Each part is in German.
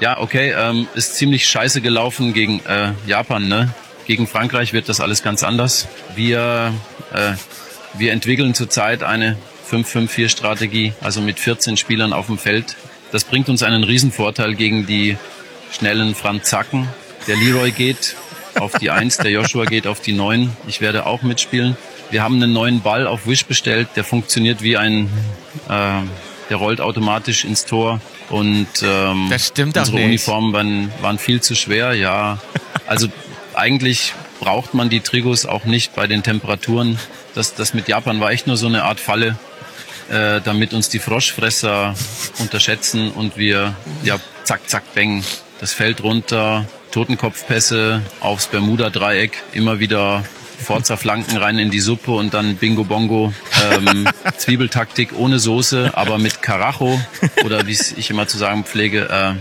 Ja, okay, ähm, ist ziemlich scheiße gelaufen gegen äh, Japan, ne? Gegen Frankreich wird das alles ganz anders. Wir, äh, wir entwickeln zurzeit eine 5-5-4-Strategie, also mit 14 Spielern auf dem Feld. Das bringt uns einen Riesenvorteil gegen die schnellen Franzacken. Der Leroy geht auf die 1, der Joshua geht auf die 9. Ich werde auch mitspielen. Wir haben einen neuen Ball auf Wish bestellt, der funktioniert wie ein, äh, der rollt automatisch ins Tor. Und ähm, Das stimmt unsere nicht. Uniformen waren, waren viel zu schwer, ja. Also eigentlich braucht man die Trigos auch nicht bei den Temperaturen. Das, das mit Japan war echt nur so eine Art Falle, äh, damit uns die Froschfresser unterschätzen und wir ja zack, zack, bang, das Feld runter, Totenkopfpässe aufs Bermuda-Dreieck, immer wieder Forza-Flanken rein in die Suppe und dann Bingo Bongo, ähm, Zwiebeltaktik ohne Soße, aber mit Carajo oder wie ich immer zu sagen pflege, äh,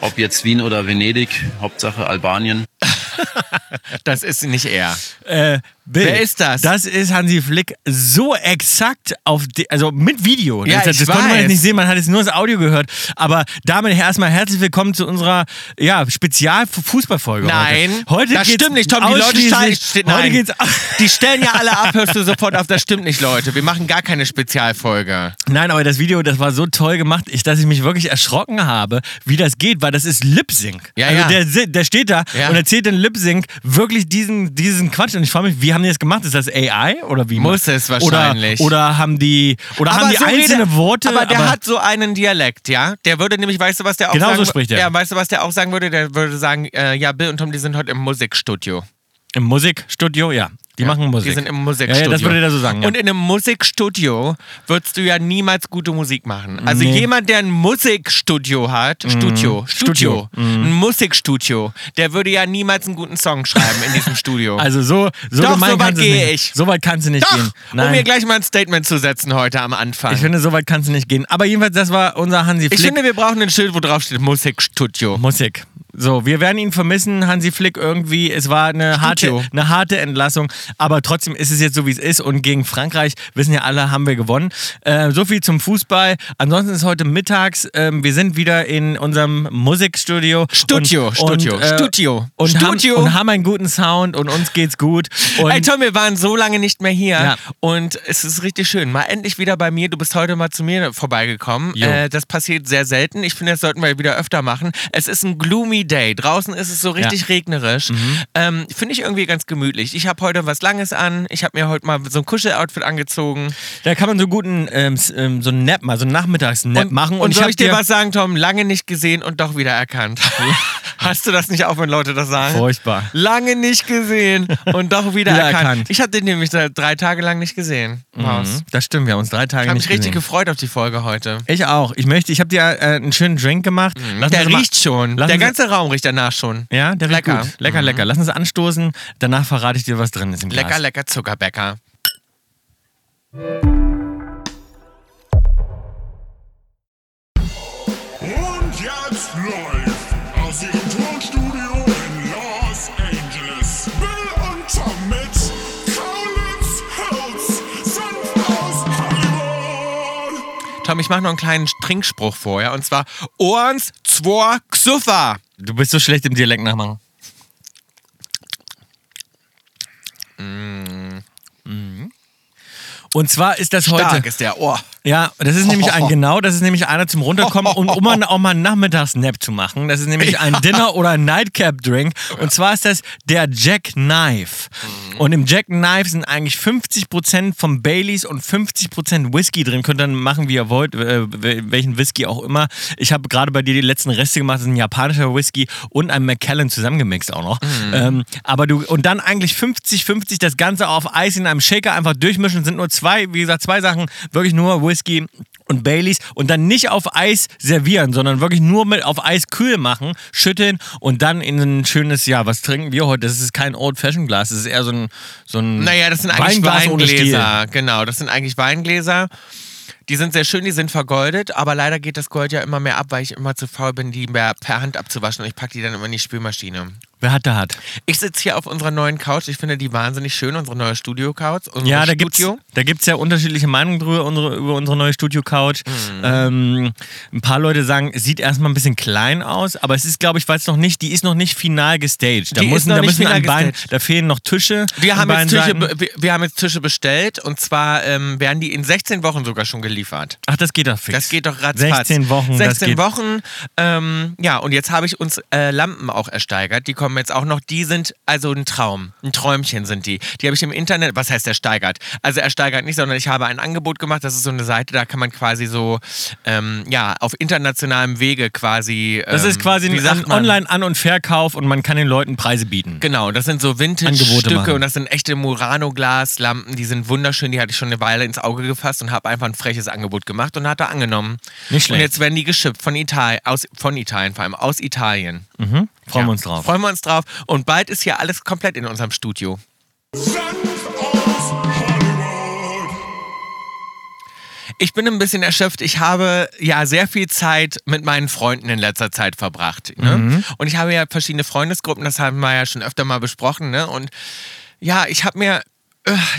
ob jetzt Wien oder Venedig, Hauptsache Albanien. Das ist nicht er. Äh, Bill, Wer ist das? Das ist Hansi Flick so exakt auf, die, also mit Video. Ja, das das konnte man jetzt nicht sehen, man hat jetzt nur das Audio gehört. Aber damit erstmal herzlich willkommen zu unserer ja, Spezial-Fußballfolge. Nein, heute. heute das stimmt nicht, Tom. Die Leute stellen, Heute geht's Die stellen ja alle ab, hörst du sofort auf. Das stimmt nicht, Leute. Wir machen gar keine Spezialfolge. Nein, aber das Video, das war so toll gemacht, dass ich mich wirklich erschrocken habe, wie das geht, weil das ist Lip Sync. Ja, also ja. Der, der steht da Ja. und erzählt in Lip Sync wirklich diesen, diesen Quatsch. Und ich frage mich, wie haben die das gemacht? Ist das AI oder wie? Muss es wahrscheinlich. Oder, oder haben die, oder haben die so einzelne redet- Worte? Aber der hat so einen Dialekt, ja. Der würde nämlich, weißt du, was der auch Genau sagen so spricht er. Ja, weißt du, was der auch sagen würde? Der würde sagen, äh, ja, Bill und Tom, die sind heute im Musikstudio. Im Musikstudio, ja. Die machen Musik. Die sind im ja, Musikstudio. ja, das würde der so sagen. Ja. Und in einem Musikstudio würdest du ja niemals gute Musik machen. Also Nee. jemand, der ein Musikstudio hat, Studio, Studio, Studio. Mhm. ein Musikstudio, der würde ja niemals einen guten Song schreiben in diesem Studio. also so, so Doch, gemein so weit gehe ich. So weit kannst du nicht Doch, gehen. um mir Nein. gleich mal ein Statement zu setzen heute am Anfang. Ich finde, so weit kannst du nicht gehen. Aber jedenfalls, das war unser Hansi Flick. Ich finde, wir brauchen ein Schild, wo drauf steht Musikstudio. Musik. So, wir werden ihn vermissen, Hansi Flick irgendwie. Es war eine harte, eine harte Entlassung, aber trotzdem ist es jetzt so, wie es ist. Und gegen Frankreich, wissen ja alle, haben wir gewonnen. Äh, so viel zum Fußball. Ansonsten ist heute mittags, ähm, wir sind wieder in unserem Musikstudio. Studio, und, Studio, und, äh, Studio, Und, Studio. Haben, und haben einen guten Sound und uns geht's gut. Und Ey Tom, wir waren so lange nicht mehr hier Ja. und es ist richtig schön. Mal endlich wieder bei mir. Du bist heute mal zu mir vorbeigekommen. Äh, das passiert sehr selten. Ich finde, das sollten wir wieder öfter machen. Es ist ein gloomy Day. Draußen ist es so richtig Ja. regnerisch. Ähm, finde ich irgendwie ganz gemütlich. Ich habe heute was Langes an. Ich habe mir heute mal so ein Kuscheloutfit angezogen. da kann man so guten, ähm, ähm, so einen Nap, mal so einen Nachmittagsnap Und, machen. und, soll hab ich dir was sagen, Tom? Lange nicht gesehen und doch wieder erkannt. Hast du das nicht auch, wenn Leute das sagen? Furchtbar. Lange nicht gesehen und doch wieder, Wieder erkannt. erkannt. Ich hatte den nämlich drei Tage lang nicht gesehen. Mhm, Das stimmt, wir haben uns drei Tage Ich habe nicht mich richtig gesehen. gefreut auf die Folge heute. Ich auch. Ich möchte, ich habe dir äh, einen schönen Drink gemacht. Lass Der riecht schon. lassen Der ganze Raum riecht danach schon. Ja, der riecht Lecker. gut. Lecker, lecker. Lass uns anstoßen. Danach verrate ich dir, was drin ist Glas. Lecker, lecker Zuckerbäcker. Und jetzt live aus ihrem Tonstudio in Los Angeles. Bill und Tom mit Kaulitz Hills sind aus Hollywood. Tom, ich mache noch einen kleinen Trinkspruch vorher. Und zwar Ohrens, Zwar, Xuffer. Du bist so schlecht im Dialekt nachmachen. Mhm. Und zwar ist das heute. Stark ist der Ohr. Ja, das ist nämlich ein genau, das ist nämlich einer zum Runterkommen und um auch mal einen Nachmittagsnap zu machen. Das ist nämlich ein Dinner- oder ein Nightcap-Drink. Und zwar ist das der Jack Knife. Und im Jack Knife sind eigentlich 50% vom Baileys und 50% Whisky drin. Könnt ihr dann machen, wie ihr wollt, äh, welchen Whisky auch immer. Ich habe gerade bei dir die letzten Reste gemacht. Das ist ein japanischer Whisky und ein Macallan zusammengemixt auch noch. Ähm, aber du, und dann eigentlich 50-50 das Ganze auf Eis in einem Shaker einfach durchmischen. Sind nur zwei, wie gesagt, zwei Sachen. Wirklich nur Whisky und Baileys und dann nicht auf Eis servieren, sondern wirklich nur mit auf Eis kühl machen, schütteln und dann in ein schönes, ja, was trinken wir heute? Das ist kein Old-Fashioned-Glas, das ist eher so ein, so ein Naja, das sind eigentlich Weinglas. Weingläser. Genau, das sind eigentlich Weingläser. Die sind sehr schön, die sind vergoldet, aber leider geht das Gold ja immer mehr ab, weil ich immer zu faul bin, die mehr per Hand abzuwaschen und ich packe die dann immer in die Spülmaschine. Wer hat, der hat. Ich sitze hier auf unserer neuen Couch. Ich finde die wahnsinnig schön, unsere neue Studio-Couch. Ja, da da gibt's ja unterschiedliche Meinungen drüber, unsere, über unsere neue Studio-Couch. Ähm, ein paar Leute sagen, es sieht erstmal ein bisschen klein aus, aber es ist, glaube ich, weil es noch nicht, die ist noch nicht final gestaged. Da Die müssen, da müssen an gestaged. da fehlen noch Tische. Wir haben, jetzt Tische, wir, wir haben jetzt Tische bestellt und zwar ähm, werden die in 16 Wochen sogar schon geliefert. Ach, das geht doch fix. Das geht doch ratzfatz. 16 Wochen, das 16 geht. Wochen. Ähm, ja, und jetzt habe ich uns äh, Lampen auch ersteigert. Die kommen jetzt auch noch. Die sind also ein Traum. Ein Träumchen sind die. Die habe ich im Internet, was heißt ersteigert? Also ersteigert nicht, sondern ich habe ein Angebot gemacht. Das ist so eine Seite, da kann man quasi so, ähm, ja, auf internationalem Wege quasi. Ähm, Das ist quasi wie ein? Online-An- und Verkauf und man kann den Leuten Preise bieten. Genau, das sind so Vintage-Stücke und das sind echte Murano-Glaslampen, die sind wunderschön, die hatte ich schon eine Weile ins Auge gefasst und habe einfach ein freches Angebot gemacht und hat er angenommen. Nicht schlecht. Und jetzt werden die geschippt von Italien, aus, von Italien vor allem, aus Italien. Freuen Ja, wir uns drauf. Freuen wir uns drauf. Und bald ist hier alles komplett in unserem Studio. Ich bin ein bisschen erschöpft. Ich habe ja sehr viel Zeit mit meinen Freunden in letzter Zeit verbracht. Ne? Mhm. Und ich habe ja verschiedene Freundesgruppen, das haben wir ja schon öfter mal besprochen. Ne? Und ja, ich habe mir.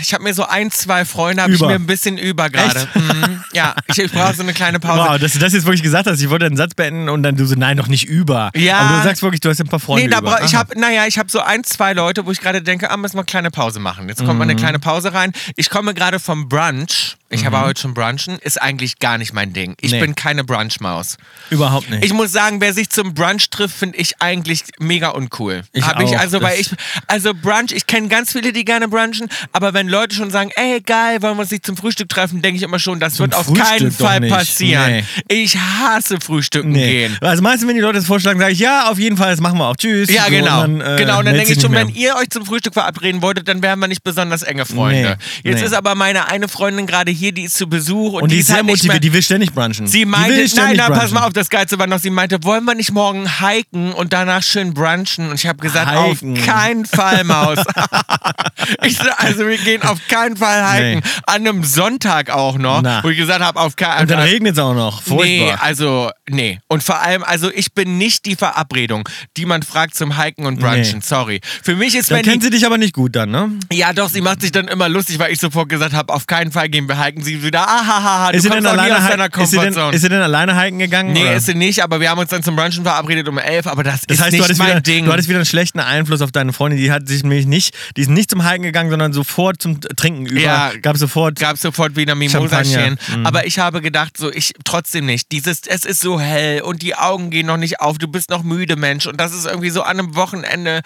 Ich habe mir so ein, zwei Freunde, habe ich mir ein bisschen über gerade. Mhm. Ja, ich, ich brauche so eine kleine Pause. Wow, dass du das jetzt wirklich gesagt hast. Ich wollte einen Satz beenden und dann du so, nein, noch nicht über. Ja. Aber du sagst wirklich, du hast ein paar Freunde Nee, da über. ich habe, naja, ich habe so ein, zwei Leute, wo ich gerade denke, ah, müssen wir eine kleine Pause machen. Jetzt kommt mal Mhm. eine kleine Pause rein. Ich komme gerade vom Brunch. Ich habe heute schon brunchen. Ist eigentlich gar nicht mein Ding. Ich Mhm. Nee. bin keine Brunchmaus. Überhaupt nicht. Ich muss sagen, wer sich zum Brunch trifft, finde ich eigentlich mega uncool. Ich Hab ich auch. also, weil ich also Brunch, ich kenne ganz viele, die gerne brunchen, aber wenn Leute schon sagen, ey geil, wollen wir uns nicht zum Frühstück treffen, denke ich immer schon, das Zum wird auf Frühstück keinen Fall nicht. passieren. Nee. Ich hasse Frühstücken nee. gehen. Also meinst du, wenn die Leute das vorschlagen, sage ich, ja, auf jeden Fall, das machen wir auch. Tschüss. Ja, So, genau. Und dann, äh, genau, und dann denke ich schon, wenn ihr euch zum Frühstück verabreden wolltet, dann wären wir nicht besonders enge Freunde. Jetzt ist aber meine eine Freundin gerade hier, die ist zu Besuch und, Und die ist sehr halt mehr, motiviert, die will ständig brunchen. Sie die meinte, nein, nein, pass mal auf, das Geilste war noch, sie meinte, wollen wir nicht morgen hiken und danach schön brunchen? Und ich habe gesagt, Hiken. auf keinen Fall, Maus. ich, so, also wir gehen auf keinen Fall hiken. Nee. An einem Sonntag auch noch, Na. wo ich gesagt habe, auf keinen Und dann regnet es auch noch. Furchtbar. Nee, also, nee. Und vor allem, also ich bin nicht die Verabredung, die man fragt zum Hiken und Brunchen. Nee. Sorry. Für mich ist, da wenn kennt die, sie dich aber nicht gut dann, ne? Ja, doch, sie macht sich dann immer lustig, weil ich sofort gesagt habe, auf keinen Fall gehen wir hiken. Sie wieder, ahaha, du Ist sie, denn aus alleine, deiner hi- ist, sie denn, Komfortzone. ist sie denn alleine hiken gegangen? Nee, oder? ist sie nicht, aber wir haben uns dann zum Brunchen verabredet um elf, aber das, Das ist heißt, nicht du mein wieder, Ding. du hattest wieder einen schlechten Einfluss auf deine Freundin. Die hat sich nämlich nicht, die ist nicht zum Hiken gegangen, sondern sofort zum Trinken über. Ja, gab sofort. gab sofort wieder. Champagner. Mhm. Aber ich habe gedacht, so ich trotzdem nicht. Dieses, es ist so hell und die Augen gehen noch nicht auf. Du bist noch müde, Mensch. Und das ist irgendwie so an einem Wochenende,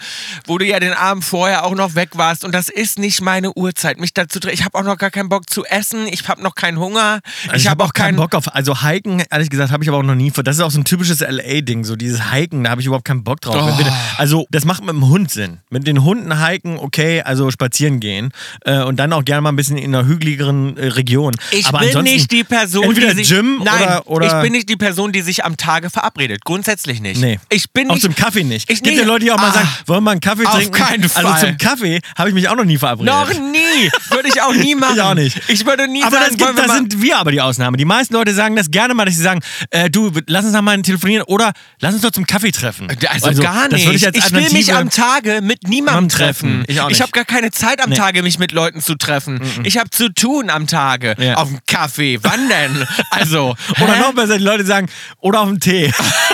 wo du ja den Abend vorher auch noch weg warst. Und das ist nicht meine Uhrzeit, mich dazu. tre- Ich habe auch noch gar keinen Bock zu essen. Ich habe noch keinen Hunger. Also ich habe auch keinen Bock auf. Also Hiken, ehrlich gesagt, habe ich aber auch noch nie. vor- Das ist auch so ein typisches LA-Ding, so dieses Hiken, da habe ich überhaupt keinen Bock drauf. Oh. Also, das macht mit dem Hund Sinn. Mit den Hunden hiken, okay, also spazieren gehen. Äh, und dann auch gerne mal ein bisschen in einer hügeligeren äh, Region. Ich aber bin nicht die Person, entweder die sich, Gym Nein, oder, oder ich bin nicht die Person, die sich am Tage verabredet. Grundsätzlich nicht. Nee. Ich bin auch zum Kaffee nicht. Ich Es gibt nee. ja Leute, die auch mal Ah. sagen, wollen wir mal einen Kaffee Auf trinken? keinen Also Fall. zum Kaffee habe ich mich auch noch nie verabredet. Noch nie. Würde ich auch nie machen. Ich auch nicht. Ich würde nie aber sagen, das gibt, da sind wir aber die Ausnahme. Die meisten Leute sagen das gerne mal, dass sie sagen, äh, du, lass uns noch mal telefonieren oder lass uns doch zum Kaffee treffen. Also, gar Das nicht. ich, ich will mich am Tage mit niemandem treffen. Ich nicht. habe gar keine Zeit am Nee. Tage, mich mit Leuten zu treffen. Ich habe zu tun am Tage. Ja. Auf dem Kaffee. Wann denn? Also. Oder noch besser, die Leute sagen, oder auf dem Tee.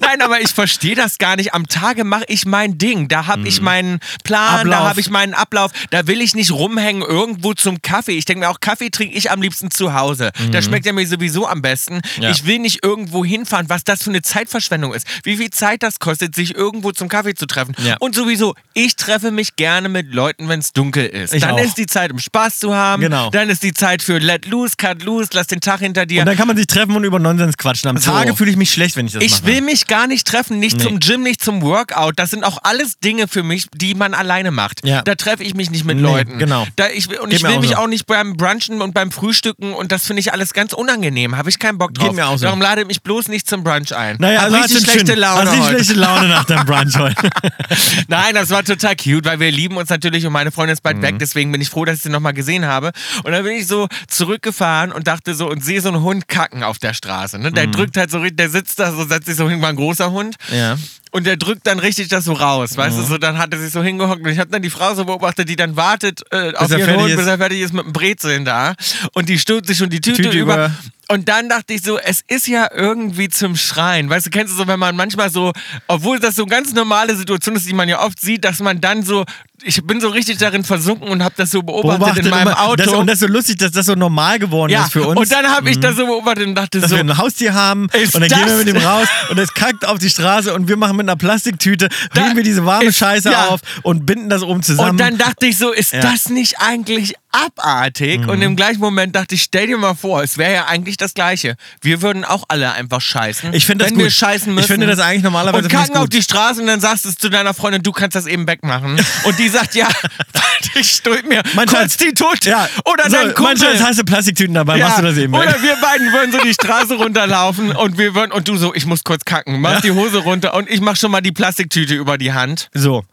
Nein, aber ich verstehe das gar nicht. Am Tage mache ich mein Ding. Da habe ich meinen Plan, da Mhm. Ablauf. habe ich meinen Ablauf. Da will ich nicht rumhängen irgendwo zum Kaffee. Ich denke mir auch, Kaffee trinke ich am liebsten zu Hause. Da schmeckt er mir sowieso am besten. Mhm. Ja. Ich will nicht irgendwo hinfahren, was das für eine Zeitverschwendung ist. Wie viel Zeit das kostet, sich irgendwo zum Kaffee zu treffen. Ja. Und sowieso, ich treffe mich gerne mit Leuten, wenn es dunkel ist. Ich Dann auch. ist die Zeit, um Spaß zu haben. Genau. Dann ist die Zeit für Let Loose, Cut Loose, lass den Tag hinter dir. Und dann kann man sich treffen und über Nonsens quatschen. Am So. Tage fühle ich mich schlecht, wenn ich das Ich mache. will mich gar gar nicht treffen, nicht Nee. zum Gym, nicht zum Workout. Das sind auch alles Dinge für mich, die man alleine macht. Ja. Da treffe ich mich nicht mit Nee, Leuten. genau. Da ich, und Geht ich will auch mich so. auch nicht beim Brunchen und beim Frühstücken und das finde ich alles ganz unangenehm. Habe ich keinen Bock drauf. Geht mir auch so. Darum lade mich bloß nicht zum Brunch ein. Naja, also hast richtig schlechte schön- Laune Hast schlechte Laune nach deinem Brunch heute? Nein, das war total cute, weil wir lieben uns natürlich und meine Freundin ist bald Mhm. weg, deswegen bin ich froh, dass ich sie nochmal gesehen habe. Und dann bin ich so zurückgefahren und dachte so und sehe so einen Hund kacken auf der Straße. Ne? Der drückt halt so, der sitzt da so, setzt sich so hin, war ein großer Hund. Ja. Mhm. Und der drückt dann richtig das so raus, weißt du, so dann hat er sich so hingehockt und ich habe dann die Frau so beobachtet, die dann wartet äh, auf ihren Hund, bis er fertig ist mit dem Brezeln da und die stülpt sich schon die Tüte, Tüte über. über. Und dann dachte ich so, es ist ja irgendwie zum Schreien. Weißt du, kennst du so, wenn man manchmal so, obwohl das so eine ganz normale Situation ist, die man ja oft sieht, dass man dann so, ich bin so richtig darin versunken und habe das so beobachtet, Beobachtet in meinem immer- Auto. Das, und das ist so lustig, dass das so normal geworden ja, ist für uns. Mhm. und dann habe ich das so beobachtet und dachte dass so, wir ein Haustier haben und dann gehen wir mit dem raus und es kackt auf die Straße und wir machen mit einer Plastiktüte, hängen wir diese warme ist- Scheiße ja. auf und binden das oben zusammen. Und dann dachte ich so, ist Ja. das nicht eigentlich abartig? Und im gleichen Moment dachte ich, stell dir mal vor, es wäre ja eigentlich das Gleiche. Wir würden auch alle einfach scheißen. Ich finde das wenn wir gut. scheißen Ich müssen. finde das eigentlich normalerweise Und kacken auf die Straße und dann sagst du es zu deiner Freundin, du kannst das eben wegmachen. Und die sagt, ja, ich stülp mir Mein kurz die tot. ja, Oder so, dein Kumpel. Manchmal hast du Plastiktüten dabei, machst du das eben. weg. Oder wir beiden würden so die Straße runterlaufen und wir würden, und du so, ich muss kurz kacken, machst die Hose runter und ich mach schon mal die Plastiktüte über die Hand. So.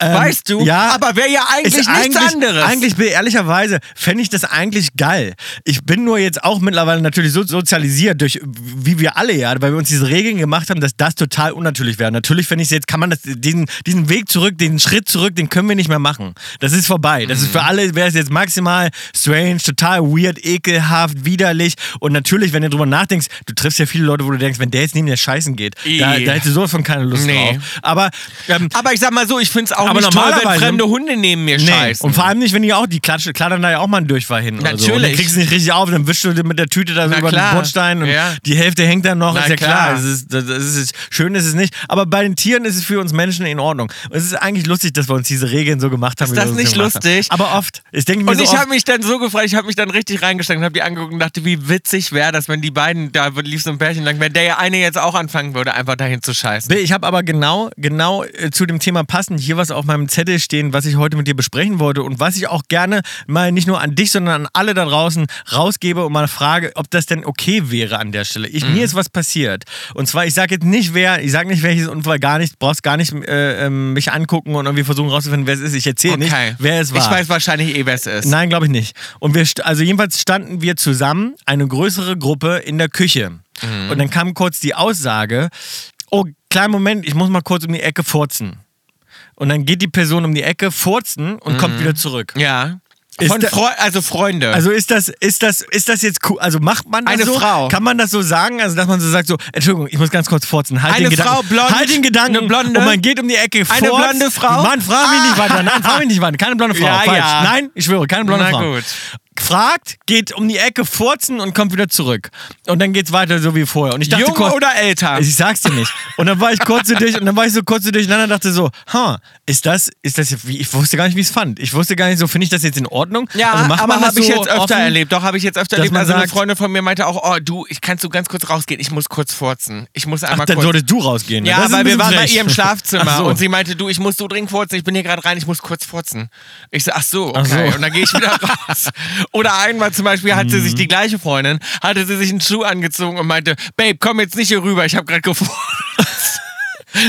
Ähm, Weißt du? Ja. Aber wäre ja eigentlich nichts eigentlich, anderes. Eigentlich, ehrlicherweise, fände ich das eigentlich geil. Ich bin nur jetzt auch mittlerweile natürlich so sozialisiert, durch, wie wir alle ja, weil wir uns diese Regeln gemacht haben, dass das total unnatürlich wäre. Natürlich fände ich jetzt, kann man das, diesen, diesen Weg zurück, den Schritt zurück, den können wir nicht mehr machen. Das ist vorbei. Das ist für alle, wäre es jetzt maximal strange, total weird, ekelhaft, widerlich. Und natürlich, wenn du drüber nachdenkst, du triffst ja viele Leute, wo du denkst, wenn der jetzt neben dir scheißen geht, da, da hättest du sowas von keine Lust Nee. drauf. Aber ähm, Aber ich sag mal so, ich find's auch Aber nicht toll, wenn fremde Hunde neben mir Nee. scheißen. Und vor allem nicht, wenn die auch, die klatschen, klattern da ja auch mal einen Durchfall hin. Oder so. Und dann Natürlich. kriegst du nicht richtig auf, dann wischst du mit der Tüte da so über klar. den Bordstein und Ja. die Hälfte hängt dann noch, Na ist ja klar. klar. Das ist, das ist, schön ist es nicht. Aber bei den Tieren ist es für uns Menschen in Ordnung. Und es ist eigentlich lustig, dass wir uns diese Regeln so gemacht haben. Ist das nicht lustig? Haben. Aber oft. Ich denke mir Und so ich habe mich dann so gefreut, ich habe mich dann richtig reingesteckt und habe die angeguckt und dachte, wie witzig wäre das, wenn die beiden, da lief so ein Pärchen lang, wenn der ja eine jetzt auch anfangen würde, einfach dahin zu scheißen. Ich habe aber genau, genau äh, zu dem Thema passend hier was auf meinem Zettel stehen, was ich heute mit dir besprechen wollte und was ich auch gerne mal nicht nur an dich, sondern an alle da draußen rausgebe und mal frage, ob das denn okay wäre an der Stelle. Ich, Mhm. Mir ist was passiert. Und zwar, ich sage jetzt nicht wer, ich sage nicht welches Unfall, gar nicht, brauchst gar nicht äh, ähm, mich angucken und irgendwie versuchen rauszufinden, wer es ist. Ich erzähle nicht, wer es war. Ich weiß wahrscheinlich eh, wer es ist. Nein, glaube ich nicht. Und wir, also jedenfalls standen wir zusammen, eine größere Gruppe in der Küche. Mhm. Und dann kam kurz die Aussage, oh, kleinen Moment, ich muss mal kurz um die Ecke furzen. Und dann geht die Person um die Ecke, furzen und kommt wieder zurück. Ja. Von der- Freu also Freunde. Also ist das, ist das, ist das jetzt cool? Also macht man das Eine so? Frau. Kann man das so sagen? Also dass man so sagt, so, Entschuldigung, ich muss ganz kurz furzen. Halt Eine den Gedanken, Frau, blond, halt den Gedanken eine Blonde. und man geht um die Ecke, Eine furzt. blonde Frau? Mann, frag mich nicht weiter. Nein, frag mich nicht weiter. Keine blonde Frau. Ja, Falsch. ja. Nein, ich schwöre, keine blonde Na Frau. gut. Fragt, geht um die Ecke, furzen und kommt wieder zurück. Und dann geht's weiter so wie vorher. Und ich dachte Jung kurz, oder älter? ich sag's dir nicht. Und dann war ich kurz so durch und dann war ich so kurz so durcheinander und dachte so, ha, ist das, ist das, wie, ich wusste gar nicht, wie ich es fand. Ich wusste gar nicht so, finde ich das jetzt in Ordnung? Ja, Also aber habe ich so jetzt öfter offen? erlebt. Doch, habe ich jetzt öfter erlebt. Also eine sagt- Freundin von mir meinte auch, oh du, ich kannst du ganz kurz rausgehen. Ich muss kurz furzen. Ich muss einmal Ach, dann kurz. solltest du rausgehen. Ja, ist ein weil wir waren bei ihr im Schlafzimmer so. und sie meinte, du, ich muss so dringend furzen, ich bin hier gerade rein, ich muss kurz furzen. Ich so, ach so, okay. Ach so. Und dann gehe ich wieder raus. Oder einmal zum Beispiel hat sie sich, die gleiche Freundin, hatte sie sich einen Schuh angezogen und meinte, Babe, komm jetzt nicht hier rüber, ich habe gerade gefurzt.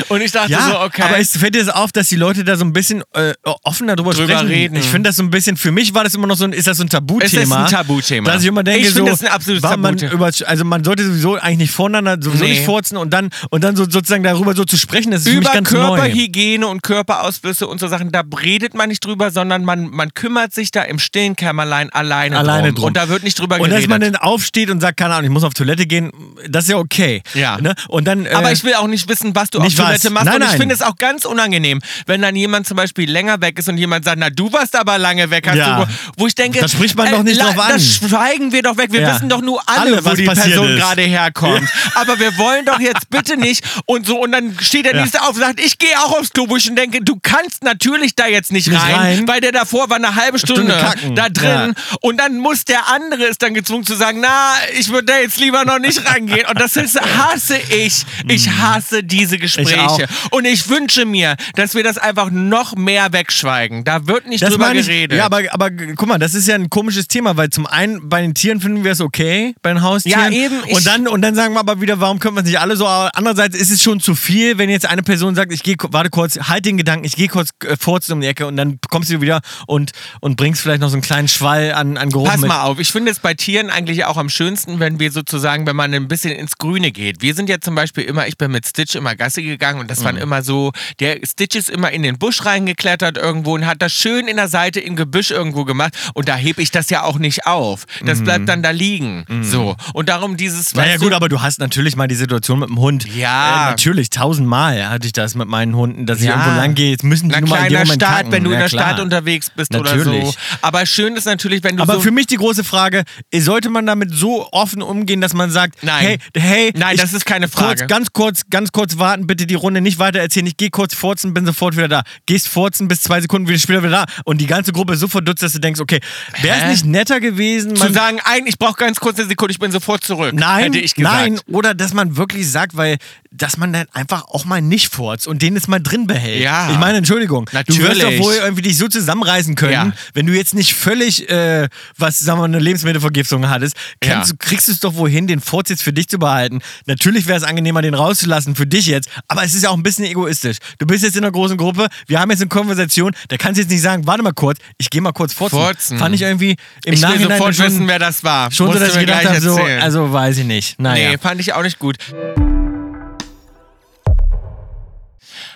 Und ich dachte Ja, so, okay. aber es fällt dir das auf, dass die Leute da so ein bisschen äh, offener drüber, Drüber sprechen. reden. Ich finde das so ein bisschen, für mich war das immer noch so ein, ist das so ein Tabuthema. Ist ein Tabuthema. Dass ich immer denke, Ich so, das ist ein absolutes Tabuthema. über, also man sollte sowieso eigentlich nicht voneinander sowieso Nee. nicht furzen und dann, und dann so, sozusagen darüber so zu sprechen, das ist für mich über ganz neu. Körperhygiene und Körperausflüsse und so Sachen, da redet man nicht drüber, sondern man, man kümmert sich da im stillen Kämmerlein alleine, Alleine drum. drum. Und da wird nicht drüber Und geredet. dass man dann aufsteht und sagt, keine Ahnung, ich muss auf Toilette gehen, das ist ja okay. Ja. Ne? Und dann, äh, aber ich will auch nicht wissen, was du auf Toilette machst. Nein, und ich nein. finde es auch ganz unangenehm, wenn dann jemand zum Beispiel länger weg ist und jemand sagt, na du warst aber lange weg. Hast Ja. du, wo ich denke, Da spricht man doch nicht drauf an. Das schweigen wir doch weg. Wir Ja. wissen doch nur alle, Alle, wo was die Person gerade herkommt. aber wir wollen doch jetzt bitte nicht und so und dann steht der Ja. nächste auf und sagt, ich gehe auch aufs Klo, wo ich denke, du kannst natürlich da jetzt nicht, Nicht rein, rein. weil der davor war eine halbe Stunde, Stunde da drin und dann muss der andere ist dann gezwungen zu sagen, na, ich würde da jetzt lieber noch nicht reingehen und das ist, hasse ich. Ich hasse diese Gespräche auch. und ich wünsche mir, dass wir das einfach noch mehr wegschweigen. Da wird nicht Das drüber ich, geredet. ja, aber, aber guck mal, das ist ja ein komisches Thema, weil zum einen bei den Tieren finden wir es okay, bei den Haustieren. Ja, eben, ich- Und dann, und dann sagen wir aber wieder, warum können wir es nicht alle so? Aber andererseits ist es schon zu viel, wenn jetzt eine Person sagt, ich gehe, warte kurz, halt den Gedanken, ich gehe kurz äh, furzen um die Ecke und dann kommst du wieder und, und bringst vielleicht noch so einen kleinen Schwall an, an Geruch Pass mit. mal auf, ich finde es bei Tieren eigentlich auch am schönsten, wenn wir sozusagen, wenn man ein bisschen ins Grüne geht. Wir sind ja zum Beispiel immer, ich bin mit Stitch immer Gassi gegangen und das Mhm. waren immer so, der Stitch ist immer in den Busch reingeklettert irgendwo und hat das schön in der Seite im Gebüsch irgendwo gemacht und da hebe ich das ja auch nicht auf. Das bleibt dann da liegen. So. Und darum dieses. Mhm. Naja gut, aber du hast natürlich mal die Situation mit dem Hund. Ja. Äh, natürlich, tausendmal hatte ich das mit meinen Hunden, dass ich Ja. irgendwo lang gehe. Jetzt müssen die in nur mal in dem Moment Stadt, kacken. wenn du in Ja, der klar. Stadt unterwegs bist oder so. Natürlich. Aber schön ist natürlich, wenn du Aber so für mich die große Frage, sollte man damit so offen umgehen, dass man sagt, Nein. hey, hey, Nein, ich- das ist keine Frage. Kurz, ganz kurz, ganz kurz warten, bitte die Runde nicht weiter erzählen. Ich gehe kurz furzen, bin sofort wieder da. Gehst furzen, bis zwei Sekunden wieder später wieder da. Und die ganze Gruppe ist so verdutzt, dass du denkst, okay, wäre es nicht netter gewesen? zu sagen, ein, ich brauche ganz kurz eine Sekunde, ich bin sofort zurück. Nein, nein, oder dass man wirklich sagt, weil, dass man dann einfach auch mal nicht furzt und den jetzt mal drin behält. Ja. Ich meine, Entschuldigung, du wirst Natürlich. doch wohl irgendwie dich so zusammenreißen können, Ja. wenn du jetzt nicht völlig, äh, was, sagen wir, eine Lebensmittelvergiftung hattest, kannst, Ja. du- kriegst du es doch wohl hin, den Furz jetzt für dich zu behalten. Natürlich wäre es angenehmer, den rauszulassen, für dich jetzt, aber es ist ja auch ein bisschen egoistisch. Du bist jetzt in einer großen Gruppe, wir haben jetzt eine Konversation, da kannst du jetzt nicht sagen, warte mal kurz, ich gehe mal kurz furzen. Furzen. Fand ich irgendwie im ich will Nachhinein sofort schon, wissen, wer das war. schon so, dass ich gedacht gleich habe, so, also weiß ich nicht. Naja. Nee, fand ich auch nicht gut.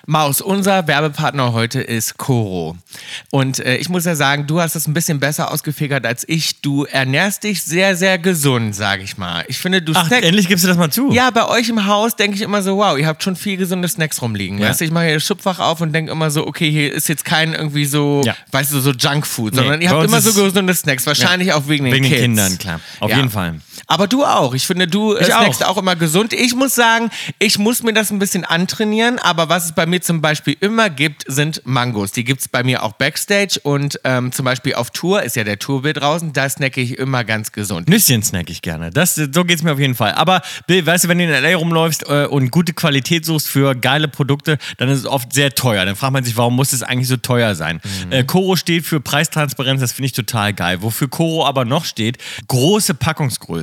Maus, unser Werbepartner heute ist Coro. Und äh, ich muss ja sagen, du hast es ein bisschen besser ausgefigert als ich. Du ernährst dich sehr, sehr gesund, sage ich mal. Ich finde, du Ach, snack- endlich gibst du das mal zu. Ja, bei euch im Haus denke ich immer so, wow, ihr habt schon viel gesunde Snacks rumliegen. Ja. Weißt du, ich mache hier das Schubfach auf und denke immer so, okay, hier ist jetzt kein irgendwie so, Ja. weißt du, so Junkfood, Nee, sondern ihr habt immer so gesunde Snacks. Wahrscheinlich auch wegen den Wegen den Kids. Kindern, klar. Auf Ja. jeden Fall. Aber du auch. Ich finde, du äh, Ich snackst auch. auch. immer gesund. Ich muss sagen, ich muss mir das ein bisschen antrainieren, aber was es bei mir zum Beispiel immer gibt, sind Mangos. Die gibt es bei mir auch Backstage und ähm, zum Beispiel auf Tour, ist ja der Tourbild draußen, da snacke ich immer ganz gesund. Nüsschen snack ich gerne. Das, so geht's mir auf jeden Fall. Aber Bill, weißt du, wenn du in L.A. rumläufst äh, und gute Qualität suchst für geile Produkte, dann ist es oft sehr teuer. Dann fragt man sich, warum muss es eigentlich so teuer sein? Mhm. Äh, Coro steht für Preistransparenz, das finde ich total geil. Wofür Coro aber noch steht, große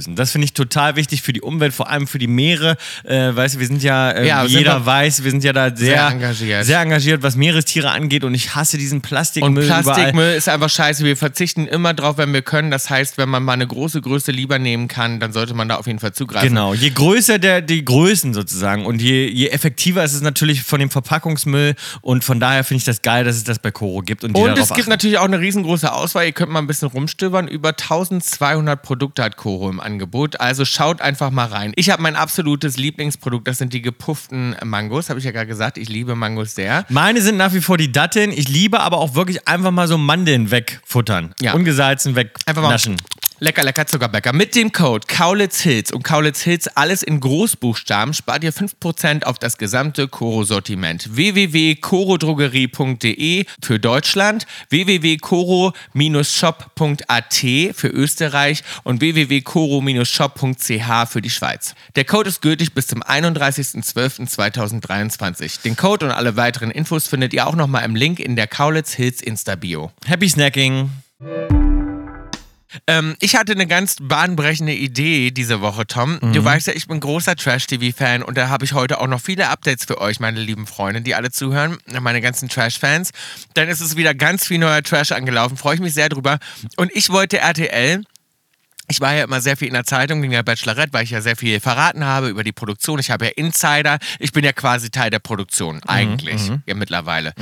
Packungsgrößen. Das finde ich total wichtig für die Umwelt, vor allem für die Meere. Äh, weißt du, wir sind ja, äh, Ja, jeder wir- weiß, wir sind ja da sehr, Sehr engagiert. sehr engagiert, was Meerestiere angeht und ich hasse diesen Und Plastikmüll überall. Plastikmüll ist einfach scheiße. Wir verzichten immer drauf, wenn wir können. Das heißt, wenn man mal eine große Größe lieber nehmen kann, dann sollte man da auf jeden Fall zugreifen. Genau, je größer der, die Größen sozusagen und je, je effektiver ist es natürlich von dem Verpackungsmüll und von daher finde ich das geil, dass es das bei Coro gibt. Und, Und es gibt achten. natürlich auch eine riesengroße Auswahl. Ihr könnt mal ein bisschen rumstöbern. Über 1200 Produkte hat Coro im Angebot. Also schaut einfach mal rein. Ich habe mein absolutes Lieblingsprodukt. Das sind die gepufften Mangos. Habe ich ja gerade gesagt. Ich liebe Mangos sehr. Meine sind nach wie vor die Datteln. Ich liebe aber auch wirklich einfach mal so Mandeln wegfuttern. Ja. Ungesalzen Einfach mal wegnaschen. Lecker, lecker Zuckerbäcker. Mit dem Code Kaulitz Hills und Kaulitz Hills alles in Großbuchstaben spart ihr 5% auf das gesamte Koro-Sortiment. www.korodrogerie.de für Deutschland, www.koro-shop.at für Österreich und www.koro-shop.ch für die Schweiz. Der Code ist gültig bis zum 31.12.2023. Den Code und alle weiteren Infos findet ihr auch nochmal im Link in der Kaulitz Hills Insta-Bio. Happy Snacking. Ähm, ich hatte eine ganz bahnbrechende Idee diese Woche, Tom. Mhm. Du weißt ja, ich bin großer Trash-TV-Fan und da habe ich heute auch noch viele Updates für euch, meine lieben Freunde, die alle zuhören, meine ganzen Trash-Fans. Dann ist es wieder ganz viel neuer Trash angelaufen, freue ich mich sehr drüber. Und ich wollte RTL ich war ja immer sehr viel in der Zeitung wegen der Bachelorette, weil ich ja sehr viel verraten habe über die Produktion. Ich habe ja Insider. Ich bin ja quasi Teil der Produktion, eigentlich, ja mittlerweile.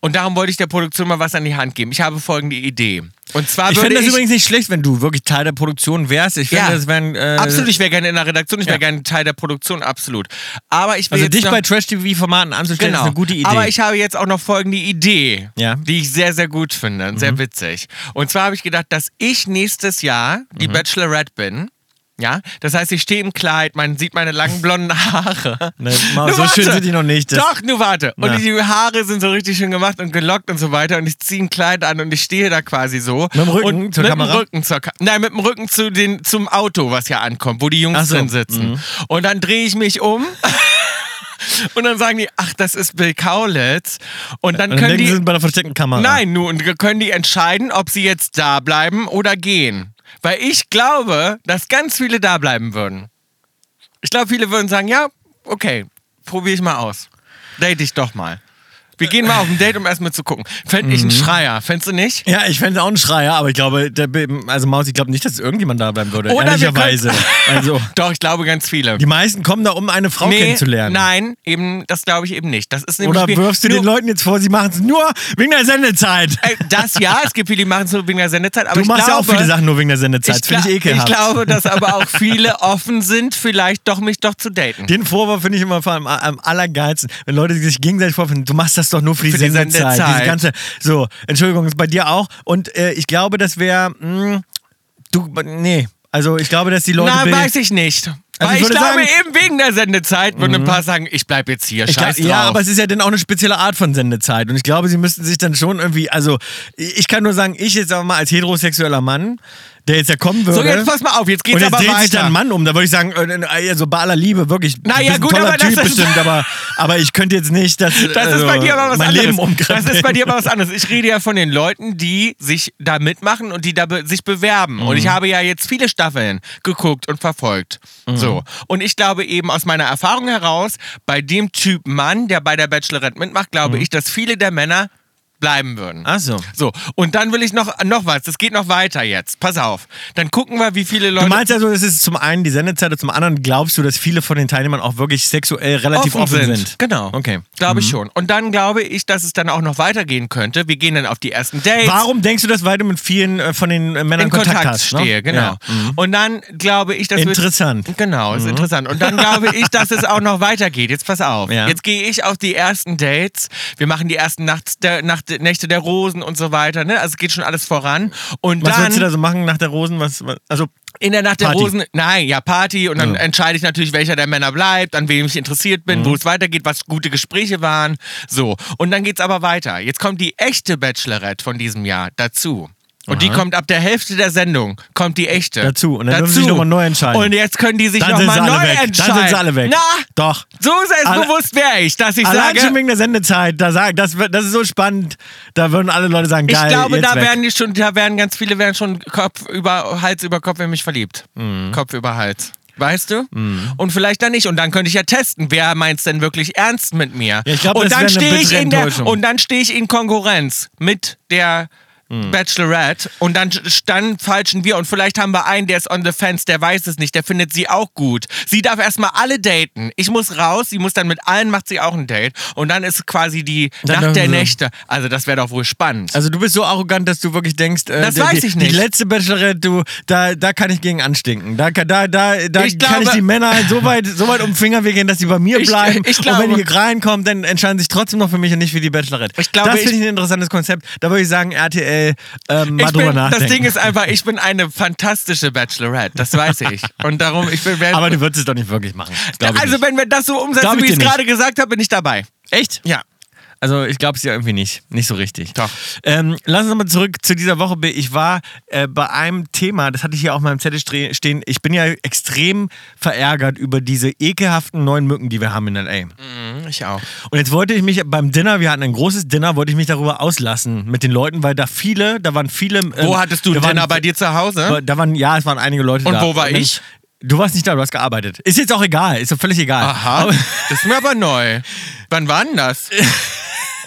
Und darum wollte ich der Produktion mal was an die Hand geben. Ich habe folgende Idee. Und zwar Ich finde das ich übrigens nicht schlecht, wenn du wirklich Teil der Produktion wärst. Ich finde, Ja. das wären. Äh, absolut, ich wäre gerne in der Redaktion, ich wäre Ja. gerne Teil der Produktion, absolut. Aber ich will Also dich noch, bei Trash-TV-Formaten anzustellen, Genau. ist eine gute Idee. Aber ich habe jetzt auch noch folgende Idee, Ja. die ich sehr, sehr gut finde und sehr witzig. Und zwar habe ich gedacht, dass ich nächstes Jahr die Bachelorette bin. Ja, das heißt, ich stehe im Kleid, man sieht meine langen blonden Haare. Ne, Nur so schön warte. sind die noch nicht. Doch, nur warte. Und Na. die Haare sind so richtig schön gemacht und gelockt und so weiter. Und ich ziehe ein Kleid an und ich stehe da quasi so. Mit dem Rücken und zur mit Kamera? Dem Rücken zur Ka Nein, mit dem Rücken zu den, zum Auto, was ja ankommt, wo die Jungs so, drin sitzen. Und dann drehe ich mich um. Und dann sagen die, ach, das ist Bill Kaulitz. Und dann Und dann können denken sie die. sind bei der versteckten Kamera. Nein, nun können die entscheiden, ob sie jetzt da bleiben oder gehen. Weil ich glaube, dass ganz viele da bleiben würden. Ich glaube, viele würden sagen, ja, okay, probiere ich mal aus. Date ich doch mal. Wir gehen mal auf ein Date, um erstmal zu gucken. Fände Mhm. ich einen Schreier, fändest du nicht? Ja, ich fände auch einen Schreier, aber ich glaube, der, also Maus, ich glaube nicht, dass irgendjemand da bleiben würde. Oder ehrlicherweise. Also, Doch, ich glaube ganz viele. die meisten kommen da, um eine Frau kennenzulernen. Nein, eben, das glaube ich eben nicht. Das ist nämlich Oder wirfst du den Leuten jetzt vor, sie machen es nur wegen der Sendezeit. Äh, Das ja, es gibt viele, die machen es nur wegen der Sendezeit. Aber Du ich machst glaube, ja auch viele Sachen nur wegen der Sendezeit. Finde ich ekelhaft. Ich glaube, dass aber auch viele offen sind, vielleicht doch mich doch zu daten. Den Vorwurf finde ich immer vor allem am allergeilsten, wenn Leute sich gegenseitig vorfinden, du machst das doch nur für die Für die Sendezeit. Sendezeit. Diese ganze, so, Entschuldigung, ist bei dir auch. Und äh, ich glaube, das wäre, du, nee, also ich glaube, dass die Leute... Na, weiß ich nicht. Also Weil ich ich, glaube, sagen- eben wegen der Sendezeit würden ein paar sagen, ich bleib jetzt hier, scheiß glaub, drauf. ja, aber es ist ja dann auch eine spezielle Art von Sendezeit. Und ich glaube, sie müssten sich dann schon irgendwie, also ich kann nur sagen, ich jetzt aber mal als heterosexueller Mann, der jetzt ja kommen würde. so, jetzt pass mal auf, jetzt geht's und jetzt aber dreht weiter. sich dann ein Mann um, da würde ich sagen, äh, also bei aller Liebe, wirklich. Na du ja, bist ein gut, toller aber das Typ ist- bestimmt, aber, aber ich könnte jetzt nicht, dass, Das also, ist bei dir aber was mein anderes. Leben umkrempeln. das ist bei dir aber was anderes. Ich rede ja von den Leuten, die sich da mitmachen und die da be sich bewerben. Und Mhm. ich habe ja jetzt viele Staffeln geguckt und verfolgt. Mhm. So. Und ich glaube eben aus meiner Erfahrung heraus, bei dem Typ Mann, der bei der Bachelorette mitmacht, glaube ich, dass viele der Männer bleiben würden. Mhm. Ach so. So, und dann will ich noch, noch was. Das geht noch weiter jetzt. Pass auf. Dann gucken wir, wie viele Leute. Du meinst also, es ist zum einen die Sendezeit und zum anderen glaubst du, dass viele von den Teilnehmern auch wirklich sexuell relativ offen, sind. Genau. Okay. Glaube ich schon. Und dann glaube ich, dass es dann auch noch weitergehen könnte. Wir gehen dann auf die ersten Dates. Warum denkst du das, weil du mit vielen äh, von den äh, Männern in Kontakt, hast? ne? stehe, genau. Ja. Mhm. Und dann glaube ich, dass Interessant. Wir, genau, ist interessant. Und dann glaube ich, dass es auch noch weitergeht. Jetzt pass auf. Ja. Jetzt gehe ich auf die ersten Dates. Wir machen die ersten Nachts der, Nacht, Nächte der Rosen und so weiter. Ne? Also es geht schon alles voran. Und Was dann willst du da so machen nach der Rosen? Was, was, also, in der Nacht der Party. Rosen, nein, ja, Party. Und dann Ja. entscheide ich natürlich, welcher der Männer bleibt, an wem ich interessiert bin, Mhm. wo es weitergeht, was gute Gespräche waren. So. Und dann geht's aber weiter. Jetzt kommt die echte Bachelorette von diesem Jahr dazu. Und die kommt ab der Hälfte der Sendung, kommt die echte. Dazu. Und dann dürfen sie sich noch mal neu entscheiden. Und jetzt können die sich Dann nochmal neu weg. Dann entscheiden. sind sie alle weg. Na, Doch. so selbstbewusst wäre ich, dass ich Allein schon sage, wegen der Sendezeit, da sag, das, das ist so spannend, da würden alle Leute sagen, geil, ich glaube, da weg. werden die schon, da werden ganz viele werden schon Kopf über Hals über Kopf in mich verliebt. Mhm. Kopf über Hals. Weißt du? Und vielleicht dann nicht. Und dann könnte ich ja testen, wer meint es denn wirklich ernst mit mir. Ja, ich glaub, und das dann ich der und dann stehe ich in Konkurrenz mit der Mhm. Bachelorette und dann, dann falschen wir und vielleicht haben wir einen, der ist on the fence, der weiß es nicht, der findet sie auch gut. Sie darf erstmal alle daten. Ich muss raus, sie muss dann mit allen, macht sie auch ein Date und dann ist quasi die Dann Nacht der Nächte. Also das wäre doch wohl spannend. Also du bist so arrogant, dass du wirklich denkst, äh, Das die, weiß ich nicht. die letzte Bachelorette, du, da, da kann ich gegen anstinken. Da, kann- da, da, da Ich kann ich glaube- die Männer so weit, so weit um den Finger wickeln, dass sie bei mir Ich- bleiben. ich und wenn glaube- die reinkommen, dann entscheiden sie sich trotzdem noch für mich und nicht für die Bachelorette. Ich glaube, das ich- finde ich ein interessantes Konzept. Da würde ich sagen, RTL, ähm, mal drüber nachdenken. das Ding ist einfach, ich bin eine fantastische Bachelorette, das weiß ich. Und darum, ich bin. Aber du würdest es doch nicht wirklich machen. Also, wenn wir das so umsetzen, wie ich es gerade gesagt habe, bin ich dabei. Echt? Ja. Also ich glaube es ja irgendwie nicht. Nicht so richtig. Doch. Ähm, lass uns nochmal zurück zu dieser Woche. Ich war äh, bei einem Thema, das hatte ich hier auf meinem Zettel stre- stehen. Ich bin ja extrem verärgert über diese ekelhaften neuen Mücken, die wir haben in L.A. Ich auch. Und jetzt wollte ich mich beim Dinner, wir hatten ein großes Dinner, wollte ich mich darüber auslassen mit den Leuten, weil da viele, da waren viele. Wo ähm, hattest du da ein waren- Dinner bei dir zu Hause? Da waren, ja, es waren einige Leute Und da. wo war dann- ich? Du warst nicht da, du hast gearbeitet. Ist jetzt auch egal, ist doch völlig egal. Aha, Aber- das ist mir aber neu. Wann war denn das?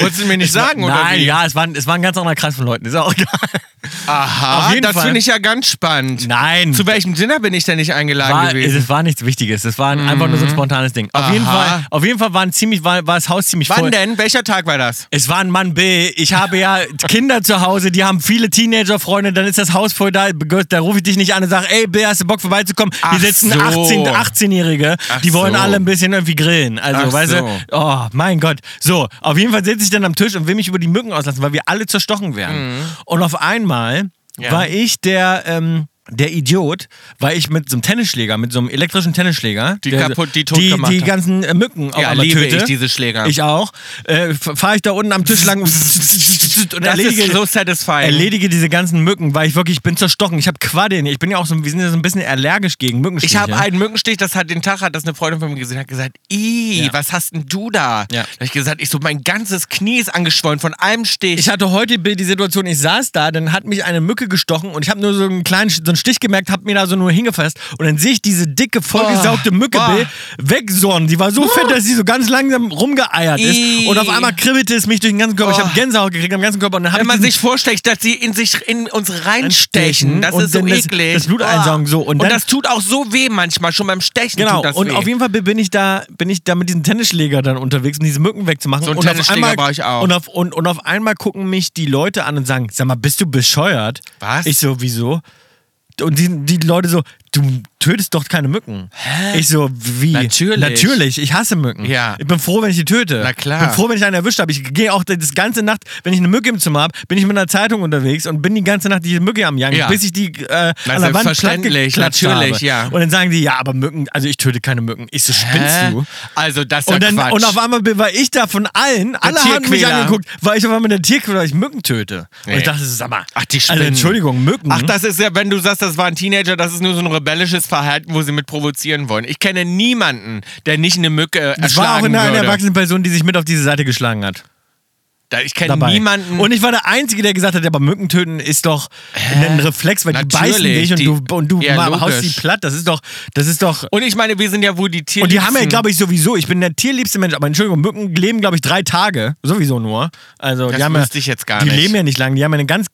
Wolltest du mir nicht sagen, oder Nein, wie? ja, es war, ein- es war ein ganz anderer Kreis von Leuten. Ist auch egal. Aha, Auf jeden das finde ich ja ganz spannend. Nein. Zu welchem Dinner bin ich denn nicht eingeladen War, gewesen? es war nichts Wichtiges. Es war einfach nur so ein spontanes Ding. Auf Aha. jeden Fall, auf jeden Fall war, ein ziemlich, war, war das Haus ziemlich voll. Wann denn? Welcher Tag war das? Es war ein Mann B. Ich habe ja Kinder zu Hause, die haben viele Teenager-Freunde, dann ist das Haus voll da. Da rufe ich dich nicht an und sage, ey, B, hast du Bock vorbeizukommen? Ach Hier sitzen so. 18, 18-Jährige, Ach die wollen so. alle ein bisschen irgendwie grillen. Also, Ach weißt so. du, oh, mein Gott. So, auf jeden Fall sitze ich dann am Tisch und will mich über die Mücken auslassen, weil wir alle zerstochen werden. Und auf einmal Mhm. Ja. war ich der, ähm, der Idiot, weil ich mit so einem Tennisschläger, mit so einem elektrischen Tennisschläger, Die der, kaputt- die tot die, die ganzen äh, Mücken auf Ja, liebe töte. ich diese Schläger. Ich auch. Äh, fahre ich da unten am Tisch lang und erledige, so erledige diese ganzen Mücken, weil ich wirklich, ich bin zerstochen. Ich habe Quaddeln. Ich bin ja auch so, wir sind ja so ein bisschen allergisch gegen Mückenstiche. Ich habe einen Mückenstich, das hat den Tag, hat das eine Freundin von mir gesehen, hat gesagt, Ih, Ja. was hast denn du da? Ja. Da hab ich gesagt, ich so, mein ganzes Knie ist angeschwollen von einem Stich. Ich hatte heute die Situation, ich saß da, dann hat mich eine Mücke gestochen und ich habe nur so einen kleinen so einen Stich gemerkt, habe mir da so nur hingefasst und dann sehe ich diese dicke, vollgesaugte Oh, Mücke boah. wegsonnen. Die war so fett, dass sie so ganz langsam rumgeeiert ist Ih. und auf einmal kribbelte es mich durch den ganzen Körper. Ich Oh. habe Gänsehaut gekriegt am ganzen Körper und dann Wenn man sich vorstellt, dass sie in sich in uns reinstechen, das und ist so das- eklig. das Blut einsaugen, so. Und Und, dann- das tut auch so weh manchmal, schon beim Stechen Genau, und weh. auf jeden Fall bin ich da, bin ich da mit diesem Tennisschläger dann unterwegs, um diese Mücken wegzumachen. So einen und Tennisschläger auf einmal, brauch ich auch. Und auf, und, und auf einmal gucken mich die Leute an und sagen, sag mal, bist du bescheuert? Was? Ich so, wieso? Und die, die Leute so, du tötest doch keine Mücken. Hä? Ich so, wie? Natürlich. Natürlich, ich hasse Mücken. Ja. Ich bin froh, wenn ich die töte. Na klar. Ich bin froh, wenn ich einen erwischt habe. Ich gehe auch das ganze Nacht, wenn ich eine Mücke im Zimmer habe, bin ich mit einer Zeitung unterwegs und bin die ganze Nacht diese Mücke am Jagen, Ja. bis ich die äh, Na, an der Wand natürlich, habe. ja. Und dann sagen die, ja, aber Mücken, also ich töte keine Mücken. Ich so, spinnst Hä? du? Also das ist ja Und, dann, Quatsch. und auf einmal war ich da von allen, alle haben mich angeguckt, weil ich auf einmal der Tierquäler, weil ich Mücken töte. Und Nee. ich dachte, sag mal, Ach, die also spinnen. Entschuldigung, Mücken. Ach, das ist ja, wenn du sagst, das war ein Teenager, das ist nur so ein rebellisches Verhalten, wo sie mit provozieren wollen. Ich kenne niemanden, der nicht eine Mücke das war auch erschlagen eine, eine würde. erwachsene Person, die sich mit auf diese Seite geschlagen hat. Da- Ich kenne niemanden. Und ich war der Einzige, der gesagt hat, aber Mücken töten ist doch ein Reflex, weil die Natürlich, beißen dich und die- du, und du Ja, haust die platt. Das ist doch, das ist doch. Und ich meine, wir sind ja wohl die Tiere. Und die haben ja, glaube ich, sowieso, ich bin der tierliebste Mensch, aber Entschuldigung, Mücken leben, glaube ich, drei Tage. Sowieso nur. Also, Das die haben ja, ich jetzt gar die nicht. leben ja nicht lang, die haben ja ein ganz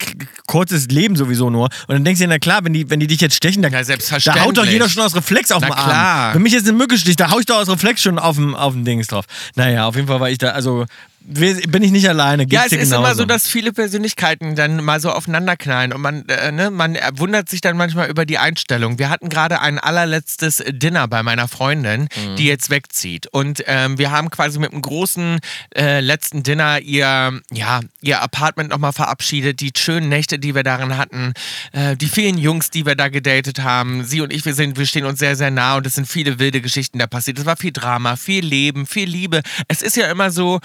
kurzes Leben sowieso nur. Und dann denkst du dir, na klar, wenn die, wenn die dich jetzt stechen, da, Ja, da haut doch jeder schon aus Reflex auf Na den Arm. klar. Wenn mich jetzt eine Mücke sticht, da hau ich doch aus Reflex schon auf dem, auf dem Dings drauf. Naja, auf jeden Fall war ich da, also bin ich nicht alleine. Ja, Geht's es dir ist immer genauso? so, dass viele Persönlichkeiten dann mal so aufeinanderknallen und man, äh, ne, man wundert sich dann manchmal über die Einstellung. Wir hatten gerade ein allerletztes Dinner bei meiner Freundin, Mhm. die jetzt wegzieht und ähm, wir haben quasi mit einem großen äh, letzten Dinner ihr, ja, ihr Apartment nochmal verabschiedet, die schönen Nächte, die wir darin hatten, äh, die vielen Jungs, die wir da gedatet haben. Sie und ich, wir sind, wir stehen uns sehr, sehr nah und es sind viele wilde Geschichten da passiert. Es war viel Drama, viel Leben, viel Liebe. Es ist ja immer so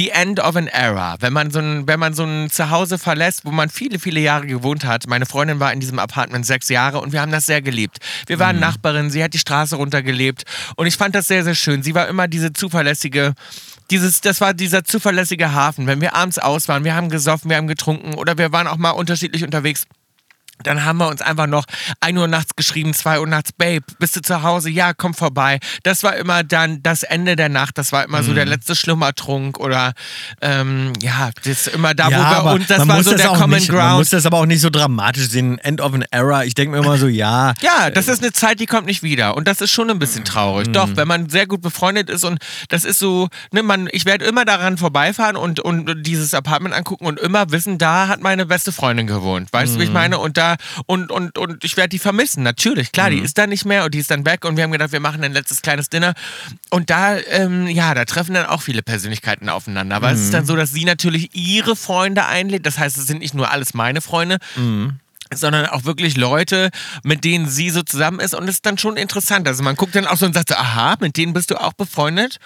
the end of an era. Wenn man so ein, wenn man so ein Zuhause verlässt, wo man viele, viele Jahre gewohnt hat. Meine Freundin war in diesem Apartment sechs Jahre und wir haben das sehr geliebt. Wir waren Nachbarin, sie hat die Straße runtergelebt und ich fand das sehr, sehr schön. Sie war immer diese zuverlässige, dieses, das war dieser zuverlässige Hafen. Wenn wir abends aus waren, wir haben gesoffen, wir haben getrunken oder wir waren auch mal unterschiedlich unterwegs. Dann haben wir uns einfach noch 1 Uhr nachts geschrieben, 2 Uhr nachts, Babe, bist du zu Hause? Ja, komm vorbei. Das war immer dann das Ende der Nacht, das war immer so Mhm. der letzte Schlummertrunk oder ähm, ja, das ist immer da, wo wir und das man war so der auch Common nicht, Man Ground. muss das aber auch nicht so dramatisch sehen. End of an Era. Ich denke mir immer so, ja. Ja, das ist eine Zeit, die kommt nicht wieder. Und das ist schon ein bisschen traurig. Mhm. Doch, wenn man sehr gut befreundet ist und das ist so, ne, man, ich werde immer daran vorbeifahren und, und dieses Apartment angucken und immer wissen, da hat meine beste Freundin gewohnt. Weißt du, wie ich Mhm. meine? Und da, und, und, und ich werde die vermissen. Natürlich, klar, Mhm. die ist da nicht mehr und die ist dann weg und wir haben gedacht, wir machen ein letztes kleines Dinner. Und da, ähm, ja, da treffen dann auch viele Persönlichkeiten aufeinander. Aber es ist Mhm. dann so, dass sie natürlich ihre Freunde einlädt. Das heißt, es sind nicht nur alles meine Freunde sondern auch wirklich Leute, mit denen sie so zusammen ist und es ist dann schon interessant. Also man guckt dann auch so und sagt so, aha, mit denen bist du auch befreundet?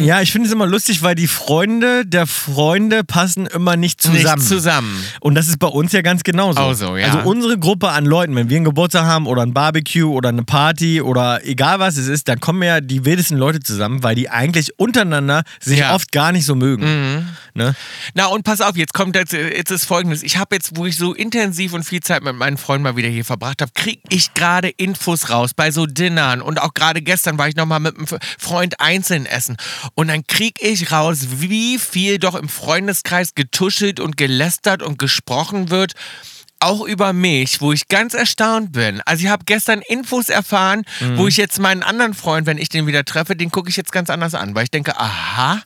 Ja, ich finde es immer lustig, weil die Freunde der Freunde passen immer nicht zusammen. Nicht zusammen. Und das ist bei uns ja ganz genauso. Auch so, ja. Also unsere Gruppe an Leuten, wenn wir einen Geburtstag haben oder ein Barbecue oder eine Party oder egal was es ist, dann kommen ja die wildesten Leute zusammen, weil die eigentlich untereinander sich Ja. Mhm. oft gar nicht so mögen. Ne? Na und pass auf, jetzt kommt jetzt, jetzt ist folgendes. Ich habe jetzt, wo ich so intensiv und viel viel Zeit mit meinen Freunden mal wieder hier verbracht habe, kriege ich gerade Infos raus bei so Dinnern und auch gerade gestern war ich nochmal mit einem Freund einzeln essen. Und dann kriege ich raus, wie viel doch im Freundeskreis getuschelt und gelästert und gesprochen wird auch über mich, wo ich ganz erstaunt bin. Also ich habe gestern Infos erfahren, Mhm. wo ich jetzt meinen anderen Freund, wenn ich den wieder treffe, den gucke ich jetzt ganz anders an, weil ich denke, aha,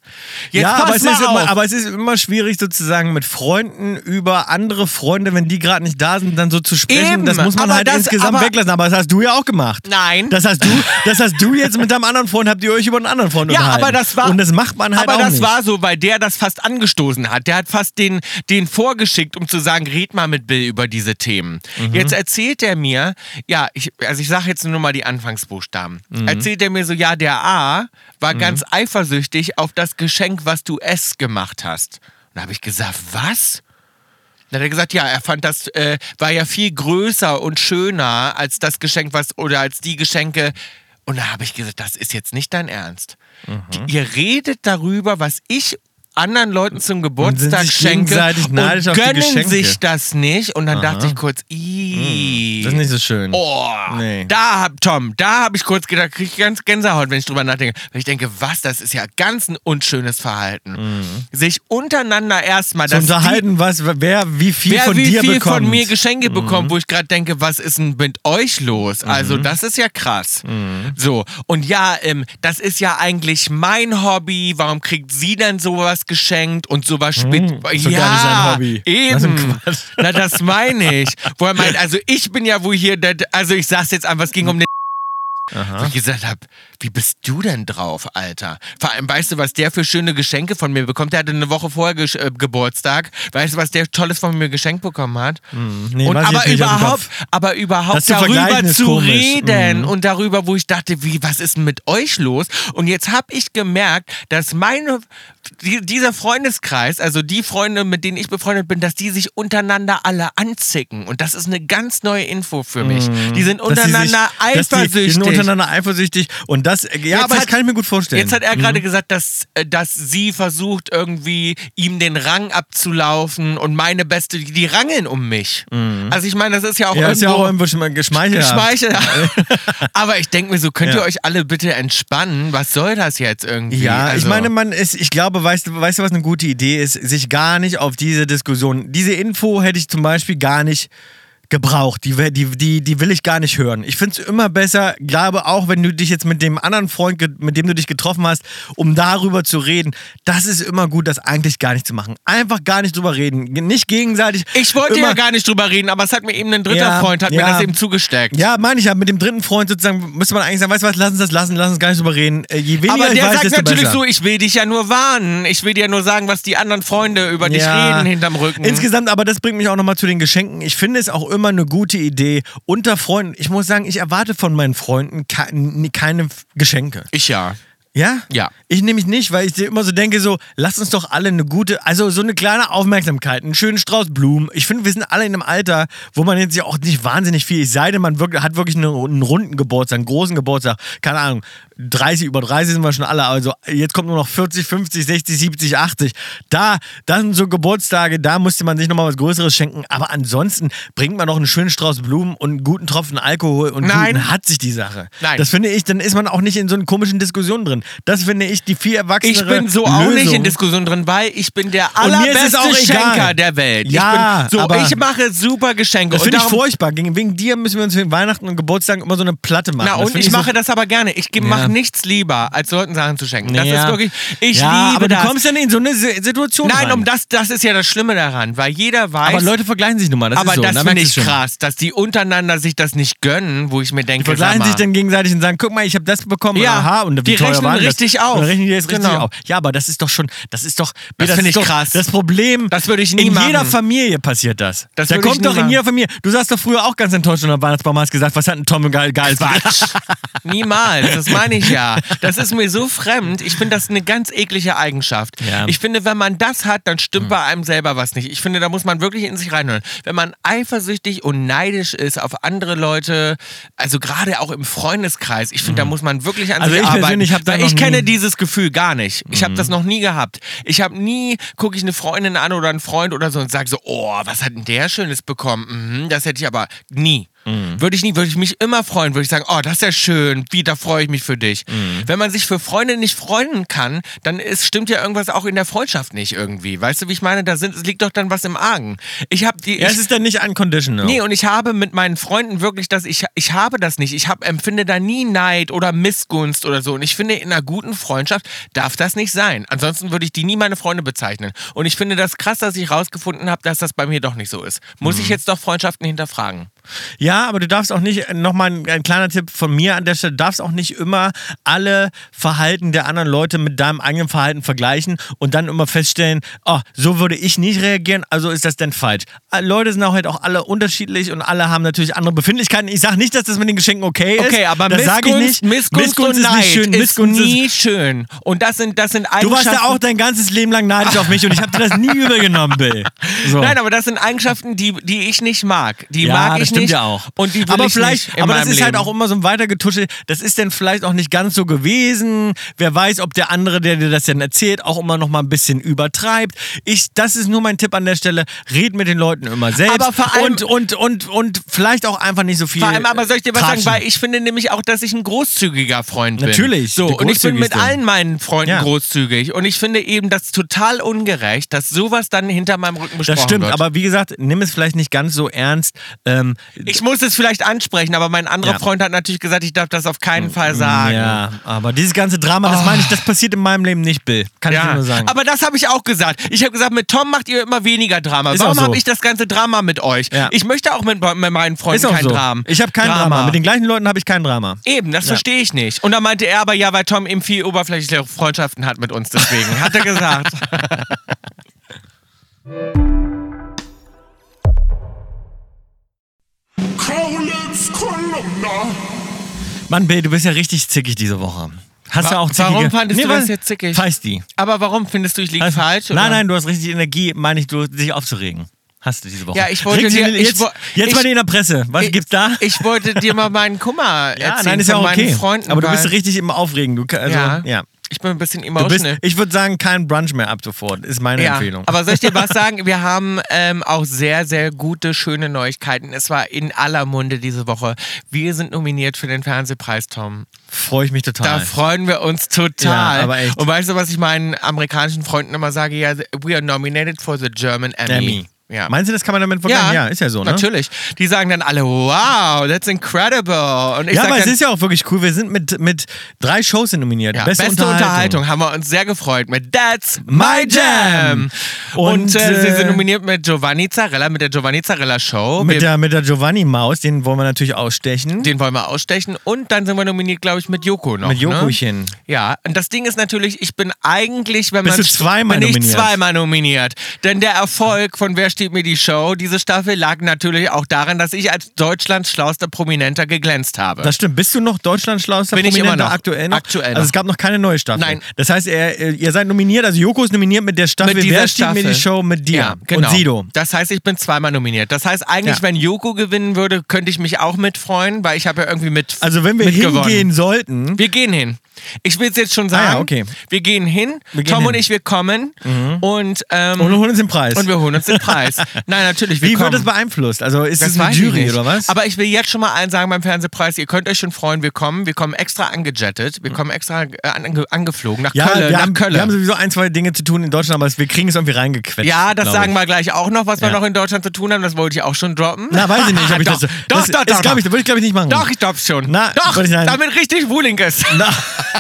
jetzt ja, aber es, ist auf. immer, aber es ist immer schwierig sozusagen mit Freunden über andere Freunde, wenn die gerade nicht da sind, dann so zu sprechen. Eben, das muss man aber halt das- insgesamt aber- weglassen. Aber das hast du ja auch gemacht. Nein. Das hast du, das hast du jetzt mit deinem anderen Freund, habt ihr euch über einen anderen Freund Ja, unterhalten. aber das war. Und das macht man halt aber auch das nicht. war so, weil der das fast angestoßen hat. Der hat fast den, den vorgeschickt, um zu sagen, red mal mit Bill über diese Themen. Mhm. Jetzt erzählt er mir, ja, ich, also ich sage jetzt nur mal die Anfangsbuchstaben. Mhm. Erzählt er mir so, ja, der A war ganz eifersüchtig auf das Geschenk, was du S gemacht hast. Und da habe ich gesagt, was? Dann hat er gesagt, ja, er fand das äh, war ja viel größer und schöner als das Geschenk, was oder als die Geschenke. Und da habe ich gesagt, das ist jetzt nicht dein Ernst. Die, ihr redet darüber, was ich anderen Leuten zum Geburtstag sich schenke und gönnen sich das nicht. Und dann dachte ich kurz, ih. Das ist nicht so schön. Oh, Nee. da hab Tom, da habe ich kurz gedacht, kriege ich ganz Gänsehaut, wenn ich drüber nachdenke. Weil ich denke, was, das ist ja ganz ein unschönes Verhalten. Sich untereinander erstmal Mhm. Das unterhalten, was, wer wie viel wer von wie dir viel bekommt. von mir Geschenke Mhm. bekommt, wo ich gerade denke, was ist denn mit euch los? Also das ist ja krass. Mhm. So und ja, ähm, das ist ja eigentlich mein Hobby. Warum kriegt sie denn sowas geschenkt und sowas spät? Ist doch ja, eben. Quatsch. Na, das meine ich. Wo er meint, also ich bin ja wo hier, der, also ich sag's jetzt einfach, es ging um den wo ich gesagt habe, wie bist du denn drauf, Alter? Vor allem, weißt du, was der für schöne Geschenke von mir bekommt? Der hatte eine Woche vorher Gesch äh, Geburtstag. Weißt du, was der Tolles von mir geschenkt bekommen hat? Nee, und aber überhaupt, aber überhaupt Das zu darüber zu komisch. reden Mhm. und darüber, wo ich dachte, wie, was ist denn mit euch los? Und jetzt habe ich gemerkt, dass meine, die, dieser Freundeskreis, also die Freunde, mit denen ich befreundet bin, dass die sich untereinander alle anzicken. Und das ist eine ganz neue Info für mich. Die sind Mhm. Die sich- untereinander dass die, eifersüchtig. Die sind untereinander eifersüchtig und das, ja, Jetzt aber das hat- kann ich mir gut vorstellen. Jetzt hat er gerade gesagt, dass, äh, dass sie versucht, irgendwie ihm den Rang abzulaufen und meine Beste, die rangeln um mich. Also ich meine, das ist ja auch Mhm. ja, ist ja irgendwo auch irgendwo schon mal geschmeichelt. geschmeichelt. Aber ich denke mir so, könnt ihr Ja. euch alle bitte entspannen? Was soll das jetzt irgendwie? Ja, ich Also- meine, man ist, ich glaube, weißt du, weißt du, was eine gute Idee ist, sich gar nicht auf diese Diskussion, diese Info hätte ich zum Beispiel gar nicht gebraucht. Die, die, die, die will ich gar nicht hören. Ich finde es immer besser, glaube auch, wenn du dich jetzt mit dem anderen Freund, mit dem du dich getroffen hast, um darüber zu reden, das ist immer gut, das eigentlich gar nicht zu machen. Einfach gar nicht drüber reden. Nicht gegenseitig. ich wollte immer, ja gar nicht drüber reden, aber es hat mir eben ein dritter Ja, Freund, hat mir ja. das eben zugesteckt. Ja, meine ich ja, mit dem dritten Freund sozusagen müsste man eigentlich sagen, weißt du was, lass uns das lassen, lass uns gar nicht drüber reden. Äh, je weniger Aber der weiß, sagt natürlich besser. so, ich will dich ja nur warnen. Ich will dir nur sagen, was die anderen Freunde über dich Ja. reden hinterm Rücken. Insgesamt, aber das bringt mich auch nochmal zu den Geschenken. Ich finde es auch immer eine gute Idee unter Freunden. Ich muss sagen, ich erwarte von meinen Freunden ke keine Geschenke. ich ja. Ja? Ja. Ich nämlich nicht, weil ich dir immer so denke, so, lass uns doch alle eine gute, also so eine kleine Aufmerksamkeit, einen schönen Strauß Blumen. Ich finde, wir sind alle in einem Alter, wo man jetzt ja auch nicht wahnsinnig viel, es sei denn, man wirklich, hat wirklich einen, einen runden Geburtstag, einen großen Geburtstag, keine Ahnung, 30, über 30 sind wir schon alle, also jetzt kommt nur noch 40, 50, 60, 70, 80. Da, das sind so Geburtstage, da musste man sich nochmal was Größeres schenken, aber ansonsten bringt man doch einen schönen Strauß Blumen und einen guten Tropfen Alkohol und Nein. guten hat sich die Sache. Nein. Das finde ich, dann ist man auch nicht in so einer komischen Diskussion drin. Das finde ich die viel erwachsenere Ich bin so auch Lösung. nicht in Diskussion drin, weil ich bin der allerbeste auch egal. Schenker der Welt. Ja, ich bin, so, aber- ich mache super Geschenke. Das finde ich furchtbar. Wegen dir müssen wir uns für Weihnachten und Geburtstag immer so eine Platte machen. Na, und ich so- mache das aber gerne. Ich Ja. Nichts lieber, als Leuten Sachen zu schenken. Das Ja. ist wirklich, ich ja, liebe aber das. du kommst ja nicht in so eine Si- Situation Nein, rein. um das, das ist ja das Schlimme daran, weil jeder weiß. Aber Leute vergleichen sich nun mal. Das aber ist so. das da finde ich krass, dass die untereinander sich das nicht gönnen, wo ich mir denke, Die vergleichen sich dann gegenseitig und sagen, guck mal, ich habe das bekommen. Ja, Aha, und wie die teuer rechnen richtig das? auf. Und dann rechnen die jetzt richtig Genau. auf. Ja, aber das ist doch schon, das ist doch, Das ist finde ich doch krass. Das Problem, Das würde ich nie in machen. jeder Familie passiert das. Das da kommt doch in machen. jeder Familie. Du saßt doch früher auch ganz enttäuscht unter dem Weihnachtsbaum, hast gesagt, was hat ein Tom geil, geil Quatsch. Niemals, das meine ich ich ja. Das ist mir so fremd. Ich finde das eine ganz eklige Eigenschaft. Ja. Ich finde, wenn man das hat, dann stimmt bei einem selber was nicht. Ich finde, da muss man wirklich in sich reinhören. Wenn man eifersüchtig und neidisch ist auf andere Leute, also gerade auch im Freundeskreis, ich finde, da muss man wirklich an Also sich ich arbeiten. persönlich hab da ich kenne dieses Gefühl gar nicht. Ich habe das noch nie gehabt. Ich habe nie, gucke ich eine Freundin an oder einen Freund oder so und sage so, oh, was hat denn der Schönes bekommen? Mhm, das hätte ich aber nie. Würde ich nie, würde ich mich immer freuen, würde ich sagen, oh, das ist ja schön, wie, da freue ich mich für dich. Wenn man sich für Freunde nicht freuen kann, dann ist, stimmt ja irgendwas auch in der Freundschaft nicht irgendwie. Weißt du, wie ich meine? Da sind, es liegt doch dann was im Argen. Ich habe die, Ja, ich, es ist dann nicht unconditional. Nee, und ich habe mit meinen Freunden wirklich das, ich, ich habe das nicht. Ich hab, empfinde da nie Neid oder Missgunst oder so. Und ich finde, in einer guten Freundschaft darf das nicht sein. Ansonsten würde ich die nie meine Freunde bezeichnen. Und ich finde das krass, dass ich rausgefunden habe, dass das bei mir doch nicht so ist. Muss Mhm. ich jetzt doch Freundschaften hinterfragen? Ja, aber du darfst auch nicht, nochmal ein, ein kleiner Tipp von mir an der Stelle, du darfst auch nicht immer alle Verhalten der anderen Leute mit deinem eigenen Verhalten vergleichen und dann immer feststellen, oh, so würde ich nicht reagieren, also ist das denn falsch. Äh, Leute sind auch halt auch alle unterschiedlich und alle haben natürlich andere Befindlichkeiten. Ich sage nicht, dass das mit den Geschenken okay ist. Okay, aber das sage ich Missgunst, nicht. Missgunst, und ist nicht schön. ist Missgunst ist nie schön. Und das sind, das sind Du Eigenschaften... warst ja auch dein ganzes Leben lang neidisch auf mich und ich habe dir das nie übergenommen, Bill. So. Nein, aber das sind Eigenschaften, die, die ich nicht mag. Die ja, mag ich das stimmt nicht. ja auch. Und die will aber ich vielleicht, nicht in aber das ist halt Leben. auch immer so ein weitergetuschelt. Das ist dann vielleicht auch nicht ganz so gewesen. Wer weiß, ob der andere, der dir das dann erzählt, auch immer noch mal ein bisschen übertreibt. Ich, das ist nur mein Tipp an der Stelle. Red mit den Leuten immer selbst. Aber vor allem- und, und, und, und vielleicht auch einfach nicht so viel. Vor allem, aber soll ich dir was sagen? Weil ich finde nämlich auch, dass ich ein großzügiger Freund bin. Natürlich, So, und ich bin mit allen meinen Freunden Ja. großzügig. Und ich finde eben das total ungerecht, dass sowas dann hinter meinem Rücken besprochen das stimmt, wird. aber wie gesagt, nimm es vielleicht nicht ganz so ernst. Ähm, ich muss es vielleicht ansprechen, aber mein anderer Ja. Freund hat natürlich gesagt, ich darf das auf keinen Fall sagen. ja, aber dieses ganze Drama, das meine ich, das passiert in meinem Leben nicht, Bill. Kann ich dir Ja, nur sagen. aber das habe ich auch gesagt. Ich habe gesagt, mit Tom macht ihr immer weniger Drama. Ist Warum so. habe ich das ganze Drama mit euch? Ja. Ich möchte auch mit, mit meinen Freunden kein so. Drama. Ich habe kein Drama. Mit den gleichen Leuten habe ich kein Drama. Eben, das verstehe ich nicht. Und dann meinte er aber, ja, weil Tom eben viel oberflächliche Freundschaften hat mit uns, deswegen. Hat er gesagt. Kolumna. Mann, Bill, du bist ja richtig zickig diese Woche. Hast du Wa- auch zickige... warum fandest du was- das jetzt zickig? Feisty. aber warum findest du, ich liege Hast- falsch? Oder? Nein, nein, du hast richtig Energie, meine ich, du, dich aufzuregen. Hast du diese Woche. Ja, ich wollte dir- ich Jetzt, wo- jetzt ich- mal in der Presse. Was Ich- gibt's da? Ich wollte dir mal meinen Kummer erzählen ja, nein, ist ja okay. meinen Freunden. Aber du bist richtig im Aufregen. Du, also, ja, ja. Ich bin ein bisschen Du bist, emotional. ich würde sagen, kein Brunch mehr ab sofort. Ist meine ja, Empfehlung. aber soll ich dir was sagen? Wir haben ähm, auch sehr, sehr gute, schöne Neuigkeiten. Es war in aller Munde diese Woche. Wir sind nominiert für den Fernsehpreis, Tom. Freue ich mich Da total. freuen wir uns total. Ja, aber echt. Und weißt du, was ich meinen amerikanischen Freunden immer sage? Ja, we are nominated for the German Emmy. Emmy. Ja. Meinst du, das kann man damit vergleichen? Ja, ist ja so, ne? Natürlich. Die sagen dann alle, wow, that's incredible. Und ich Ja, aber es dann, ist ja auch wirklich cool. Wir sind mit, mit drei Shows nominiert. ja, beste, beste, Unterhaltung. haben wir uns sehr gefreut mit That's My Jam. Und, Und, äh, sie äh, sind nominiert mit Giovanni Zarella, mit der Giovanni Zarella Show. Mit Wir- der, mit der Giovanni-Maus, den wollen wir natürlich ausstechen. den wollen wir ausstechen. Und dann sind wir nominiert, glaube ich, mit Joko noch. Mit Jokochen. Ne? Ja, und das Ding ist natürlich, ich bin eigentlich, wenn Bist man. du zweimal bin ich nominiert? zweimal nominiert. Denn der Erfolg von Wer steht mir die Show, diese Staffel, lag natürlich auch daran, dass ich als Deutschlands schlauster Prominenter geglänzt habe. Das stimmt. Bist du noch Deutschlands schlauster Bin ich Prominenter immer noch. aktuell noch? Aktuell Also es gab noch keine neue Staffel. Nein. Das heißt, er, äh, ihr seid nominiert, also Joko ist nominiert mit der Staffel mit Wer steht mir die Show mit dir Ja, genau. und Sido. Das heißt, ich bin zweimal nominiert. Das heißt, eigentlich, Ja. wenn Joko gewinnen würde, könnte ich mich auch mitfreuen, weil ich habe ja irgendwie mit Also wenn wir mitgewonnen. hingehen sollten, Wir gehen hin. Ich will es jetzt schon Ah sagen. ja, okay. Wir gehen hin. Wir gehen Tom und hin. ich, wir kommen. Und, ähm, und wir holen uns den Preis. und wir holen uns den Preis. Nein, natürlich. Wir Wie kommen. wird das beeinflusst? Also ist Das es eine Jury oder was? Aber ich will jetzt schon mal allen sagen beim Fernsehpreis, ihr könnt euch schon freuen, wir kommen. Wir kommen extra angejettet. Wir kommen extra äh, ange angeflogen nach ja, Köln. wir, nach haben, Köln. wir haben sowieso ein, zwei Dinge zu tun in Deutschland, aber wir kriegen es irgendwie reingequetscht. ja, das sagen ich. wir gleich auch noch, was wir Ja. noch in Deutschland zu tun haben. Das wollte ich auch schon droppen. Na, weiß ich nicht, ob ich doch, das. Doch, das, doch, das doch. ich, das würde ich glaube ich nicht machen. Doch, ich glaub's schon. Na, doch, damit richtig Wuling ist. Na.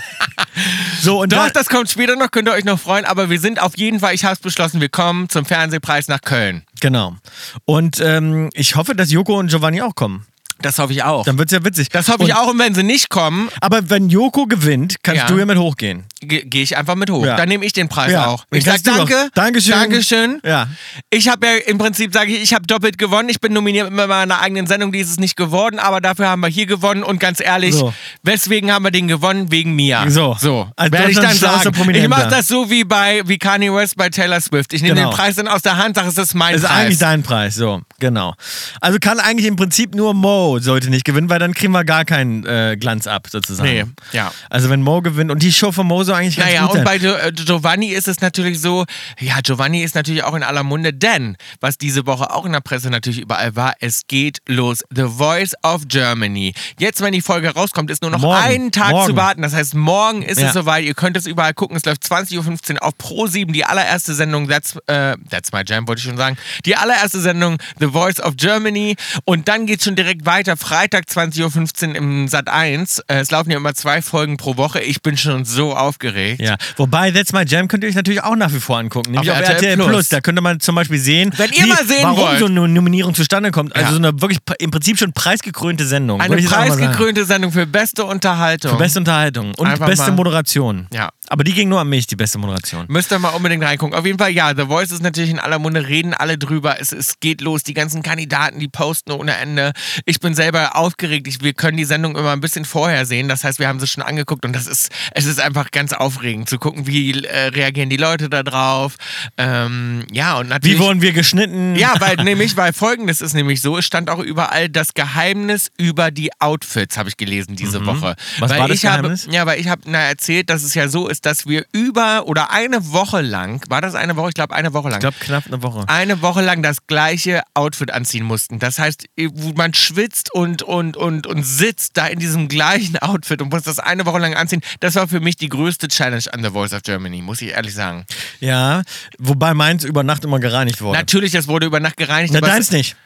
so und Doch, da, das kommt später noch, könnt ihr euch noch freuen. Aber wir sind auf jeden Fall, ich habe es beschlossen, wir kommen zum Fernsehpreis nach Köln. genau. Und ähm, ich hoffe, dass Joko und Giovanni auch kommen. Das hoffe ich auch. Dann wird's ja witzig. Das hoffe ich Und- auch. Und wenn sie nicht kommen, Aber wenn Joko gewinnt, kannst Ja. du ja mit hochgehen. ge- gehe ich einfach mit hoch. Ja. Dann nehme ich den Preis Ja. auch. Ich sage kannst du doch. danke. Dankeschön. Dankeschön. Ja. Ich habe ja im Prinzip, sage ich, ich habe doppelt gewonnen. Ich bin nominiert mit meiner eigenen Sendung, die ist es nicht geworden, aber dafür haben wir hier gewonnen. Und ganz ehrlich, So. weswegen haben wir den gewonnen? Wegen mir. So. So. Als Werde ich dann Deutschlands schlauster sagen. Ich mache das so wie bei wie Kanye West bei Taylor Swift. Ich nehme Genau. den Preis dann aus der Hand, sage, es ist mein Das ist Preis. eigentlich dein Preis, so, genau. Also kann eigentlich im Prinzip nur Mo sollte nicht gewinnen, weil dann kriegen wir gar keinen äh, Glanz ab, sozusagen. Nee, ja. Also wenn Mo gewinnt und die Show von Mo so eigentlich ganz Naja, gut und sein. bei Gio- äh, Giovanni ist es natürlich so, ja, Giovanni ist natürlich auch in aller Munde, denn was diese Woche auch in der Presse natürlich überall war, es geht los. The Voice of Germany. Jetzt, wenn die Folge rauskommt, ist nur noch Morgen. einen Tag Morgen. zu warten. Das heißt, morgen ist Ja. es soweit. Ihr könnt es überall gucken. Es läuft 20.15 Uhr auf Pro7, die allererste Sendung, That's, äh, That's My Jam, wollte ich schon sagen. Die allererste Sendung, The Voice of Germany. Und dann geht es schon direkt weiter. Freitag 20.15 Uhr im Sat 1. Äh, es laufen ja immer zwei Folgen pro Woche. Ich bin schon so aufgeregt. Ja, wobei That's My Jam könnt ihr euch natürlich auch nach wie vor angucken. Nämlich Auf auf, RTL Plus. Plus. Da könnte man zum Beispiel sehen, Wenn ihr wie, mal sehen warum wollt. so eine Nominierung zustande kommt. Also Ja. so eine wirklich im Prinzip schon preisgekrönte Sendung. Eine preisgekrönte Sendung für beste Unterhaltung. Für beste Unterhaltung und Einfach beste mal- Moderation. Ja. Aber die ging nur an mich, die beste Moderation. Müsst ihr mal unbedingt reingucken. Auf jeden Fall, ja, The Voice ist natürlich in aller Munde, reden alle drüber. Es, es geht los, die ganzen Kandidaten, die posten ohne Ende. Ich bin selber aufgeregt. Ich, wir können die Sendung immer ein bisschen vorher sehen. Das heißt, wir haben sie schon angeguckt und das ist, es ist einfach ganz aufregend zu gucken, wie äh, reagieren die Leute da drauf. Ähm, ja, und natürlich. Wie wurden wir geschnitten? Ja, weil nämlich, weil folgendes ist nämlich so, es stand auch überall das Geheimnis über die Outfits, habe ich gelesen diese Woche. Mhm. Was weil war das ich Geheimnis? Ja, weil ich habe erzählt, dass es ja so ist, dass wir über oder eine Woche lang, war das eine Woche? Ich glaube eine Woche lang. Ich glaube knapp eine Woche. eine Woche lang das gleiche Outfit anziehen mussten. Das heißt, man schwitzt und, und, und, und sitzt da in diesem gleichen Outfit und muss das eine Woche lang anziehen. Das war für mich die größte Challenge an The Voice of Germany, muss ich ehrlich sagen. Ja, wobei meins über Nacht immer gereinigt wurde. Natürlich, das wurde über Nacht gereinigt. Na, deins nicht.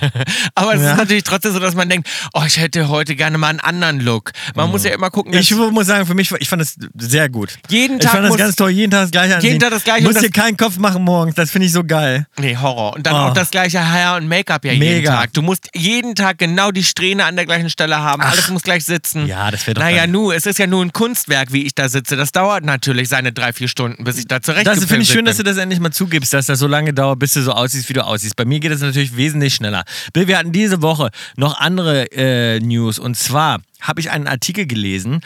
Aber es Ja. ist natürlich trotzdem so, dass man denkt, oh, ich hätte heute gerne mal einen anderen Look. Man muss ja immer gucken, Ich muss sagen, für mich, ich fand es sehr gut. Jeden ich Tag fand das muss- ganz toll, jeden Tag das gleiche anziehen. Jeden Tag das Gleiche Du musst dir das- keinen Kopf machen morgens, das finde ich so geil. Nee, Horror. Und dann Oh. auch das gleiche Hair und Make-up ja jeden Mega. Tag. Du musst jeden Tag genau die Strähne an der gleichen Stelle haben. Alles muss gleich sitzen. Ja, das wär doch Naja, nu, es ist ja nur ein Kunstwerk, wie ich da sitze. Das dauert natürlich seine drei, vier Stunden, bis ich da zurecht Das finde ich schön, dass du bin. das endlich mal zugibst, dass das so lange dauert, bis du so aussiehst, wie du aussiehst. Bei mir geht es natürlich wesentlich schneller. Bill, wir hatten diese Woche noch andere äh, News und zwar habe ich einen Artikel gelesen.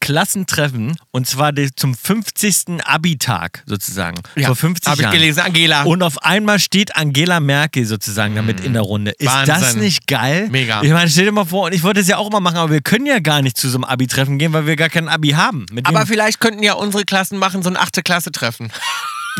Klassentreffen und zwar zum 50. Abi-Tag sozusagen. Ja, vor 50 hab ich Jahren. gelesen, Angela. Und auf einmal steht Angela Merkel sozusagen damit in der Runde. Ist das Wahnsinn. nicht geil? Mega. Ich meine, stell dir mal vor, und ich wollte es ja auch mal machen, aber wir können ja gar nicht zu so einem Abi-Treffen gehen, weil wir gar kein Abi haben. Aber vielleicht könnten ja unsere Klassen machen, so ein achte Klasse treffen.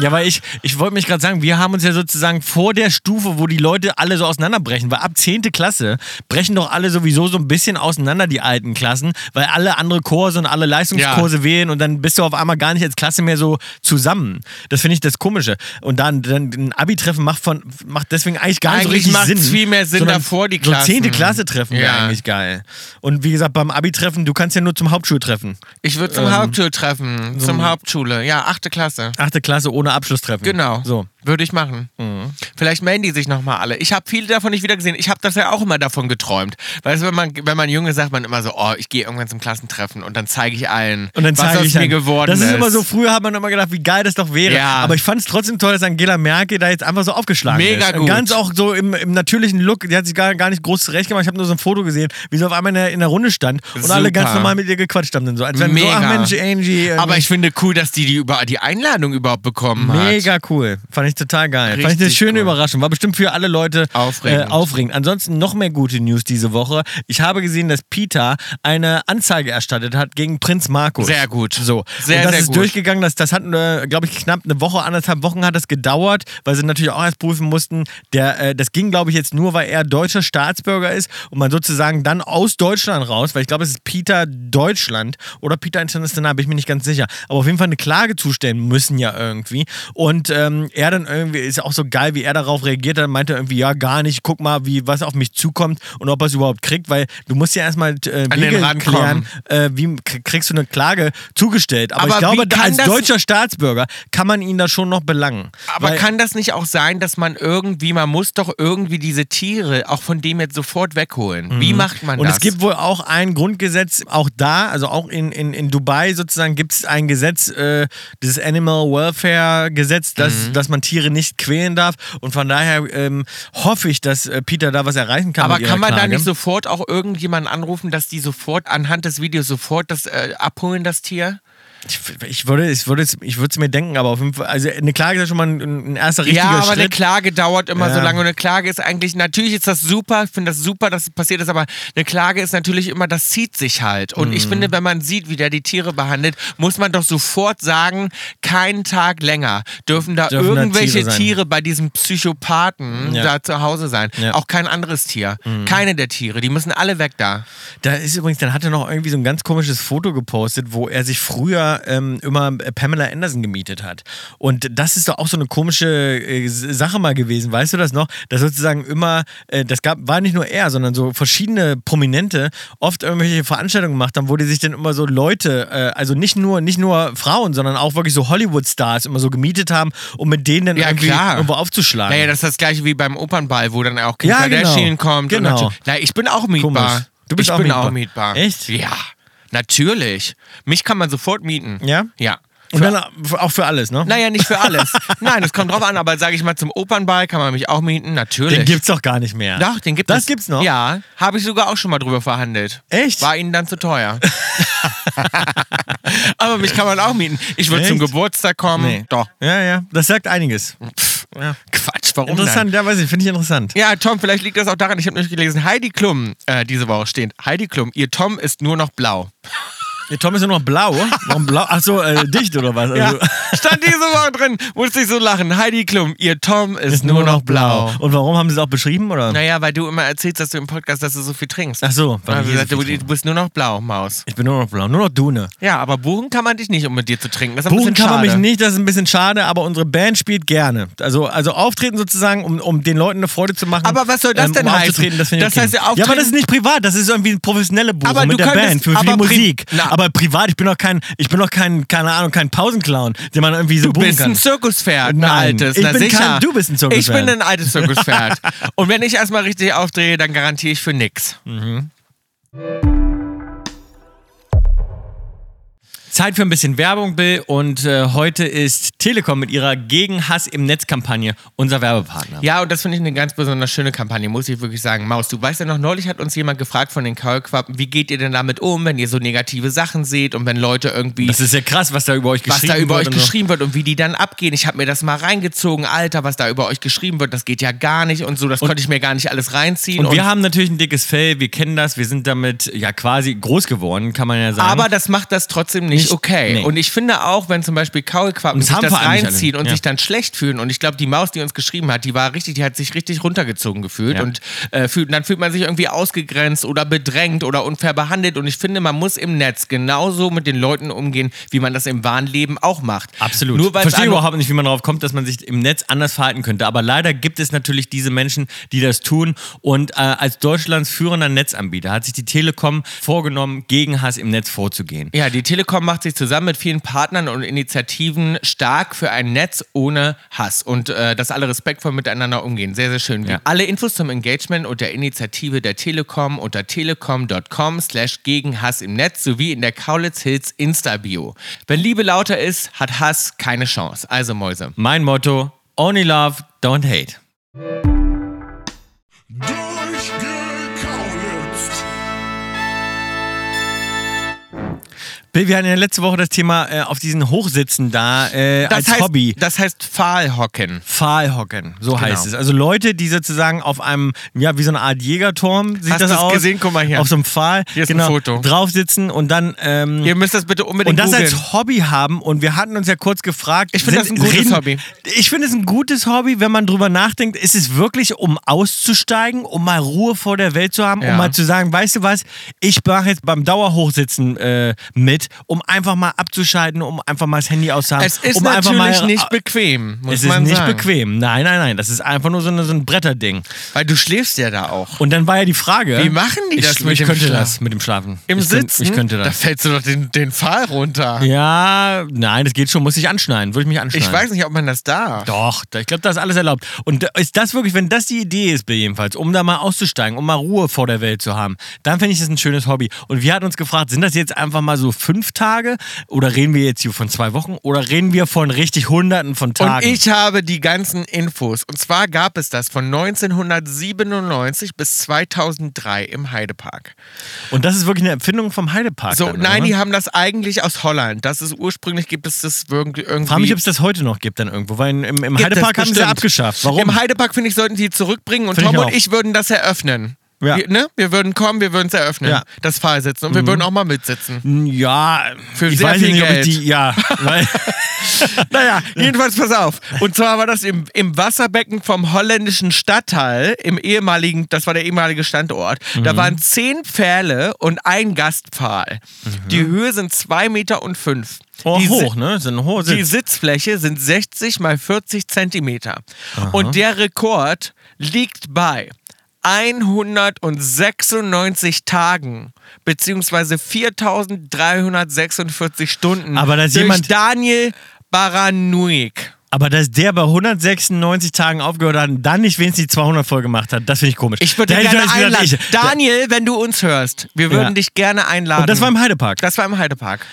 Ja, weil ich, ich wollte mich gerade sagen, wir haben uns ja sozusagen vor der Stufe, wo die Leute alle so auseinanderbrechen, weil ab 10. Klasse brechen doch alle sowieso so ein bisschen auseinander, die alten Klassen, weil alle andere Kurse und alle Leistungskurse wählen und dann bist du auf einmal gar nicht als Klasse mehr so zusammen. Das finde ich das Komische. Und dann, dann ein Abi-Treffen macht, von, macht deswegen eigentlich gar Eigentlich nicht so richtig Sinn. viel mehr Sinn davor, die So Klassen. 10. Klasse-Treffen wäre Ja. eigentlich geil. Und wie gesagt, beim Abi-Treffen, du kannst ja nur zum Hauptschultreffen. Ich würde zum Hauptschultreffen, zum Hauptschule. Ja, achte Klasse. 8. Klasse ohne Abschlusstreffen. Genau. So. Würde ich machen. Vielleicht melden die sich nochmal alle. Ich habe viele davon nicht wieder gesehen. Ich habe das ja auch immer davon geträumt. Weißt du, wenn man, wenn man jung ist, sagt man immer so, oh, ich gehe irgendwann zum Klassentreffen und dann zeige ich allen, Und dann was zeige aus ich mir dann. geworden Das ist. ist immer so, früher hat man immer gedacht, wie geil das doch wäre. Ja. Aber ich fand es trotzdem toll, dass Angela Merkel da jetzt einfach so aufgeschlagen Mega ist. gut. Ganz auch so im, im natürlichen Look. Die hat sich gar, gar nicht groß zurechtgemacht. Ich habe nur so ein Foto gesehen, wie sie auf einmal in der, in der Runde stand und Super. alle ganz normal mit ihr gequatscht haben. So, als wenn so, Mega. ach Mensch, Angie. äh, Aber ich finde cool, dass die die, über, die Einladung überhaupt bekommen hat. Mega cool. Fand ich total geil. Fand ich eine Richtig schöne cool. Überraschung. War bestimmt für alle Leute Aufregend. Äh, aufregend. Ansonsten noch mehr gute News diese Woche. Ich habe gesehen, dass Peter eine Anzeige erstattet hat gegen Prinz Markus. Sehr gut. So. Sehr, Und das sehr ist gut. durchgegangen. Das, das hat, äh, glaube ich, knapp eine Woche, anderthalb Wochen hat das gedauert, weil sie natürlich auch erst prüfen mussten. Der, äh, das ging, glaube ich, jetzt nur, weil er deutscher Staatsbürger ist und man sozusagen dann aus Deutschland raus, weil ich glaube, es ist Peter Deutschland oder Peter International, bin ich mir nicht ganz sicher. Aber auf jeden Fall eine Klage zustellen müssen ja irgendwie. Und ähm, er dann dann irgendwie, ist auch so geil, wie er darauf reagiert hat, meinte irgendwie, ja, gar nicht, guck mal, wie, was auf mich zukommt und ob er es überhaupt kriegt, weil du musst ja erstmal äh, An Wege klären, äh, wie kriegst du eine Klage zugestellt. Aber, Aber ich glaube, als das- deutscher Staatsbürger kann man ihn da schon noch belangen. Aber kann das nicht auch sein, dass man irgendwie, man muss doch irgendwie diese Tiere auch von dem jetzt sofort wegholen? Wie macht man Mhm. Und das? es gibt wohl auch ein Grundgesetz, auch da, also auch in, in, in Dubai sozusagen, gibt es ein Gesetz, äh, dieses Animal Welfare Gesetz, dass, Mhm. dass man Tiere nicht quälen darf. Und von daher ähm, hoffe ich, dass äh, Peter da was erreichen kann. aber kann man da Klage. nicht sofort auch irgendjemanden anrufen, dass die sofort anhand des Videos sofort das äh, abholen, das Tier? Ich, ich würde ich würde es ich würde es mir denken, aber auf jeden Fall, also eine Klage ist ja schon mal ein, ein erster richtiger ja, aber eine Schritt. Klage dauert immer Ja. so lange und eine Klage ist eigentlich, natürlich ist das super, ich finde das super, dass es passiert ist, aber eine Klage ist natürlich immer, das zieht sich halt. Und Mhm. ich finde, wenn man sieht, wie der die Tiere behandelt, muss man doch sofort sagen, keinen Tag länger dürfen da Dürfen da irgendwelche Tiere Tiere, sein. bei diesem Psychopathen Ja. da zu Hause sein. Ja. Mhm. Auch kein anderes Tier. Keine der Tiere, die müssen alle weg da. Da ist übrigens, dann hat er noch irgendwie so ein ganz komisches Foto gepostet, wo er sich früher ähm, immer äh, Pamela Anderson gemietet hat. Und das ist doch auch so eine komische äh, Sache mal gewesen, weißt du das noch? Dass sozusagen immer, äh, das gab, war nicht nur er, sondern so verschiedene Prominente oft irgendwelche Veranstaltungen gemacht haben, wo die sich dann immer so Leute, äh, also nicht nur, nicht nur Frauen, sondern auch wirklich so Hollywood-Stars immer so gemietet haben, um mit denen dann Ja, irgendwie klar. irgendwo aufzuschlagen. Naja, das ist das gleiche wie beim Opernball, wo dann auch Kim Ja, Kardashian genau. kommt. Genau. Na, ich bin auch mietbar. Komisch. Du bist ich auch bin mietbar. auch mietbar. Echt? Ja, natürlich. Mich kann man sofort mieten. Ja? Ja. Und dann auch für alles, ne? Naja, nicht für alles. Nein, es kommt drauf an, aber sage ich mal, zum Opernball kann man mich auch mieten, natürlich. Den gibt's doch gar nicht mehr. Doch, den gibt das es. gibt's noch? Ja, habe ich sogar auch schon mal drüber verhandelt. Echt? War ihnen dann zu teuer. aber mich kann man auch mieten. Ich würde zum Geburtstag kommen. Nee. Doch. Ja, ja, das sagt einiges. Ja. Quatsch, warum Interessant, Dann? ja, weiß ich, finde ich interessant. Ja, Tom, vielleicht liegt das auch daran, ich habe nämlich gelesen, Heidi Klum, äh, diese Woche steht, Heidi Klum, ihr Tom ist nur noch blau. Der Tom ist nur noch blau. Warum blau? Ach so, äh, dicht oder was? Ja, Also, stand diese Woche drin, musste ich so lachen. Heidi Klum, ihr Tom ist, nur, noch blau. Und warum haben sie es auch beschrieben, oder? Naja, weil du immer erzählst, dass du im Podcast, dass du so viel trinkst. Ach so, weil so du, du bist nur noch blau, Maus. Ich bin nur noch blau, nur noch Dune. Ja, aber buchen kann man dich nicht, um mit dir zu trinken. Das ist Buchen kann man mich nicht, das ist ein bisschen schade, aber unsere Band spielt gerne. Also, also auftreten sozusagen, um, um den Leuten eine Freude zu machen. Aber was soll das ähm, denn um heißen? Das, Das okay. heißt ja, Ja, aber das ist nicht privat, das ist irgendwie eine professionelle Buchung Aber mit der Band für, für die Musik. Na. aber privat, ich bin doch kein, ich bin doch kein, keine Ahnung, kein Pausenclown, den man irgendwie so Du buchen bist kann. ein Zirkuspferd, ein Nein, altes. ich Na bin sicher. kein- du bist ein Zirkuspferd. Ich bin ein altes Zirkuspferd. Und wenn ich erstmal richtig aufdrehe, dann garantiere ich für nix. Zeit für ein bisschen Werbung, Bill. Und äh, heute ist Telekom mit ihrer Gegen Hass im Netz-Kampagne unser Werbepartner. Ja, und das finde ich eine ganz besonders schöne Kampagne, muss ich wirklich sagen. Maus, du weißt ja noch, neulich hat uns jemand gefragt von den Kaulquappen, wie geht ihr denn damit um, wenn ihr so negative Sachen seht und wenn Leute irgendwie Das ist ja krass, was da über euch was geschrieben da über wird. euch und so. geschrieben wird und wie die dann abgehen. Ich habe mir das mal reingezogen, Alter, was da über euch geschrieben wird, das geht ja gar nicht und so, das konnte ich mir gar nicht alles reinziehen. Und wir haben natürlich ein dickes Fell, wir kennen das, wir sind damit ja quasi groß geworden, kann man ja sagen. aber das macht das trotzdem nicht, Nicht- okay. nee. Und ich finde auch, wenn zum Beispiel Kaulquappen sich das reinziehen und Ja. sich dann schlecht fühlen und ich glaube, die Maus, die uns geschrieben hat, die war richtig, die hat sich richtig runtergezogen gefühlt Ja. und äh, fühlt, dann fühlt man sich irgendwie ausgegrenzt oder bedrängt oder unfair behandelt und ich finde, man muss im Netz genauso mit den Leuten umgehen, wie man das im wahren Leben auch macht. Absolut. Nur weil Verstehe überhaupt nicht, wie man darauf kommt, dass man sich im Netz anders verhalten könnte. Aber leider gibt es natürlich diese Menschen, die das tun. Und äh, als Deutschlands führender Netzanbieter hat sich die Telekom vorgenommen, gegen Hass im Netz vorzugehen. Ja, die Telekom macht sich zusammen mit vielen Partnern und Initiativen stark für ein Netz ohne Hass und äh, dass alle respektvoll miteinander umgehen. Sehr, sehr schön. Ja. Alle Infos zum Engagement und der Initiative der Telekom unter telekom.com slash gegen Hass im Netz sowie in der Kaulitz Hills Insta-Bio. Wenn Liebe lauter ist, hat Hass keine Chance. Also Mäuse. Mein Motto: Only love, don't hate. Bill, wir hatten ja letzte Woche das Thema äh, auf diesen Hochsitzen da äh, als heißt, Hobby. Das heißt Pfahlhocken. Pfahlhocken, so Genau. heißt es. Also Leute, die sozusagen auf einem, ja, wie so eine Art Jägerturm, sieht Hast das aus? gesehen? Guck mal hier. Auf so einem Pfahl, Hier ist ein genau, Foto. drauf sitzen und dann ähm, Ihr müsst das bitte unbedingt und das googeln. als Hobby haben und wir hatten uns ja kurz gefragt. Ich finde das ein gutes Hobby. Ich finde es ein gutes Hobby, wenn man drüber nachdenkt. Ist es wirklich, um auszusteigen, um mal Ruhe vor der Welt zu haben, Ja. um mal zu sagen, weißt du was, ich mache jetzt beim Dauerhochsitzen äh, mit Welt, um einfach mal abzuschalten, um einfach mal das Handy auszuhaben. Es ist um einfach natürlich mal, nicht bequem, muss Es ist man nicht sagen. bequem. Nein, nein, nein. Das ist einfach nur so, eine, so ein Bretterding. Weil du schläfst ja da auch. Und dann war ja die Frage. Wie machen die ich, das mit Ich dem könnte Schlaf- das mit dem Schlafen. Im ich Sitzen, ich könnte da das. fällst du doch den, den Pfahl runter. Ja, nein, das geht schon. Muss ich anschneiden. Würde ich mich anschneiden. Ich weiß nicht, ob man das darf. Doch, ich glaube, das ist alles erlaubt. Und ist das wirklich, wenn das die Idee ist, jedenfalls, um da mal auszusteigen, um mal Ruhe vor der Welt zu haben, dann finde ich das ein schönes Hobby. Und wir hatten uns gefragt, sind das jetzt einfach mal so fünf Tage oder reden wir jetzt hier von zwei Wochen oder reden wir von richtig Hunderten von Tagen? Und ich habe die ganzen Infos. Und zwar gab es das von 1997 bis 2003 im Heidepark. Und das ist wirklich eine Empfindung vom Heidepark. So, dann, nein, oder? die haben das eigentlich aus Holland. Das ist ursprünglich gibt es das irgendwie. Ich frage mich, ob es das heute noch gibt dann irgendwo, weil im, im Heidepark haben sie abgeschafft. Warum? Im Heidepark, finde ich, sollten die zurückbringen und Find Tom und ich würden das eröffnen. Ja. Wir, ne? wir würden kommen, wir würden es eröffnen, Ja. Mhm. das Fahrsitzen. Und wir würden auch mal mitsitzen. ja, Für ich sehr weiß viel nicht, ob ich Geld. die, ja, weil, Naja, jedenfalls pass auf. Und zwar war das im, im Wasserbecken vom holländischen Stadtteil, im ehemaligen, das war der ehemalige Standort. Mhm. Da waren zehn Pfähle und ein Gastpfahl. Die Höhe sind zwei Meter und fünf. oh, die, hoch, ne? Ist ein hoher Die Sitz. Sitzfläche sind 60 mal 40 Zentimeter. Und der Rekord liegt bei 196 Tagen beziehungsweise 4346 Stunden Aber da ist durch jemand- Daniel Baranuik. Aber dass der bei 196 Tagen aufgehört hat und dann nicht wenigstens die 200 voll gemacht hat, das finde ich komisch. Ich würde Da gerne ich gesagt, einladen. ich- Daniel, wenn du uns hörst, wir würden Ja. dich gerne einladen. Und das war im Heidepark. Das war im Heidepark.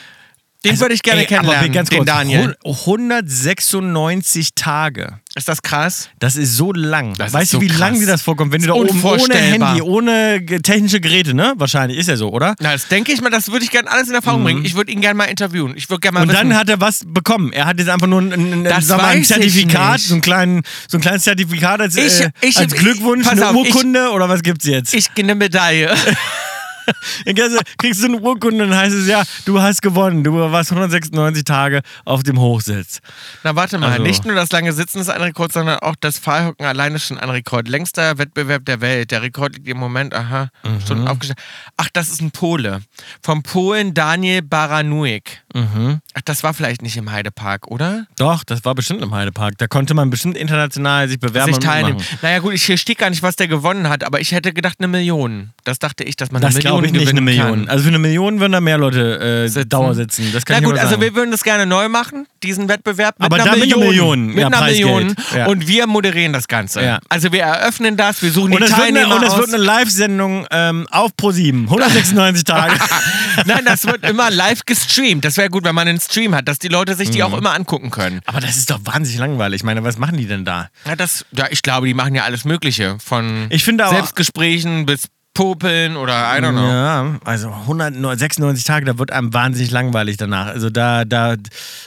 Den Also, würde ich gerne ey, kennenlernen, aber ganz den kurz, Daniel. hu- 196 Tage. Ist das krass? Das ist so lang. Das weißt du, so wie krass. lang dir das vorkommt, wenn du da oben ohne. Handy, ohne technische Geräte, ne? Wahrscheinlich ist ja so, oder? Na, das denke ich mal, das würde ich gerne alles in Erfahrung bringen. Ich würde ihn gerne mal interviewen. Ich würde gerne mal Mhm. Und wissen. dann hat er was bekommen. Er hat jetzt einfach nur ein, ein, mal, ein ich Zertifikat, so, einen kleinen, so ein kleines Zertifikat als, Ich- äh, ich- als Glückwunsch, pass eine auf, ich- Urkunde oder was gibt's jetzt? ich eine Medaille. Kriegst du- kriegst du eine Urkunde und dann heißt es ja, du hast gewonnen. Du warst 196 Tage auf dem Hochsitz. Na, warte mal. Also- Nicht nur das lange Sitzen ist ein Rekord, sondern auch das Pfahlhocken alleine ist schon ein Rekord. Längster Wettbewerb der Welt. Der Rekord liegt im Moment, aha, Mhm. Stunden aufgestellt. Ach, das ist ein Pole. Vom Polen Daniel Baranuik. Mhm. Ach, das war vielleicht nicht im Heidepark, oder? Doch, das war bestimmt im Heidepark. Da konnte man bestimmt international sich bewerben Sich und teilnehmen. Naja, gut, ich hier steht gar nicht, was der gewonnen hat, aber ich hätte gedacht, eine Million. Das dachte ich, dass man Das eine Million glaube ich nicht, eine Million. Kann. Also für eine Million würden da mehr Leute äh, Sitzen. Dauer sitzen. Das kann Na gut, also wir würden das gerne neu machen, diesen Wettbewerb. Mit Aber einer dann mit einer Million. Million, Mit ja, einer Preisgeld. Million. Ja. Und wir moderieren das Ganze. Ja. Also wir eröffnen das, wir suchen und die wird eine, Teilnehmer und es wird eine Live-Sendung ähm, auf Pro7. 196 Tage. Nein, das wird immer live gestreamt. Das wäre gut, wenn man einen Stream hat, dass die Leute sich Mhm. die auch immer angucken können. Aber das ist doch wahnsinnig langweilig. Ich meine, was machen die denn da? Ja, das, ja, ich glaube, die machen ja alles Mögliche. Von Ich finde aber- Selbstgesprächen bis Popeln oder I don't know. Ja, also 196 Tage, da wird einem wahnsinnig langweilig danach. Also da, da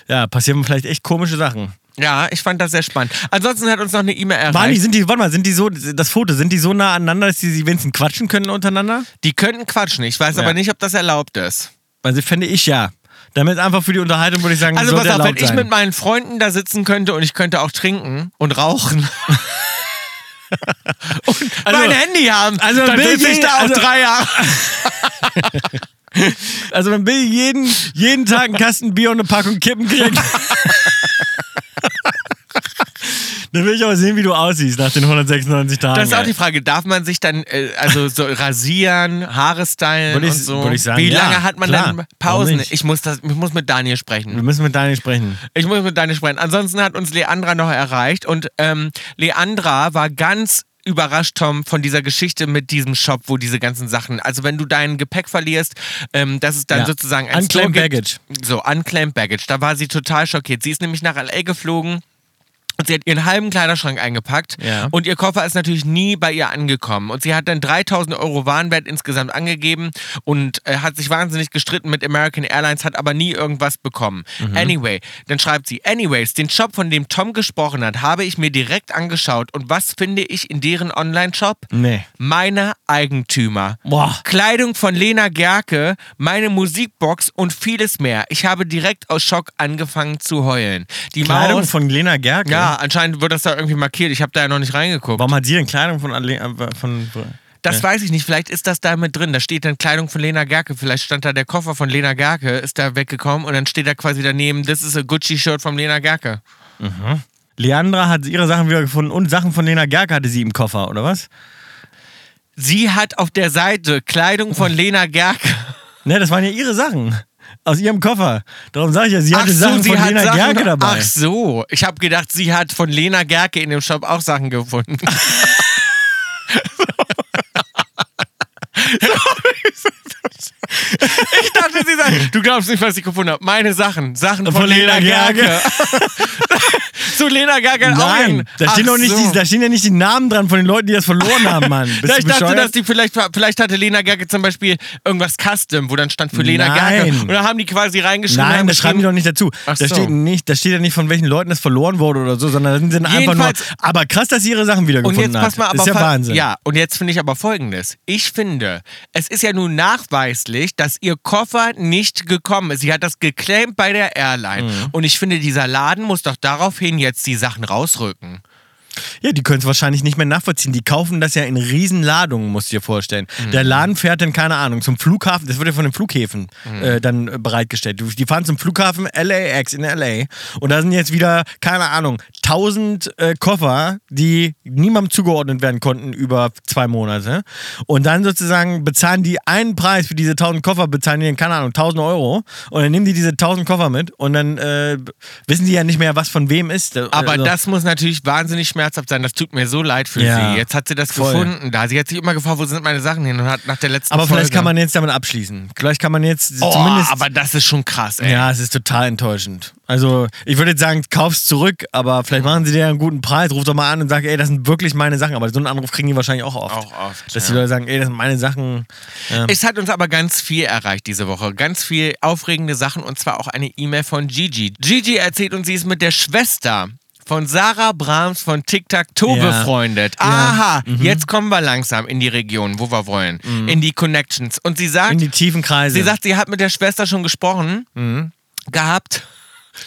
ja, passieren vielleicht echt komische Sachen. Ja, ich fand das sehr spannend. Ansonsten hat uns noch eine E-Mail erreicht. Waren die, sind die, warte mal, sind die so, das Foto, sind die so nah aneinander, dass die, sie wenigstens quatschen können untereinander? Die könnten quatschen. Ich weiß Ja. aber nicht, ob das erlaubt ist. Also fände ich ja. Damit einfach für die Unterhaltung würde ich sagen, Also pass auf, wenn erlaubt ich sein. mit meinen Freunden da sitzen könnte und ich könnte auch trinken und rauchen. und Also- mein Handy haben, also dann sitze ich da auch also- drei Jahre. Also wenn Bill jeden, jeden Tag einen Kasten Bier und eine Packung Kippen kriegt. Dann will ich aber sehen, wie du aussiehst nach den 196 Tagen. Das ist auch die Frage, darf man sich dann äh, also so rasieren, Haare stylen und so? würde ich sagen, Wie ja, lange hat man klar. dann Pausen? Ich muss, das, ich muss mit Daniel Wir sprechen. müssen mit Daniel sprechen. Ich muss mit Daniel sprechen. Ansonsten hat uns Leandra noch erreicht und ähm, Leandra war ganz überrascht, Tom, von dieser Geschichte mit diesem Shop, wo diese ganzen Sachen, also wenn du dein Gepäck verlierst, ähm, das ist dann Ja. sozusagen ein Unclaimed. Baggage. So, unclaimed baggage. Da war sie total schockiert. Sie ist nämlich nach L.A. geflogen. Sie hat ihren halben Kleiderschrank eingepackt Ja. und ihr Koffer ist natürlich nie bei ihr angekommen. Und sie hat dann 3000 Euro Warenwert insgesamt angegeben und äh, hat sich wahnsinnig gestritten mit American Airlines, hat aber nie irgendwas bekommen. Mhm. Anyway, dann schreibt sie, anyways, den Shop, von dem Tom gesprochen hat, habe ich mir direkt angeschaut. Und was finde ich in deren Online-Shop? Nee. Meine Eigentümer. Boah. Kleidung von Lena Gerke, meine Musikbox und vieles mehr. Ich habe direkt aus Schock angefangen zu heulen. Die Kleidung Maus, von Lena Gerke? ja, anscheinend wird das da irgendwie markiert. Ich habe da ja noch nicht reingeguckt. Warum hat sie denn Kleidung von, Ale äh, von Das weiß ich nicht. Vielleicht ist das da mit drin. Da steht dann Kleidung von Lena Gerke. Vielleicht stand da der Koffer von Lena Gerke, ist da weggekommen und dann steht da quasi daneben, this is a Gucci-Shirt von Lena Gerke. Leandra hat ihre Sachen wieder gefunden und Sachen von Lena Gerke hatte sie im Koffer, oder was? Sie hat auf der Seite Kleidung von Lena Gerke. Ne, das waren ja ihre Sachen. Aus ihrem Koffer. Darum sage ich ja, sie hatte Sachen sie von hat Lena Sachen- Gerke dabei. Ach so, ich habe gedacht, sie hat von Lena Gerke in dem Shop auch Sachen gefunden. ich dachte, sie sagt, du glaubst nicht, was ich gefunden habe. Meine Sachen, Sachen von, Von Lena, Lena Gerke. so Lena auch Nein, da stehen, doch nicht so. die, da stehen ja nicht die Namen dran von den Leuten, die das verloren haben, Mann. Bist ich du dachte, dass die vielleicht, vielleicht hatte Lena Gerke zum Beispiel irgendwas Custom, wo dann stand für Lena Nein. Gerke. Und da haben die quasi reingeschrieben. Nein, haben das schreiben die doch nicht dazu. Ach da, so. steht nicht, da steht ja nicht, von welchen Leuten das verloren wurde oder so, sondern das sind einfach nur. Aber krass, dass sie ihre Sachen Und wiedergefunden mal, aber Das ist ja Wahnsinn. Ja, und jetzt finde ich aber folgendes. Ich finde, es ist ja nun nachweislich, dass ihr Koffer nicht gekommen ist. Sie hat das geclaimed bei der Airline. Mhm. Und ich finde, dieser Laden muss doch daraufhin jetzt die Sachen rausrücken. Ja, die können es wahrscheinlich nicht mehr nachvollziehen. Die kaufen das ja in Riesenladungen, musst du dir vorstellen. Mhm. Der Laden fährt dann, keine Ahnung, zum Flughafen, das wird ja von den Flughäfen Mhm. äh, dann äh, bereitgestellt. Die fahren zum Flughafen LAX in LA und da sind jetzt wieder, keine Ahnung, 1000 äh, Koffer, die niemandem zugeordnet werden konnten über zwei Monate. Und dann sozusagen bezahlen die einen Preis für diese 1000 Koffer, bezahlen die, dann, keine Ahnung, 1000 Euro und dann nehmen die diese 1000 Koffer mit und dann äh, wissen die ja nicht mehr, was von wem ist. Aber Also- das muss natürlich wahnsinnig schmerzhaft sein. Das tut mir so leid für Ja. sie. Jetzt hat sie das Voll. gefunden. Da sie hat sich immer gefragt, wo sind meine Sachen hin und hat nach der letzten Aber Folge vielleicht kann man jetzt damit abschließen. Vielleicht kann man jetzt Oh, zumindest. aber das ist schon krass, ey. ja, es ist total enttäuschend. Also, ich würde jetzt sagen, kauf's zurück, aber vielleicht machen sie dir einen guten Preis. Ruf doch mal an und sag, ey, das sind wirklich meine Sachen. Aber so einen Anruf kriegen die wahrscheinlich auch oft. Auch oft, Dass die ja. Leute sagen, ey, das sind meine Sachen. Ja. Es hat uns aber ganz viel erreicht diese Woche. Ganz viel aufregende Sachen und zwar auch eine E-Mail von Gigi. Gigi erzählt uns, sie ist mit der Schwester von Sarah Brahms von Tic Tac Toe Ja. befreundet. Ja. Mhm. Aha, jetzt kommen wir langsam in die Region, wo wir wollen. In die Connections. Und sie sagt, In die tiefen Kreise. sie sagt, sie hat mit der Schwester schon gesprochen gehabt.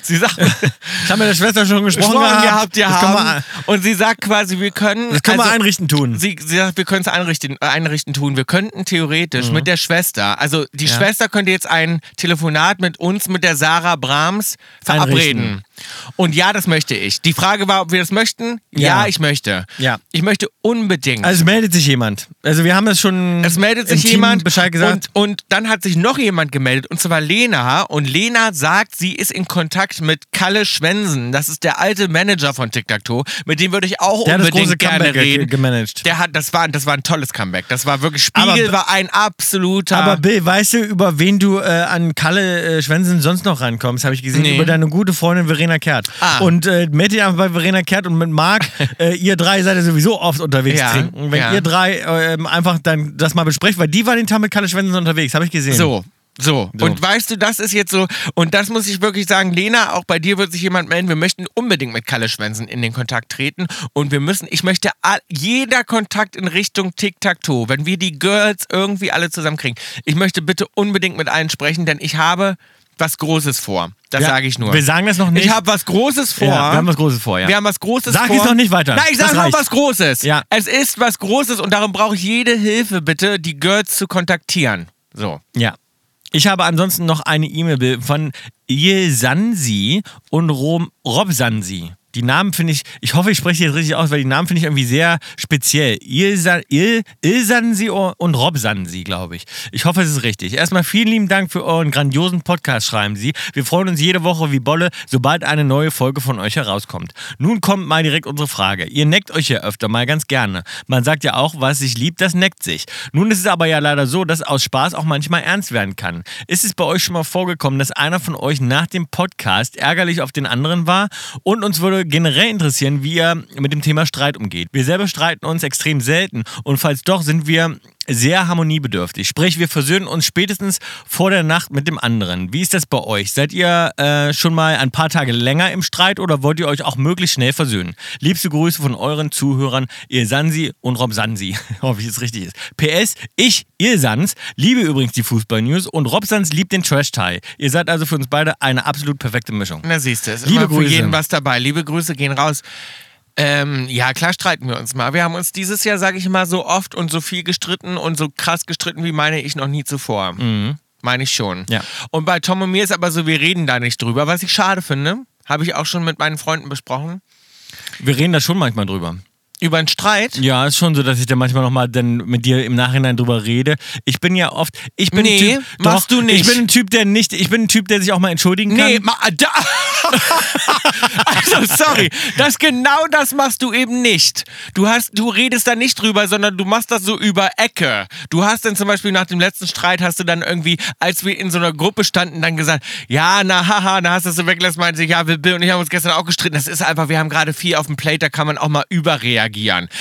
Sie sagt, ich habe mit der Schwester schon gesprochen, gehabt. gehabt, ja haben. wir, Und sie sagt quasi, wir können. das können wir also- einrichten tun. Sie, sie sagt, wir können es einrichten, äh, einrichten tun. Wir könnten theoretisch mit der Schwester, also die Mhm. Ja. Schwester könnte jetzt ein Telefonat mit uns, mit der Sarah Brahms verabreden. Einrichten. Und ja, das möchte ich. Die Frage war, ob wir das möchten. Ja, Ja. ich möchte. Ja. Ich möchte unbedingt. Also es meldet sich jemand. Also wir haben das schon es meldet sich jemand Bescheid gesagt. Und, und dann hat sich noch jemand gemeldet und zwar Lena und Lena sagt, sie ist in Kontakt mit Kalle Schwensen. Das ist der alte Manager von Toe. Mit dem würde ich auch der hat das unbedingt große gerne Comeback reden. gemanagt. Der hat, das war, das war ein tolles Comeback. Das war wirklich, Aber Spiegel b- war ein absoluter. Aber Bill, weißt du, über wen du äh, an Kalle äh, Schwensen sonst noch rankommst? Habe ich gesehen. Nee. Über deine gute Freundin Verena Kehrt. Ah. Und äh, dich einfach bei Verena Kehrt und mit Marc, äh, ihr drei seid ja sowieso oft unterwegs Ja, trinken. Wenn ja. ihr drei ähm, einfach dann das mal besprecht, weil die war den Tag mit Kalle Schwensen unterwegs, habe ich gesehen. so. So. So. und weißt du, das ist jetzt so, und das muss ich wirklich sagen, Lena, auch bei dir wird sich jemand melden, wir möchten unbedingt mit Kalle Schwensen in den Kontakt treten und wir müssen, ich möchte all, jeder Kontakt in Richtung Tic-Tac-Toe, wenn wir die Girls irgendwie alle zusammenkriegen, ich möchte bitte unbedingt mit allen sprechen, denn ich habe was Großes vor. Das Ja, sage ich nur. Wir sagen das noch nicht. Ich habe was Großes vor. ja, wir haben was Großes vor, ja. Wir haben was Großes Sag vor. es noch nicht weiter. Nein, ich sage noch was Großes. Ja. Es ist was Großes und darum brauche ich jede Hilfe, bitte, die Girls zu kontaktieren. So. Ja. Ich habe ansonsten noch eine E-Mail von Ilsansi und Rom Robsansi. Die Namen finde ich, ich hoffe, ich spreche jetzt richtig aus, weil die Namen finde ich irgendwie sehr speziell. Ilsa, Il, Ilsansi und Robsansi, glaube ich. Ich hoffe, es ist richtig. Erstmal vielen lieben Dank für euren grandiosen Podcast, schreiben Sie. Wir freuen uns jede Woche wie Bolle, sobald eine neue Folge von euch herauskommt. Nun kommt mal direkt unsere Frage. Ihr neckt euch ja öfter mal ganz gerne. Man sagt ja auch, was sich liebt, das neckt sich. Nun ist es aber ja leider so, dass aus Spaß auch manchmal ernst werden kann. Ist es bei euch schon mal vorgekommen, dass einer von euch nach dem Podcast ärgerlich auf den anderen war? Und uns würde generell interessieren, wie ihr mit dem Thema Streit umgeht. Wir selber streiten uns extrem selten und falls doch, sind wir sehr harmoniebedürftig. Sprich, wir versöhnen uns spätestens vor der Nacht mit dem anderen. Wie ist das bei euch? Seid ihr äh, schon mal ein paar Tage länger im Streit oder wollt ihr euch auch möglichst schnell versöhnen? Liebste Grüße von euren Zuhörern, ihr Sansi und Rob Sansi. Hoffe ich, es richtig ist. PS, ich, ihr Sans, liebe übrigens die Fußball-News und Rob Sans liebt den Trash-Tie. Ihr seid also für uns beide eine absolut perfekte Mischung. Na siehst du, es ist Liebe immer für Grüße. jeden was dabei. Liebe Grüße gehen raus. Ähm, ja, klar streiten wir uns mal. Wir haben uns dieses Jahr, sage ich mal, so oft und so viel gestritten und so krass gestritten, wie meine ich noch nie zuvor. Meine ich schon. Ja. Und bei Tom und mir ist aber so, wir reden da nicht drüber, was ich schade finde. Habe ich auch schon mit meinen Freunden besprochen. Wir reden da schon manchmal drüber. Über einen Streit. Ja, ist schon so, dass ich da manchmal nochmal dann mit dir im Nachhinein drüber rede. Ich bin ja oft, ich bin Nee, ein Typ, machst doch, du nicht. Ich bin ein Typ, der nicht, ich bin ein Typ, der sich auch mal entschuldigen kann. Nee, ma, da. also sorry, das genau das machst du eben nicht. Du hast, du redest da nicht drüber, sondern du machst das so über Ecke. Du hast dann zum Beispiel nach dem letzten Streit hast du dann irgendwie, als wir in so einer Gruppe standen, dann gesagt, ja, na haha, da hast du es so weggelassen, meinte ich, ja, wir Bill und ich haben uns gestern auch gestritten. Das ist einfach, wir haben gerade viel auf dem Plate, da kann man auch mal überreagieren.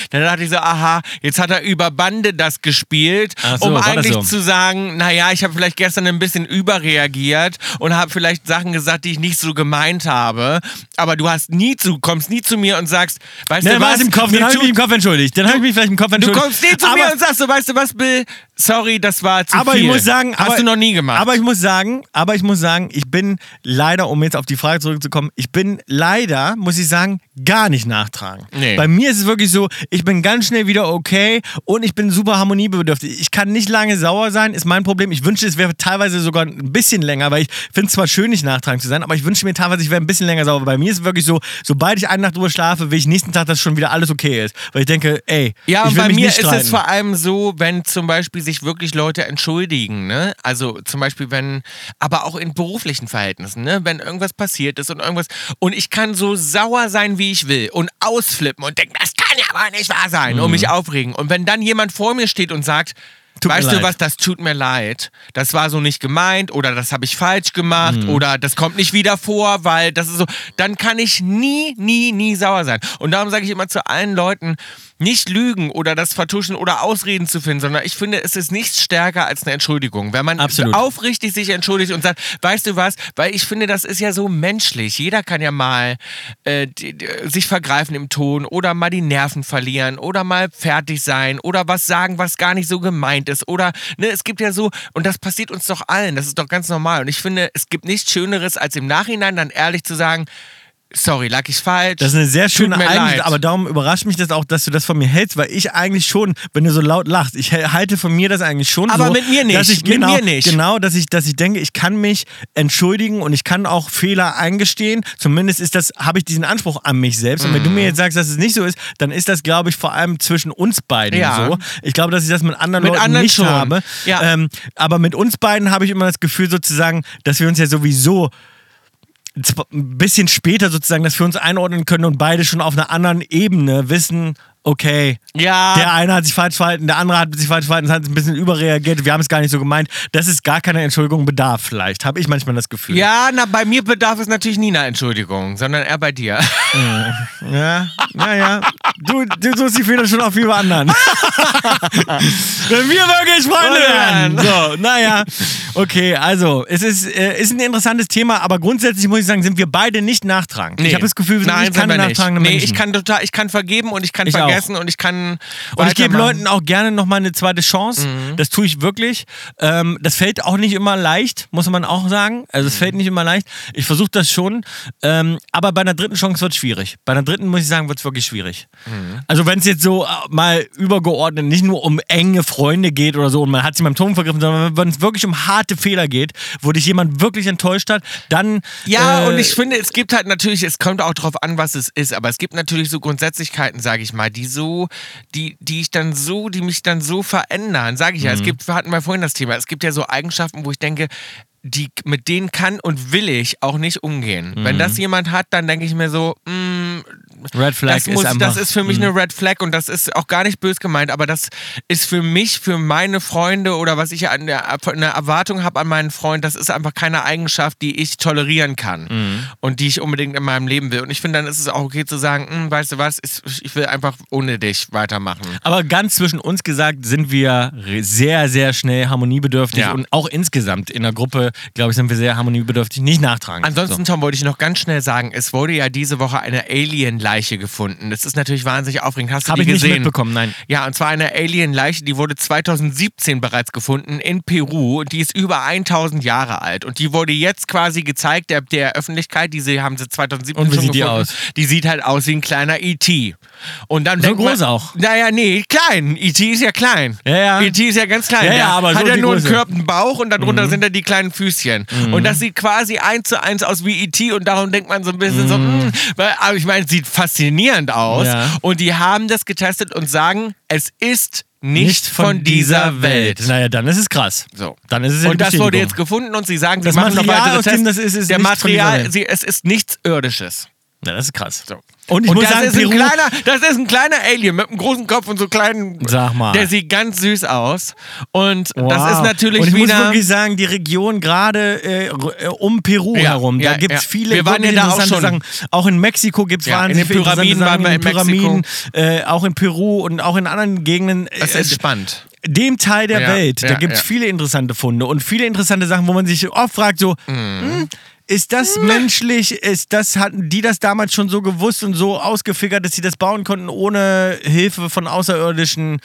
Dann dachte ich so, aha, jetzt hat er über Bande das gespielt, so, um eigentlich so? zu sagen, naja, ich habe vielleicht gestern ein bisschen überreagiert und habe vielleicht Sachen gesagt, die ich nicht so gemeint habe. Aber du hast nie zu, kommst nie zu mir und sagst, weißt Dann du was? im Kopf, dann habe ich mich im Kopf entschuldigt. Dann habe ich mich vielleicht im Kopf Du entschuldigt. kommst nie zu aber, mir und sagst so, weißt du was, Bill? Sorry, das war zu aber viel. ich muss sagen, hast aber, du noch nie gemacht. Aber ich muss sagen, aber ich muss sagen, ich bin leider, um jetzt auf die Frage zurückzukommen, ich bin leider, muss ich sagen, gar nicht nachtragen. Nee. Bei mir ist es wirklich so, ich bin ganz schnell wieder okay und ich bin super harmoniebedürftig. Ich kann nicht lange sauer sein, ist mein Problem. Ich wünschte, es wäre teilweise sogar ein bisschen länger, weil ich finde es zwar schön, nicht nachtragend zu sein, aber ich wünsche mir teilweise, ich wäre ein bisschen länger sauer. Bei mir ist es wirklich so, sobald ich eine Nacht drüber schlafe, will ich nächsten Tag, dass schon wieder alles okay ist. Weil ich denke, ey, Ja, ich und will bei mich mir nicht ist streiten. es vor allem so, wenn zum Beispiel sich wirklich Leute entschuldigen, ne? Also zum Beispiel, wenn, aber auch in beruflichen Verhältnissen, ne? Wenn irgendwas passiert ist und irgendwas. Und ich kann so sauer sein, wie ich will und ausflippen und denken, das kann ja aber nicht wahr sein und mich aufregen. Und wenn dann jemand vor mir steht und sagt, Mhm. Tut weißt du leid. was, das tut mir leid. Das war so nicht gemeint oder das habe ich falsch gemacht Mhm. oder das kommt nicht wieder vor, weil das ist so. Dann kann ich nie, nie, nie sauer sein. Und darum sage ich immer zu allen Leuten, nicht lügen oder das vertuschen oder Ausreden zu finden, sondern ich finde, es ist nichts stärker als eine Entschuldigung. Wenn man Absolut. aufrichtig sich entschuldigt und sagt, weißt du was, weil ich finde, das ist ja so menschlich. Jeder kann ja mal äh, die, die, sich vergreifen im Ton oder mal die Nerven verlieren oder mal fertig sein oder was sagen, was gar nicht so gemeint ist. Oder ne, es gibt ja so, und das passiert uns doch allen, das ist doch ganz normal. Und ich finde, es gibt nichts Schöneres, als im Nachhinein dann ehrlich zu sagen, sorry, lag ich falsch. Das ist eine sehr schöne Eigenschaft, aber darum überrascht mich das auch, dass du das von mir hältst, weil ich eigentlich schon, wenn du so laut lachst, ich halte von mir das eigentlich schon Aber so. mit mir nicht, Dass ich, mit genau, mir nicht. Genau, dass ich, dass ich denke, ich kann mich entschuldigen und ich kann auch Fehler eingestehen. Zumindest ist das, habe ich diesen Anspruch an mich selbst. Und wenn du Mhm. mir jetzt sagst, dass es nicht so ist, dann ist das, glaube ich, vor allem zwischen uns beiden Ja. so. Ich glaube, dass ich das mit anderen Mit Leuten anderen nicht schon. habe. Ja. Ähm, aber mit uns beiden habe ich immer das Gefühl sozusagen, dass wir uns ja sowieso ein bisschen später sozusagen, dass wir uns einordnen können und beide schon auf einer anderen Ebene wissen, okay, Ja. der eine hat sich falsch verhalten, der andere hat sich falsch verhalten, es hat ein bisschen überreagiert, wir haben es gar nicht so gemeint. Das ist gar keine Entschuldigung bedarf vielleicht, habe ich manchmal das Gefühl. Ja, na, bei mir bedarf es natürlich nie einer Entschuldigung, sondern eher bei dir. Ja, naja. Du, du suchst die Fehler schon auf wie bei anderen. Wenn wir wirklich Freunde werden. So, naja. Okay, also, es ist, äh, ist ein interessantes Thema, aber grundsätzlich muss ich sagen, sind wir beide nicht nachtragend. Ich habe das Gefühl, wir sind Nein, nicht keine sind wir nicht. nachtragende Nee, Menschen. ich kann total, ich kann vergeben und ich kann Ich auch. Vergessen und ich kann. Und ich gebe. Leuten auch gerne nochmal eine zweite Chance. Mhm. Das tue ich wirklich. Ähm, das fällt auch nicht immer leicht, muss man auch sagen. Also Mhm. es fällt nicht immer leicht. Ich versuche das schon. Ähm, aber bei einer dritten Chance wird es schwierig. Bei einer dritten, muss ich sagen, wird es wirklich schwierig. Mhm. Also wenn es jetzt so äh, mal übergeordnet nicht nur um enge Freunde geht oder so und man hat sich beim Ton vergriffen, sondern wenn es wirklich um harte Fehler geht, wo dich jemand wirklich enttäuscht hat, dann... Ja, äh, und ich finde, es gibt halt natürlich, es kommt auch drauf an, was es ist, aber es gibt natürlich so Grundsätzlichkeiten, sage ich mal, die so, die, die ich dann so, die mich dann so verändern, sage ich ja. Mhm. Es gibt, wir hatten mal vorhin das Thema, es gibt ja so Eigenschaften, wo ich denke, die, mit denen kann und will ich auch nicht umgehen. Mhm. Wenn das jemand hat, dann denke ich mir so, mm, Red Flag das, ist muss, einfach... Mhm. das ist für mich eine Red Flag und das ist auch gar nicht bös gemeint, aber das ist für mich, für meine Freunde oder was ich an der, eine Erwartung habe an meinen Freund, das ist einfach keine Eigenschaft, die ich tolerieren kann Mhm. und die ich unbedingt in meinem Leben will. Und ich finde, dann ist es auch okay zu sagen, hm, weißt du was, ist, ich will einfach ohne dich weitermachen. Aber ganz zwischen uns gesagt sind wir sehr, sehr schnell harmoniebedürftig Ja. und auch insgesamt in der Gruppe, glaube ich, sind wir sehr harmoniebedürftig, nicht nachtragen. Ansonsten, Tom, wollte ich noch ganz schnell sagen, es wurde ja diese Woche eine Alien-Leiche gefunden. Das ist natürlich wahnsinnig aufregend. Hast du Hab die ich nicht gesehen? mitbekommen, nein. Ja, und zwar eine Alien-Leiche, die wurde 2017 bereits gefunden in Peru. Und die ist über 1000 Jahre alt. Und die wurde jetzt quasi gezeigt der, der Öffentlichkeit. Diese haben sie 2017 Und wie sieht die gefunden. aus? Die sieht halt aus wie ein kleiner E.T. Und dann So groß man, auch? Naja, nee, klein. E.T. ist ja klein. Ja, ja. E.T. ist ja ganz klein. Ja, ja, aber hat so ja die nur einen Größe. Mhm. Einen Bauch und darunter sind dann die kleinen Füßchen. Und das sieht quasi eins zu eins aus wie E.T. und darum denkt man so ein bisschen so, mh, weil, aber ich meine, es sieht faszinierend aus. Ja. Und die haben das getestet und sagen, es ist nicht, von, dieser Welt. Naja, dann ist es krass. So. Dann ist es und das wurde jetzt gefunden und sie sagen, sie Das machen noch Material, weitere aus dem Tests. das ist, ist Der nicht von Material, Welt. sie, es ist nichts Irdisches. Ja, das ist krass. So. Und ich und muss das, sagen, ist ein kleiner, das ist ein kleiner Alien mit einem großen Kopf und so kleinen. Sag mal. Der sieht ganz süß aus. Und Wow. das ist natürlich Und ich muss wieder. wirklich sagen, die Region gerade äh, äh, um Peru Ja, herum, da ja, gibt es ja. viele Wir waren ja da auch interessante schon. Sachen. Auch in Mexiko gibt es Ja, in wahnsinnig viele Pyramiden Sachen. in den in Pyramiden, äh, auch in Peru und auch in anderen Gegenden. das äh, ist spannend. dem Teil der Ja, Welt, da ja, gibt es ja. viele interessante Funde und viele interessante Sachen, wo man sich oft fragt, so, hm, ist das menschlich? Ist das, hatten die das damals schon so gewusst und so ausgefigert, dass sie das bauen konnten ohne Hilfe von Außerirdischen?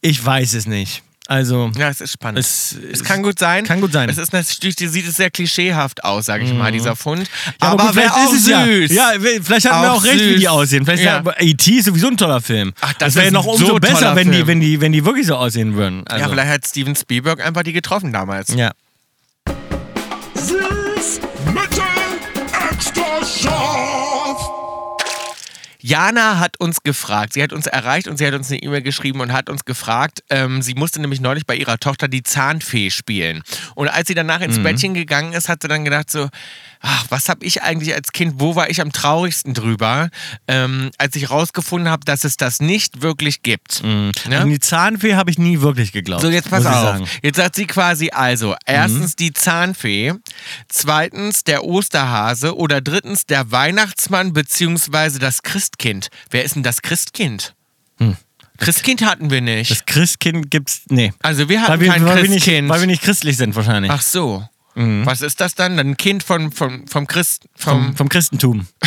Ich weiß es nicht. Also, Ja, es ist spannend. Es- Es, kann gut sein. kann gut sein. Mhm. Es ist natürlich, sieht es sehr klischeehaft aus, sage ich mal, dieser Fund. Ja, aber gut, wäre auch süß. ja. Ja, vielleicht hatten wir Auch auch recht, wie süß. die aussehen. Vielleicht Ja. E.T. ist sowieso ein toller Film. Ach, das wäre ist noch umso so besser, wenn die, wenn, die, wenn die wirklich so aussehen würden. Also, Ja, vielleicht hat Steven Spielberg einfach die getroffen damals. ja. Extra scharf. Jana hat uns gefragt, sie hat uns erreicht und sie hat uns eine E-Mail geschrieben und hat uns gefragt, ähm, sie musste nämlich neulich bei ihrer Tochter die Zahnfee spielen. Und als sie danach Mhm. ins Bettchen gegangen ist, hat sie dann gedacht so, ach, was habe ich eigentlich als Kind, wo war ich am traurigsten drüber, ähm, als ich rausgefunden habe, dass es das nicht wirklich gibt. An Ne? die Zahnfee habe ich nie wirklich geglaubt. So, jetzt pass auf. Jetzt sagt sie quasi also, erstens die Zahnfee, zweitens der Osterhase oder drittens der Weihnachtsmann beziehungsweise das Christkind. Wer ist denn das Christkind? Christkind hatten wir nicht. Das Christkind gibt's. Nee. also wir hatten Weil wir, kein weil, wir nicht, Christkind. weil wir nicht christlich sind, wahrscheinlich. Ach so. Was ist das dann? Ein Kind von, vom, vom Christ. Vom, vom, vom Christentum.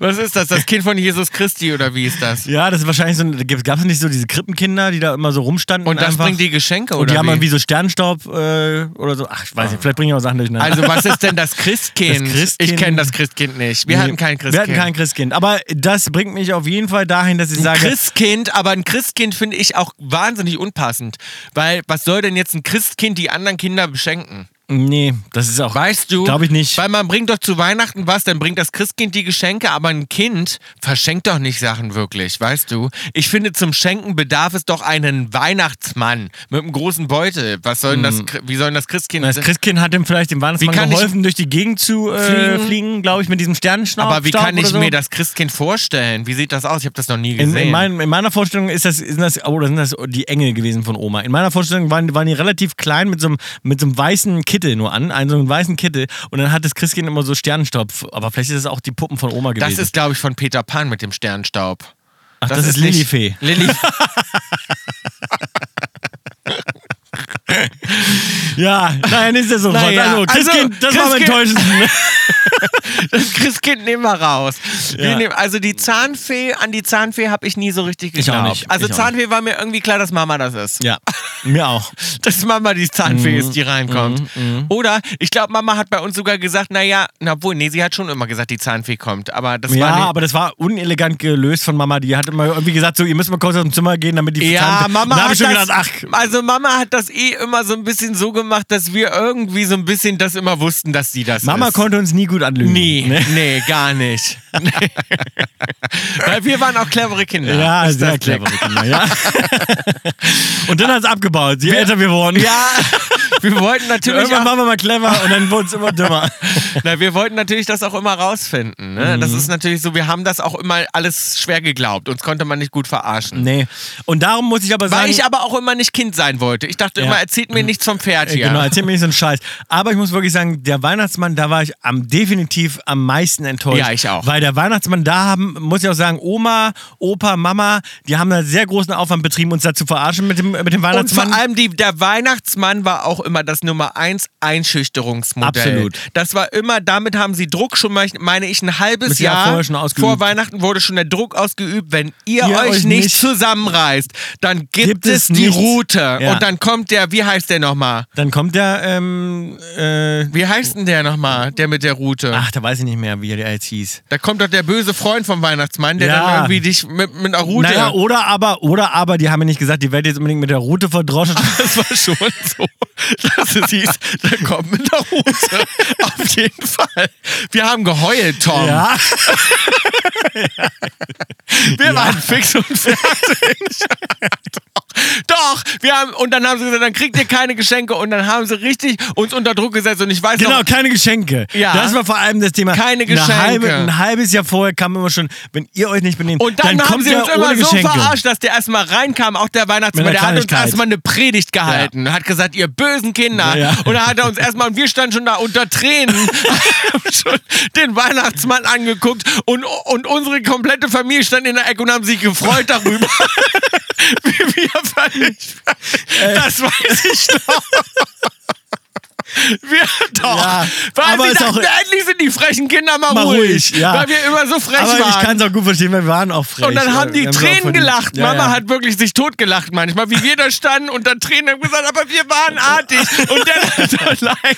was ist das? Das Kind von Jesus Christi oder wie ist das? Ja, das ist wahrscheinlich so. Gab es nicht so diese Krippenkinder, die da immer so rumstanden? Und das einfach, bringt die Geschenke Und oder die haben wie? irgendwie so Sternstaub äh, oder so. Ach, ich weiß nicht, vielleicht bringen ich auch Sachen durcheinander. Also was ist denn das Christkind? Das Christkind- Ich kenne das Christkind nicht. Wir Nee, hatten kein Christkind. Wir hatten kein Christkind. Aber das bringt mich auf jeden Fall dahin, dass ich Ein sage. Christkind, aber ein Christkind finde ich auch wahnsinnig unpassend. Weil was soll denn jetzt ein Christkind die anderen Kinder beschenken? Nee, das ist auch. Weißt du? Glaube ich nicht. Weil man bringt doch zu Weihnachten was, dann bringt das Christkind die Geschenke, aber ein Kind verschenkt doch nicht Sachen wirklich, weißt du? Ich finde, zum Schenken bedarf es doch einen Weihnachtsmann mit einem großen Beutel. Was soll denn das, wie soll denn das Christkind Das Christkind hat ihm vielleicht dem Weihnachtsmann Wie kann ich- geholfen, durch die Gegend zu äh, Fliegen? fliegen, glaube ich, mit diesem Sternenschnaub. aber wie kann ich oder so. mir das Christkind vorstellen? Wie sieht das aus? Ich habe das noch nie In, gesehen. in, mein, in meiner Vorstellung ist das, sind das, oh, das sind das die Engel gewesen von Oma. In meiner Vorstellung waren, waren die relativ klein mit so, einem, mit so einem weißen Kittel nur an, einen, so einen weißen Kittel. Und dann hat das Christkind immer so Sternenstaub. Aber vielleicht ist es auch die Puppen von Oma gewesen. das ist, glaube ich, von Peter Pan mit dem Sternstaub. Ach, das, ist nicht- Lilifee. Lilli Ja, nein, ist das so. Naja, also, Christkind, also, das war am Christkind- enttäuschendsten. Das Christkind nehmen wir raus. Wir Ja. nehmen, also die Zahnfee, an die Zahnfee habe ich nie so richtig Ich auch geglaubt. nicht. Also Ich Zahnfee war mir irgendwie klar, dass Mama das ist. ja, mir auch. Dass Mama die Zahnfee ist, Mhm. die reinkommt. Oder ich glaube, Mama hat bei uns sogar gesagt, naja, na wohl, nee, sie hat schon immer gesagt, die Zahnfee kommt. Aber das Ja, war nicht, aber das war unelegant gelöst von Mama. Die hat immer irgendwie gesagt, so, ihr müsst mal kurz aus dem Zimmer gehen, damit die Ja, Zahnfee- Mama hat ich schon das, gedacht, ach, also Mama hat das eh immer so ein bisschen so gemacht, dass wir irgendwie so ein bisschen das immer wussten, dass sie das Mama ist. konnte uns nie gut anlügen. Nee, Ne? nee, gar nicht. Nee. Weil wir waren auch clevere Kinder. Ja, sehr das clever, Ding. Kinder, ja. Und dann hat es abgebaut, je älter wir wurden. Ja, wir wollten natürlich Irgendwann waren wir mal clever und dann wurde es immer dümmer. na, wir wollten natürlich das auch immer rausfinden. Ne? Mhm. Das ist natürlich so, wir haben das auch immer alles schwer geglaubt. Uns konnte man nicht gut verarschen. Nee. Und darum muss ich aber sagen. Weil ich aber auch immer nicht Kind sein wollte. Ich dachte Ja. immer, erzählt mir nichts vom Pferd Äh, hier. Genau, erzähl mir nicht so einen Scheiß. Aber ich muss wirklich sagen, der Weihnachtsmann, da war ich am definitiv am meisten enttäuscht. Ja, ich auch. Weil der Weihnachtsmann, da haben, muss ich auch sagen, Oma, Opa, Mama, die haben da sehr großen Aufwand betrieben, uns da zu verarschen mit dem, mit dem Und vor Weihnachtsmann. allem die, der Weihnachtsmann war auch immer das Nummer eins Einschüchterungsmodell. Absolut. Das war immer, damit haben sie Druck schon, meine ich, ein halbes Jahr Jahr vor Weihnachten wurde schon der Druck ausgeübt, wenn ihr, Ihr euch euch nicht, nicht- zusammenreißt, dann gibt, Gibt es es die nichts. Route. Ja. Und dann kommt der, wie heißt der nochmal? Dann kommt der, ähm, äh, Wie heißt denn der nochmal, der mit der Route? ach, da weiß ich nicht mehr, wie der jetzt hieß. Da kommt doch der böse Freund vom Weihnachtsmann, der Ja. dann irgendwie dich mit, mit einer Route. Naja, oder aber, oder aber, die haben mir nicht gesagt, die wird jetzt unbedingt mit der Route verdroschen. das war schon so, dass es hieß, der kommt mit einer Route. Auf jeden Fall. Wir haben geheult, Tom. ja. Wir waren fix und fertig. Doch. Doch, wir haben, und dann haben sie gesagt, dann kriegt ihr keine Geschenke und dann haben sie richtig uns unter Druck gesetzt und ich weiß Genau, noch, keine Geschenke. Ja. Das war vor allem das Thema. Keine Eine Geschenke. halbe, ein halbes Jahr vorher kam immer schon, wenn ihr euch nicht benehmt, und dann, haben kommt sie uns immer so verarscht, dass der erstmal reinkam, auch der Weihnachtsmann, der hat uns erstmal eine Predigt gehalten, hat gesagt, ihr bösen Kinder. Ja. Und dann hat er uns erstmal, und wir standen schon da unter Tränen, schon den Weihnachtsmann angeguckt und, und unsere komplette Familie stand in der Ecke und haben sich gefreut darüber. Wie wir völlig, das weiß ich noch. Wir doch. Ja, weil aber sie dachten, endlich sind die frechen Kinder mal, Mal ruhig. ruhig, ja. Weil wir immer so frech Aber ich waren. kann es auch gut verstehen, weil wir waren auch frech. Und dann haben die so Tränen gelacht. Ja, Mama hat wirklich sich totgelacht manchmal, wie wir da standen und dann Tränen haben gesagt, aber wir waren artig. Und dann hat allein.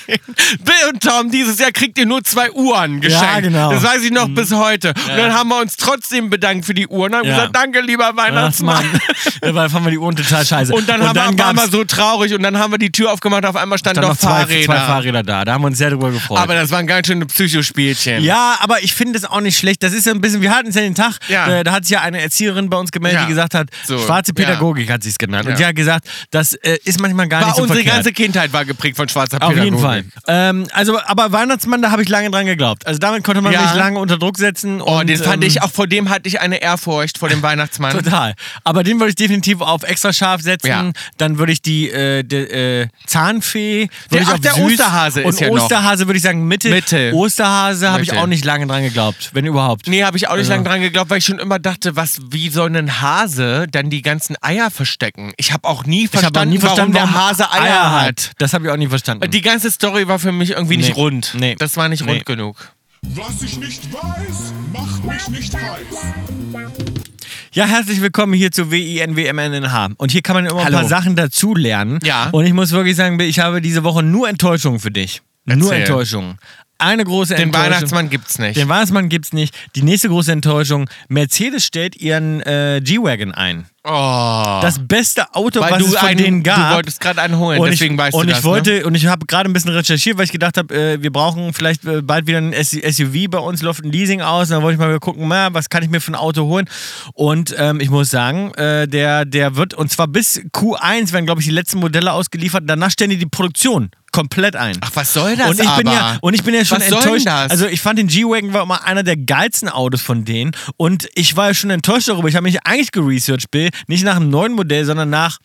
Bill und Tom, dieses Jahr kriegt ihr nur zwei Uhren geschenkt. Ja, genau. Das weiß ich noch bis heute. Und dann haben wir uns trotzdem bedankt für die Uhren und haben gesagt, danke, lieber Ach, Weihnachtsmann. Mann. Dabei fanden wir die Uhren total scheiße. Und dann, haben wir, waren wir so traurig und dann haben wir die Tür aufgemacht, auf einmal standen dann doch Fahrräder. Zwei Fahrräder da. Da haben wir uns sehr drüber gefreut. Aber das waren ganz schöne Psychospielchen. Ja, aber ich finde es auch nicht schlecht. Das ist ja ein bisschen, wir hatten es ja den Tag, Ja. äh, da hat sich ja eine Erzieherin bei uns gemeldet, Ja. die gesagt hat, So, schwarze. Pädagogik hat sie es genannt. Und sie hat gesagt, das äh, ist manchmal gar War nicht so unsere verkehrt. ganze Kindheit war geprägt von schwarzer Auf jeden Pädagogik. Fall. Ähm, also, aber Weihnachtsmann, da habe ich lange dran geglaubt. Also damit konnte man mich lange unter Druck setzen. Oh, und, den fand ähm, ich, auch vor dem hatte ich eine Ehrfurcht, vor dem Weihnachtsmann. Total. Aber den würde ich definitiv auf extra scharf setzen. Dann würde ich die äh, de, äh, Zahnfee. Würde ich auf der süß. Osterhase ist Und ja noch. Osterhase würde ich sagen Mitte. Mitte. Osterhase habe ich Mitte. auch nicht lange dran geglaubt, wenn überhaupt. Nee, habe ich auch nicht Also- lange dran geglaubt, weil ich schon immer dachte, was, wie soll ein Hase dann die ganzen Eier verstecken? Ich habe auch nie verstanden, auch nie verstanden, warum der Hase Eier, hat. Das habe ich auch nie verstanden. Die ganze Story war für mich irgendwie nicht Nee. rund. Nee. Das war nicht Nee. rund genug. Was ich nicht weiß, macht mich nicht heiß. Ja, herzlich willkommen hier zu WINWMNH. Und hier kann man immer Hallo. ein paar Sachen dazu lernen. Ja. Und ich muss wirklich sagen, ich habe diese Woche nur Enttäuschungen für dich. Nur Erzähl. Enttäuschungen. Eine große Den Enttäuschung. Weihnachtsmann gibt's nicht. Den Weihnachtsmann gibt's nicht. Die nächste große Enttäuschung: Mercedes stellt ihren äh, G-Wagon ein. oh. Das beste Auto, Weil was du es von einen- denen gab. du wolltest gerade einen holen, und deswegen ich, weißt und du ich das, wollte ne? und ich habe gerade ein bisschen recherchiert, weil ich gedacht habe, äh, wir brauchen vielleicht äh, bald wieder ein SUV bei uns läuft ein Leasing aus. Und dann wollte ich mal gucken, na, was kann ich mir für ein Auto holen? Und ähm, ich muss sagen, äh, der der wird und zwar bis Q1 werden glaube ich die letzten Modelle ausgeliefert. Danach stellen die die Produktion komplett ein. Ach, was soll das und ich bin aber? ja und ich bin ja schon Was enttäuscht. Also ich fand den G-Wagon war immer einer der geilsten Autos von denen und ich war ja schon enttäuscht darüber. Ich habe mich eigentlich geresearched, Bill, nicht nach einem neuen Modell, sondern nach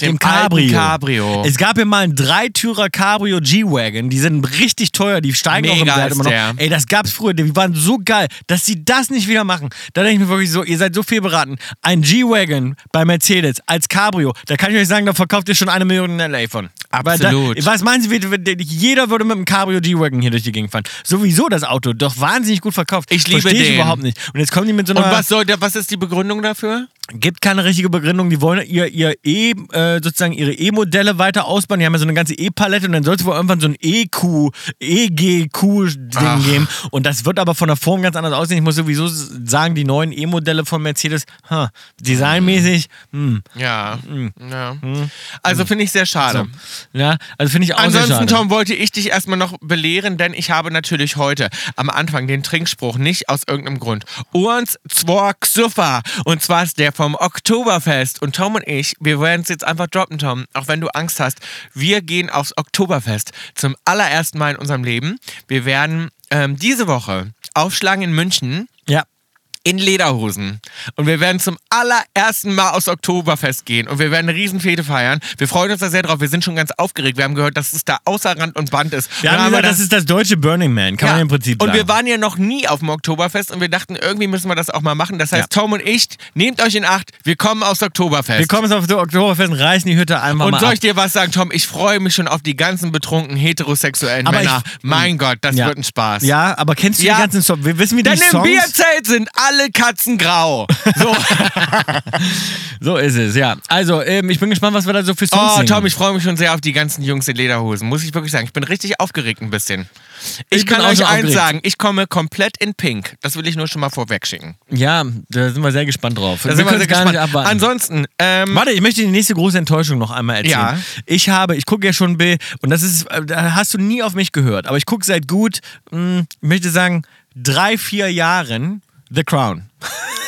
Dem dem Cabrio. Cabrio. Es gab ja mal einen Dreitürer Cabrio G-Wagon. Die sind richtig teuer, die steigen auch im Mega Wert immer noch. der. Ey, das gab's früher, die waren so geil, dass sie das nicht wieder machen. Da denke ich mir wirklich so, ihr seid so viel beraten. Ein G-Wagon bei Mercedes als Cabrio, da kann ich euch sagen, da verkauft ihr schon eine Million in L.A. von. Aber Absolut. Da, was meinen Sie, jeder würde mit einem Cabrio G-Wagon hier durch die Gegend fahren. Sowieso das Auto, doch wahnsinnig gut verkauft. Ich liebe Versteh ich den. überhaupt nicht. Und jetzt kommen die mit so einer... Und was soll was ist die Begründung dafür? Gibt keine richtige Begründung. Die wollen ihr, ihr E, äh, sozusagen ihre E-Modelle weiter ausbauen. Die haben ja so eine ganze E-Palette und dann soll es wohl irgendwann so ein EQ, EGQ-Ding geben. Und das wird aber von der Form ganz anders aussehen. Ich muss sowieso sagen, die neuen E-Modelle von Mercedes, huh, designmäßig, hm, Ja. ja. Also finde ich sehr schade. ja, also finde ich auch sehr Ansonsten, schade. Tom, wollte ich dich erstmal noch belehren, denn ich habe natürlich heute am Anfang den Trinkspruch nicht aus irgendeinem Grund. Urns Zwork Suffer. Und zwar ist der vom Oktoberfest. Und Tom und ich, wir werden es jetzt einfach droppen, Tom, auch wenn du Angst hast. Wir gehen aufs Oktoberfest zum allerersten Mal in unserem Leben. Wir werden ähm, diese Woche aufschlagen in München. Ja. In Lederhosen. Und wir werden zum allerersten Mal aufs Oktoberfest gehen. Und wir werden eine Riesenfete feiern. Wir freuen uns da sehr drauf. Wir sind schon ganz aufgeregt. Wir haben gehört, dass es da außer Rand und Band ist. Wir haben Und gesagt, dann- das ist das deutsche Burning Man, kann ja. man im Prinzip Und sagen. wir waren ja noch nie auf dem Oktoberfest und wir dachten, irgendwie müssen wir das auch mal machen. Das heißt, Ja. Tom und ich, nehmt euch in Acht, wir kommen aufs Oktoberfest. wir kommen jetzt auf das Oktoberfest und reißen die Hütte einmal und mal soll ab. ich dir was sagen, Tom? Ich freue mich schon auf die ganzen betrunken heterosexuellen Aber Männer. ich- mein Gott, das ja. wird ein Spaß. Ja, aber kennst du Ja. die ganzen Songs? Wir wissen, wie die Denn im Songs... Bierzelt sind alle Katzen grau. So. So ist es, ja. Also, ähm, ich bin gespannt, was wir da so für Songs Oh, singen. Tom, ich freue mich schon sehr auf die ganzen Jungs in Lederhosen. Muss ich wirklich sagen. Ich bin richtig aufgeregt ein bisschen. Ich, Ich bin kann auch euch eins aufgeregt. sagen, ich komme komplett in Pink. Das will ich nur schon mal vorweg schicken. Ja, da sind wir sehr gespannt drauf. Da sind wir sehr gar gespannt. nicht abwarten. Ansonsten, ähm, Warte, ich möchte die nächste große Enttäuschung noch einmal erzählen. Ja. Ich habe, ich gucke ja schon Bill, und das ist, äh, da hast du nie auf mich gehört, aber ich gucke seit gut, mh, ich möchte sagen, drei, vier Jahren The Crown.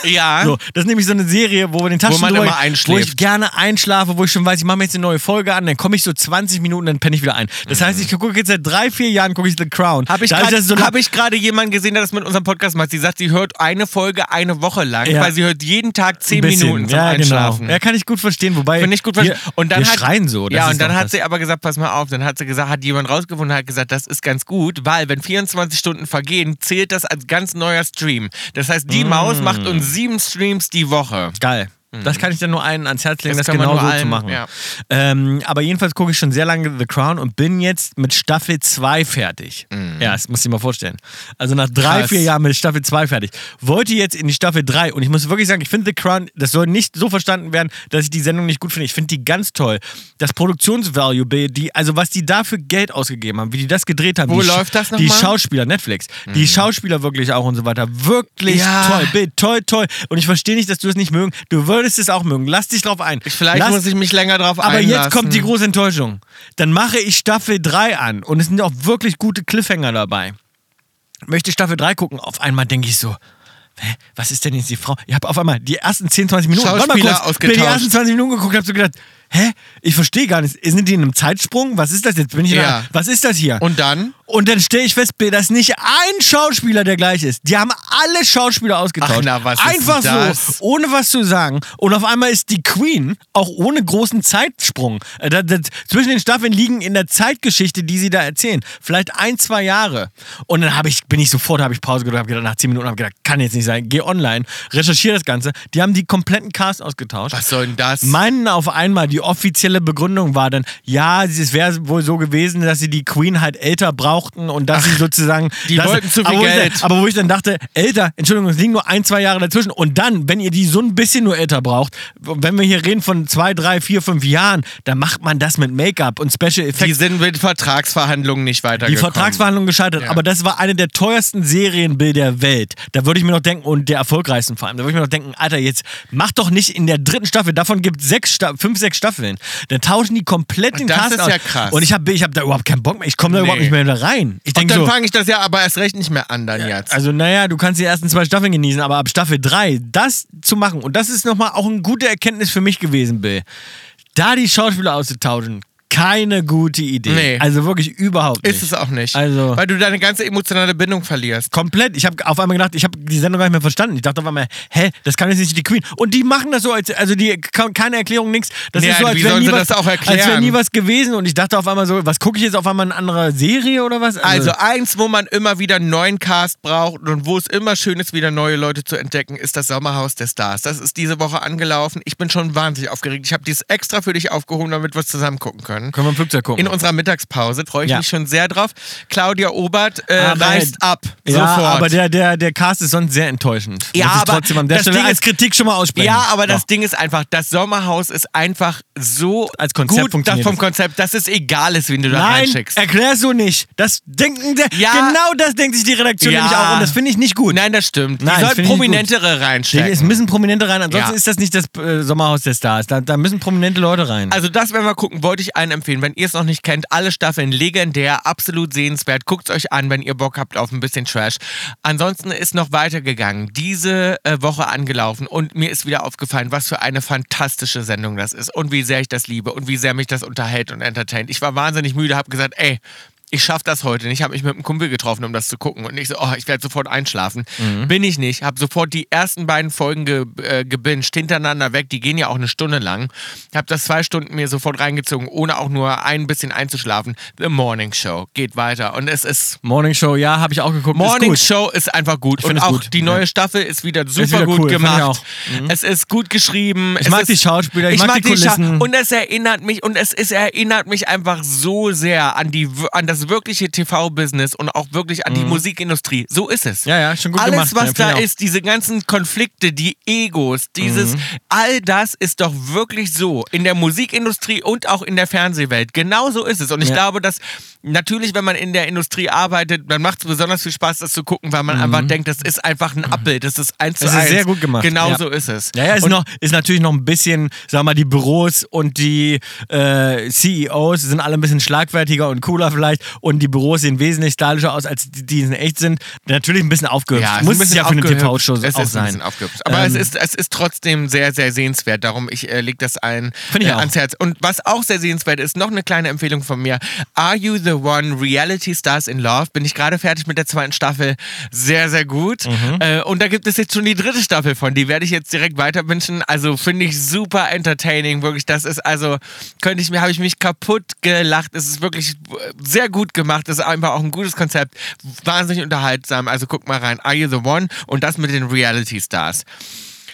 Ja. So, das ist nämlich so eine Serie, wo wir den Taschen man drüber- immer wo ich einschläft. gerne einschlafe, wo ich schon weiß, ich mache mir jetzt eine neue Folge an, dann komme ich so 20 Minuten, dann penne ich wieder ein. Das heißt, ich gucke jetzt seit drei, vier Jahren gucke ich The Crown. Habe ich gerade so hab ich gerade jemanden gesehen, der das mit unserem Podcast macht. Sie sagt, sie hört eine Folge eine Woche lang, Ja. weil sie hört jeden Tag ein zehn bisschen. Minuten zum ja, Einschlafen. Genau. Ja, kann ich gut verstehen, wobei Finde ich gut wir, verstanden. Und dann wir hat, schreien so. Ja, und dann hat das. sie aber gesagt, pass mal auf, dann hat sie gesagt, hat jemand rausgefunden, hat gesagt, das ist ganz gut, weil wenn 24 Stunden vergehen, zählt das als ganz neuer Stream. Das heißt, die Maus Mm. Macht uns sieben Streams die Woche. Geil. Das kann ich dann nur einen ans Herz legen, das, Das genau so zu machen. ja. Ähm, aber jedenfalls gucke ich schon sehr lange The Crown und bin jetzt mit Staffel 2 fertig. Ja, das muss ich dir mal vorstellen. Also nach drei, Mhm. Krass. vier Jahren mit Staffel 2 fertig. Wollte jetzt in die Staffel 3 und ich muss wirklich sagen, ich finde The Crown, das soll nicht so verstanden werden, dass ich die Sendung nicht gut finde. Ich finde die ganz toll. Das Produktionsvalue, die, also was die da für Geld ausgegeben haben, wie die das gedreht haben. Wo die, Sch- läuft das Die nochmal? Schauspieler, Netflix. Die Schauspieler wirklich auch und so weiter. Wirklich Ja. toll. Bild, toll, toll. Und ich verstehe nicht, dass du es nicht mögen. Du würdest es auch mögen. Lass dich drauf ein. Vielleicht Lass, muss ich mich länger drauf aber einlassen. jetzt kommt die große Enttäuschung. Dann mache ich Staffel 3 an und es sind auch wirklich gute Cliffhanger dabei. Möchte Staffel 3 gucken, auf einmal denke ich so, hä, was ist denn jetzt die Frau? Ich habe auf einmal die ersten 10, 20 Minuten, warte mal Schauspieler kurz, ausgetauscht. bin die ersten 20 Minuten geguckt, habe so gedacht, hä, ich verstehe gar nicht, sind die in einem Zeitsprung? Was ist das jetzt? Bin ich Ja. einer, was ist das hier? Und dann? Und dann stelle ich fest, dass nicht ein Schauspieler der gleich ist. Die haben alle Schauspieler ausgetauscht. Ach, na, was ist Einfach denn das? so, ohne was zu sagen. Und auf einmal ist die Queen auch ohne großen Zeitsprung. Äh, da- da- zwischen den Staffeln liegen in der Zeitgeschichte, die sie da erzählen, vielleicht ein, zwei Jahre. Und dann ich, bin ich sofort, habe ich Pause gedrückt, habe gedacht, nach zehn Minuten habe gedacht, kann jetzt nicht sein. Geh online, recherchiere das Ganze. Die haben die kompletten Cast ausgetauscht. Was soll denn das? Meinen auf einmal, die offizielle Begründung war dann, ja, es wäre wohl so gewesen, dass sie die Queen halt älter brauchten und dass sie sozusagen. die dass, wollten zu viel aber wo ich Geld. Dann, aber wo ich dann dachte, älter, Entschuldigung, es liegen nur ein, zwei Jahre dazwischen. Und dann, wenn ihr die so ein bisschen nur älter braucht, wenn wir hier reden von zwei, drei, vier, fünf Jahren, dann macht man das mit Make-up und Special die Effects. sind mit Vertragsverhandlungen nicht Die weitergekommen. Vertragsverhandlungen gescheitert, Ja. aber das war eine der teuersten Serienbilder der Welt. Da würde ich mir noch denken, und der erfolgreichsten vor allem, da würde ich mir noch denken, Alter, jetzt mach doch nicht in der dritten Staffel, davon gibt es sechs fünf, sechs Staffeln. Dann tauschen die komplett den Das Cast ist aus. ja krass. Und ich habe ich hab da überhaupt keinen Bock mehr, ich komme da Nee. überhaupt nicht mehr wieder rein. Ich Und dann so, fange ich das ja aber erst recht nicht mehr an dann jetzt. also naja, du kannst die ersten zwei Staffeln genießen, aber ab Staffel 3 das zu machen, und das ist nochmal auch eine gute Erkenntnis für mich gewesen, Bill, da die Schauspieler auszutauschen, keine gute Idee. Nee. Also wirklich überhaupt nicht. ist es auch nicht. Also- Weil du deine ganze emotionale Bindung verlierst. Komplett. Ich habe auf einmal gedacht, ich habe die Sendung gar nicht mehr verstanden. Ich dachte auf einmal, hä, das kann jetzt nicht die Queen. Und die machen das so, als, also die keine Erklärung, nichts. Das Ja, ist so, als wäre nie, was- als erklären? nie was gewesen. Und ich dachte auf einmal so, was gucke ich jetzt auf einmal eine andere Serie oder was? Also eins, wo man immer wieder einen neuen Cast braucht und wo es immer schön ist, wieder neue Leute zu entdecken, ist das Sommerhaus der Stars. Das ist diese Woche angelaufen. Ich bin schon wahnsinnig aufgeregt. Ich habe dies extra für dich aufgehoben, damit wir es zusammen gucken können. können wir im Flugzeug gucken. In unserer Mittagspause freue ich Ja. mich schon sehr drauf. Claudia Obert äh, Aber- reist ab. ja, sofort. aber der, der, der Cast ist sonst sehr enttäuschend. Ja, Muss ich aber trotzdem an der das Stelle Ding als ist- Kritik schon mal aussprechen. Ja, aber das. Ding ist einfach, das Sommerhaus ist einfach so Als Konzept gut funktioniert vom. Konzept, dass es egal ist, wen du da Nein, reinschickst. erklär so nicht. Das denken der, Ja. genau das denkt sich die Redaktion Ja. nämlich auch und das finde ich nicht gut. Nein, das stimmt. Nein, Die das sollten finde ich nicht prominentere reinstecken. Es müssen Prominente rein, ansonsten Ja. ist das nicht das äh, Sommerhaus der Stars. Da, da müssen prominente Leute rein. Also das werden wir gucken, wollte ich einen empfehlen. Wenn ihr es noch nicht kennt, alle Staffeln legendär, absolut sehenswert. Guckt es euch an, wenn ihr Bock habt auf ein bisschen Trash. Ansonsten ist noch weitergegangen, diese äh, Woche angelaufen und mir ist wieder aufgefallen, was für eine fantastische Sendung das ist und wie sehr ich das liebe und wie sehr mich das unterhält und entertaint. Ich war wahnsinnig müde, habe gesagt, ey, ich schaffe das heute nicht. Ich habe mich mit einem Kumpel getroffen, um das zu gucken. Und ich so, oh, ich werde sofort einschlafen. Bin ich nicht. Habe sofort die ersten beiden Folgen ge äh, gebinged, hintereinander weg. Die gehen ja auch eine Stunde lang. Habe das zwei Stunden mir sofort reingezogen, ohne auch nur ein bisschen einzuschlafen. The Morning Show geht weiter. Und es ist Morning Show, ja, habe ich auch geguckt. Morning ist. Show ist einfach gut. find Und auch gut. die neue Ja. Staffel ist wieder super wieder gut cool, ich gemacht. Mhm. Es ist gut geschrieben. Ich es mag ist, die Schauspieler, ich mag die Scha- Kulissen. Und es erinnert mich, und es, es erinnert mich einfach so sehr an, die, an das wirkliche TV-Business und auch wirklich an die Musikindustrie. So ist es. Mhm. Ja, ja, schon gut Alles, gemacht. was Ja, find da ist, diese ganzen Konflikte, die Egos, dieses, Mhm. all das ist doch wirklich so. In der Musikindustrie und auch in der Fernsehwelt. Genau so ist es. Und ich Ja. glaube, dass natürlich, wenn man in der Industrie arbeitet, dann macht es besonders viel Spaß, das zu gucken, weil man einfach denkt, das ist einfach ein Abbild. Das ist eins zu Mhm. Es ist eins. sehr gut gemacht. Genau Ja. so ist es. Ja, ja, ist, Und noch, ist natürlich noch ein bisschen, sag mal, die Büros und die äh, CEOs sind alle ein bisschen schlagfertiger und cooler vielleicht und die Büros sehen wesentlich stylischer aus, als die, die in echt sind. Natürlich ein bisschen aufgehübscht. Ja, es Muss ein es ja für eine. TV-Show Es auch ist ein sein. bisschen aufgehübscht. Aber Ähm, es, ist, es ist trotzdem sehr, sehr sehenswert. Darum, ich äh, lege das ein äh, ans Herz. Und was auch sehr sehenswert ist, noch eine kleine Empfehlung von mir. Are You the One? Reality Stars in Love. Bin ich gerade fertig mit der zweiten Staffel. Sehr, sehr gut. Mhm. Äh, und da gibt es jetzt schon die dritte Staffel von. Die werde ich jetzt direkt weiterwünschen. Also finde ich super entertaining. Wirklich, das ist also, könnte ich mir, habe ich mich kaputt gelacht. Es ist wirklich sehr gut gemacht. Es ist einfach auch ein gutes Konzept. Wahnsinnig unterhaltsam. Also guck mal rein. Are You the One? Und das mit den Reality Stars.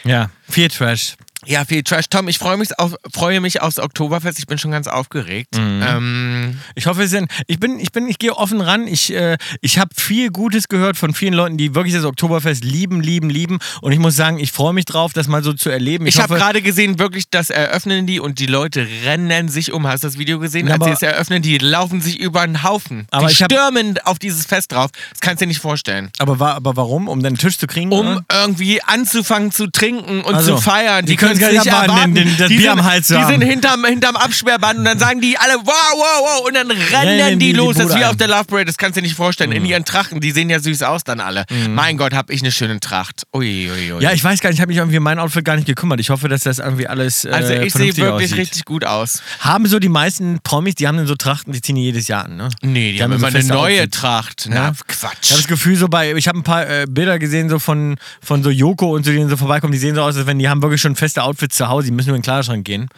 Ja, viel Trash. Ja, viel Trash. Tom, ich freue mich, auf, freue mich aufs Oktoberfest. Ich bin schon ganz aufgeregt. Mhm. Ähm, Ich hoffe, es sind. Ich bin, ich bin, ich gehe offen ran. Ich, äh, ich habe viel Gutes gehört von vielen Leuten, die wirklich das Oktoberfest lieben, lieben, lieben. Und ich muss sagen, ich freue mich drauf, das mal so zu erleben. ich habe hoffe- gerade gesehen, wirklich, das eröffnen die und die Leute rennen sich um. Hast du das Video gesehen? Ja, Als sie aber- es eröffnen, die laufen sich über einen Haufen. Aber die ich hab- stürmen auf dieses Fest drauf. Das kannst du dir nicht vorstellen. aber, aber warum? Um dann einen Tisch zu kriegen? um oder? irgendwie anzufangen zu trinken und Also, zu feiern. die Die, können's können gar nicht erwarten, den- den- das die Bier sind, am Hals zu Die haben. sind hinterm, hinterm Absperrband und dann sagen die alle wow, wow, wow und dann rennen Rennen die, die die los. das ist wie auf der Love Parade, das kannst du dir nicht vorstellen. Mhm. In ihren Trachten, die sehen ja süß aus dann alle. Mein Gott, hab ich eine schöne Tracht. Ui, ui, ui. Ja, ich weiß gar nicht, ich habe mich irgendwie um mein Outfit gar nicht gekümmert. Ich hoffe, dass das irgendwie alles. Äh, also ich sehe wirklich aussieht. richtig gut aus. Haben so die meisten Promis, die haben dann so Trachten, die ziehen die jedes Jahr an, ne? Nee, die, haben so immer eine feste neue Outfits. Tracht. Ja. Na, Ich Quatsch. habe das Gefühl, so bei, ich habe ein paar äh, Bilder gesehen, so von, von so Joko und so, die so vorbeikommen, die sehen so aus, als wenn die haben wirklich schon feste Outfits zu Hause, die müssen nur in den Kleiderschrank gehen.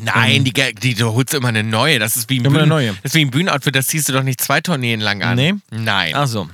Nein, die, die, du holst immer eine neue. Das ist wie ein, Immer eine Bühnen, neue. Das ist wie ein Bühnenoutfit, das ziehst du doch nicht zwei Tourneen lang an. Nee? Nein. Ach so.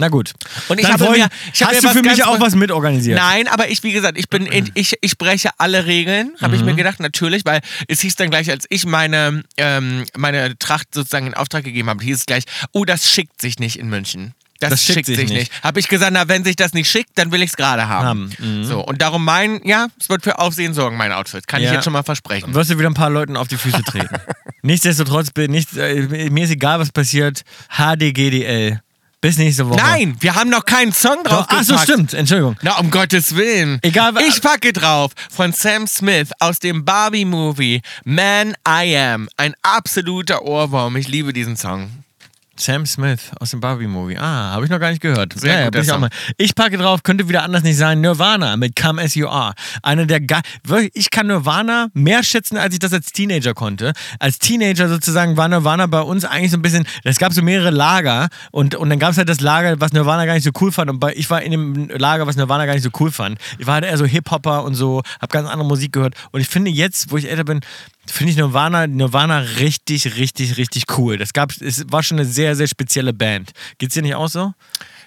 Na gut. Und ich Dann habe wollen- mir, ich habe hast du für mich auch was mitorganisiert? Nein, aber ich, wie gesagt, ich bin, in, ich, ich breche alle Regeln, habe ich mir Mhm. gedacht, natürlich, weil es hieß dann gleich, als ich meine, ähm, meine Tracht sozusagen in Auftrag gegeben habe, hieß es gleich, oh, das schickt sich nicht in München. Das, schickt, sich nicht. Habe ich gesagt, na, wenn sich das nicht schickt, dann will ich es gerade haben. Mhm. So, und darum mein, ja, es wird für Aufsehen sorgen, mein Outfit. Kann Ja. ich jetzt schon mal versprechen. Wirst du wieder ein paar Leuten auf die Füße treten. Nichtsdestotrotz, bin nicht, äh, mir ist egal, was passiert. HDGDL. Bis nächste Woche. Nein, wir haben noch keinen Song drauf Doch, Ach so, stimmt. Entschuldigung. Na, um Gottes Willen. Egal, wa- Ich packe drauf von Sam Smith aus dem Barbie-Movie Man I Am. Ein absoluter Ohrwurm. Ich liebe diesen Song. Sam Smith aus dem Barbie-Movie. Ah, habe ich noch gar nicht gehört. Sehr ja, bin ich, auch mal. ich packe drauf, könnte wieder anders nicht sein, Nirvana mit Come As You Are. Eine der ge Ich kann Nirvana mehr schätzen, als ich das als Teenager konnte. Als Teenager sozusagen war Nirvana bei uns eigentlich so ein bisschen, es gab so mehrere Lager und, und dann gab es halt das Lager, was Nirvana gar nicht so cool fand und bei, ich war in dem Lager, was Nirvana gar nicht so cool fand. Ich war halt eher so Hip-Hopper und so, habe ganz andere Musik gehört und ich finde jetzt, wo ich älter bin, finde ich Nirvana, Nirvana richtig, richtig, richtig cool. Das gab, es war schon eine sehr, sehr spezielle Band. Geht's dir nicht auch so?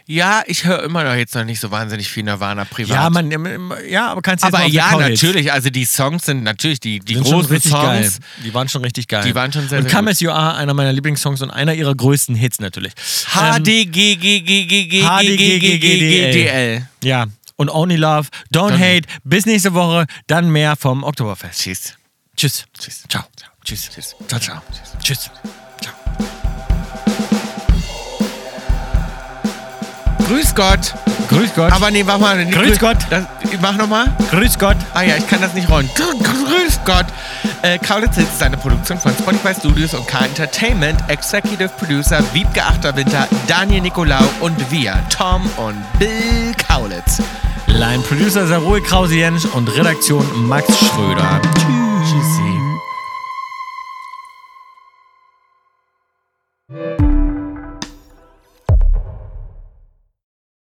Ja, ich höre immer noch jetzt noch nicht so wahnsinnig viel Nirvana privat. Ja, man, ja, aber kannst du jetzt aber ja, natürlich. Also die Songs sind natürlich die, die Sind großen Songs. geil. Die waren schon richtig geil. Die waren schon sehr, Und sehr Come gut. As You Are, einer meiner Lieblingssongs und einer ihrer größten Hits natürlich. Ähm, HDGGGGGGGDL. ja. Und Only Love, Don't Don't Hate. Bis nächste Woche, dann mehr vom Oktoberfest. Tschüss. Tschüss. Tschüss. Ciao. Tschüss. Tschüss. Ciao, ciao. Tschüss. Ciao. Grüß Gott. Grüß Gott. Aber nee, mach mal. Nee, Grüß Gott. Das, mach nochmal. Grüß Gott. Ah ja, ich kann das nicht rollen. Grü- Grüß Gott. Äh, Kaulitz ist eine Produktion von Spotify Studios und K Entertainment. Executive Producer Wiebke Achterwinter, Daniel Nicolau und wir, Tom und Bill Kaulitz. Line Producer Saroe Krause-Jensch und Redaktion Max Schröder. Tschüssi.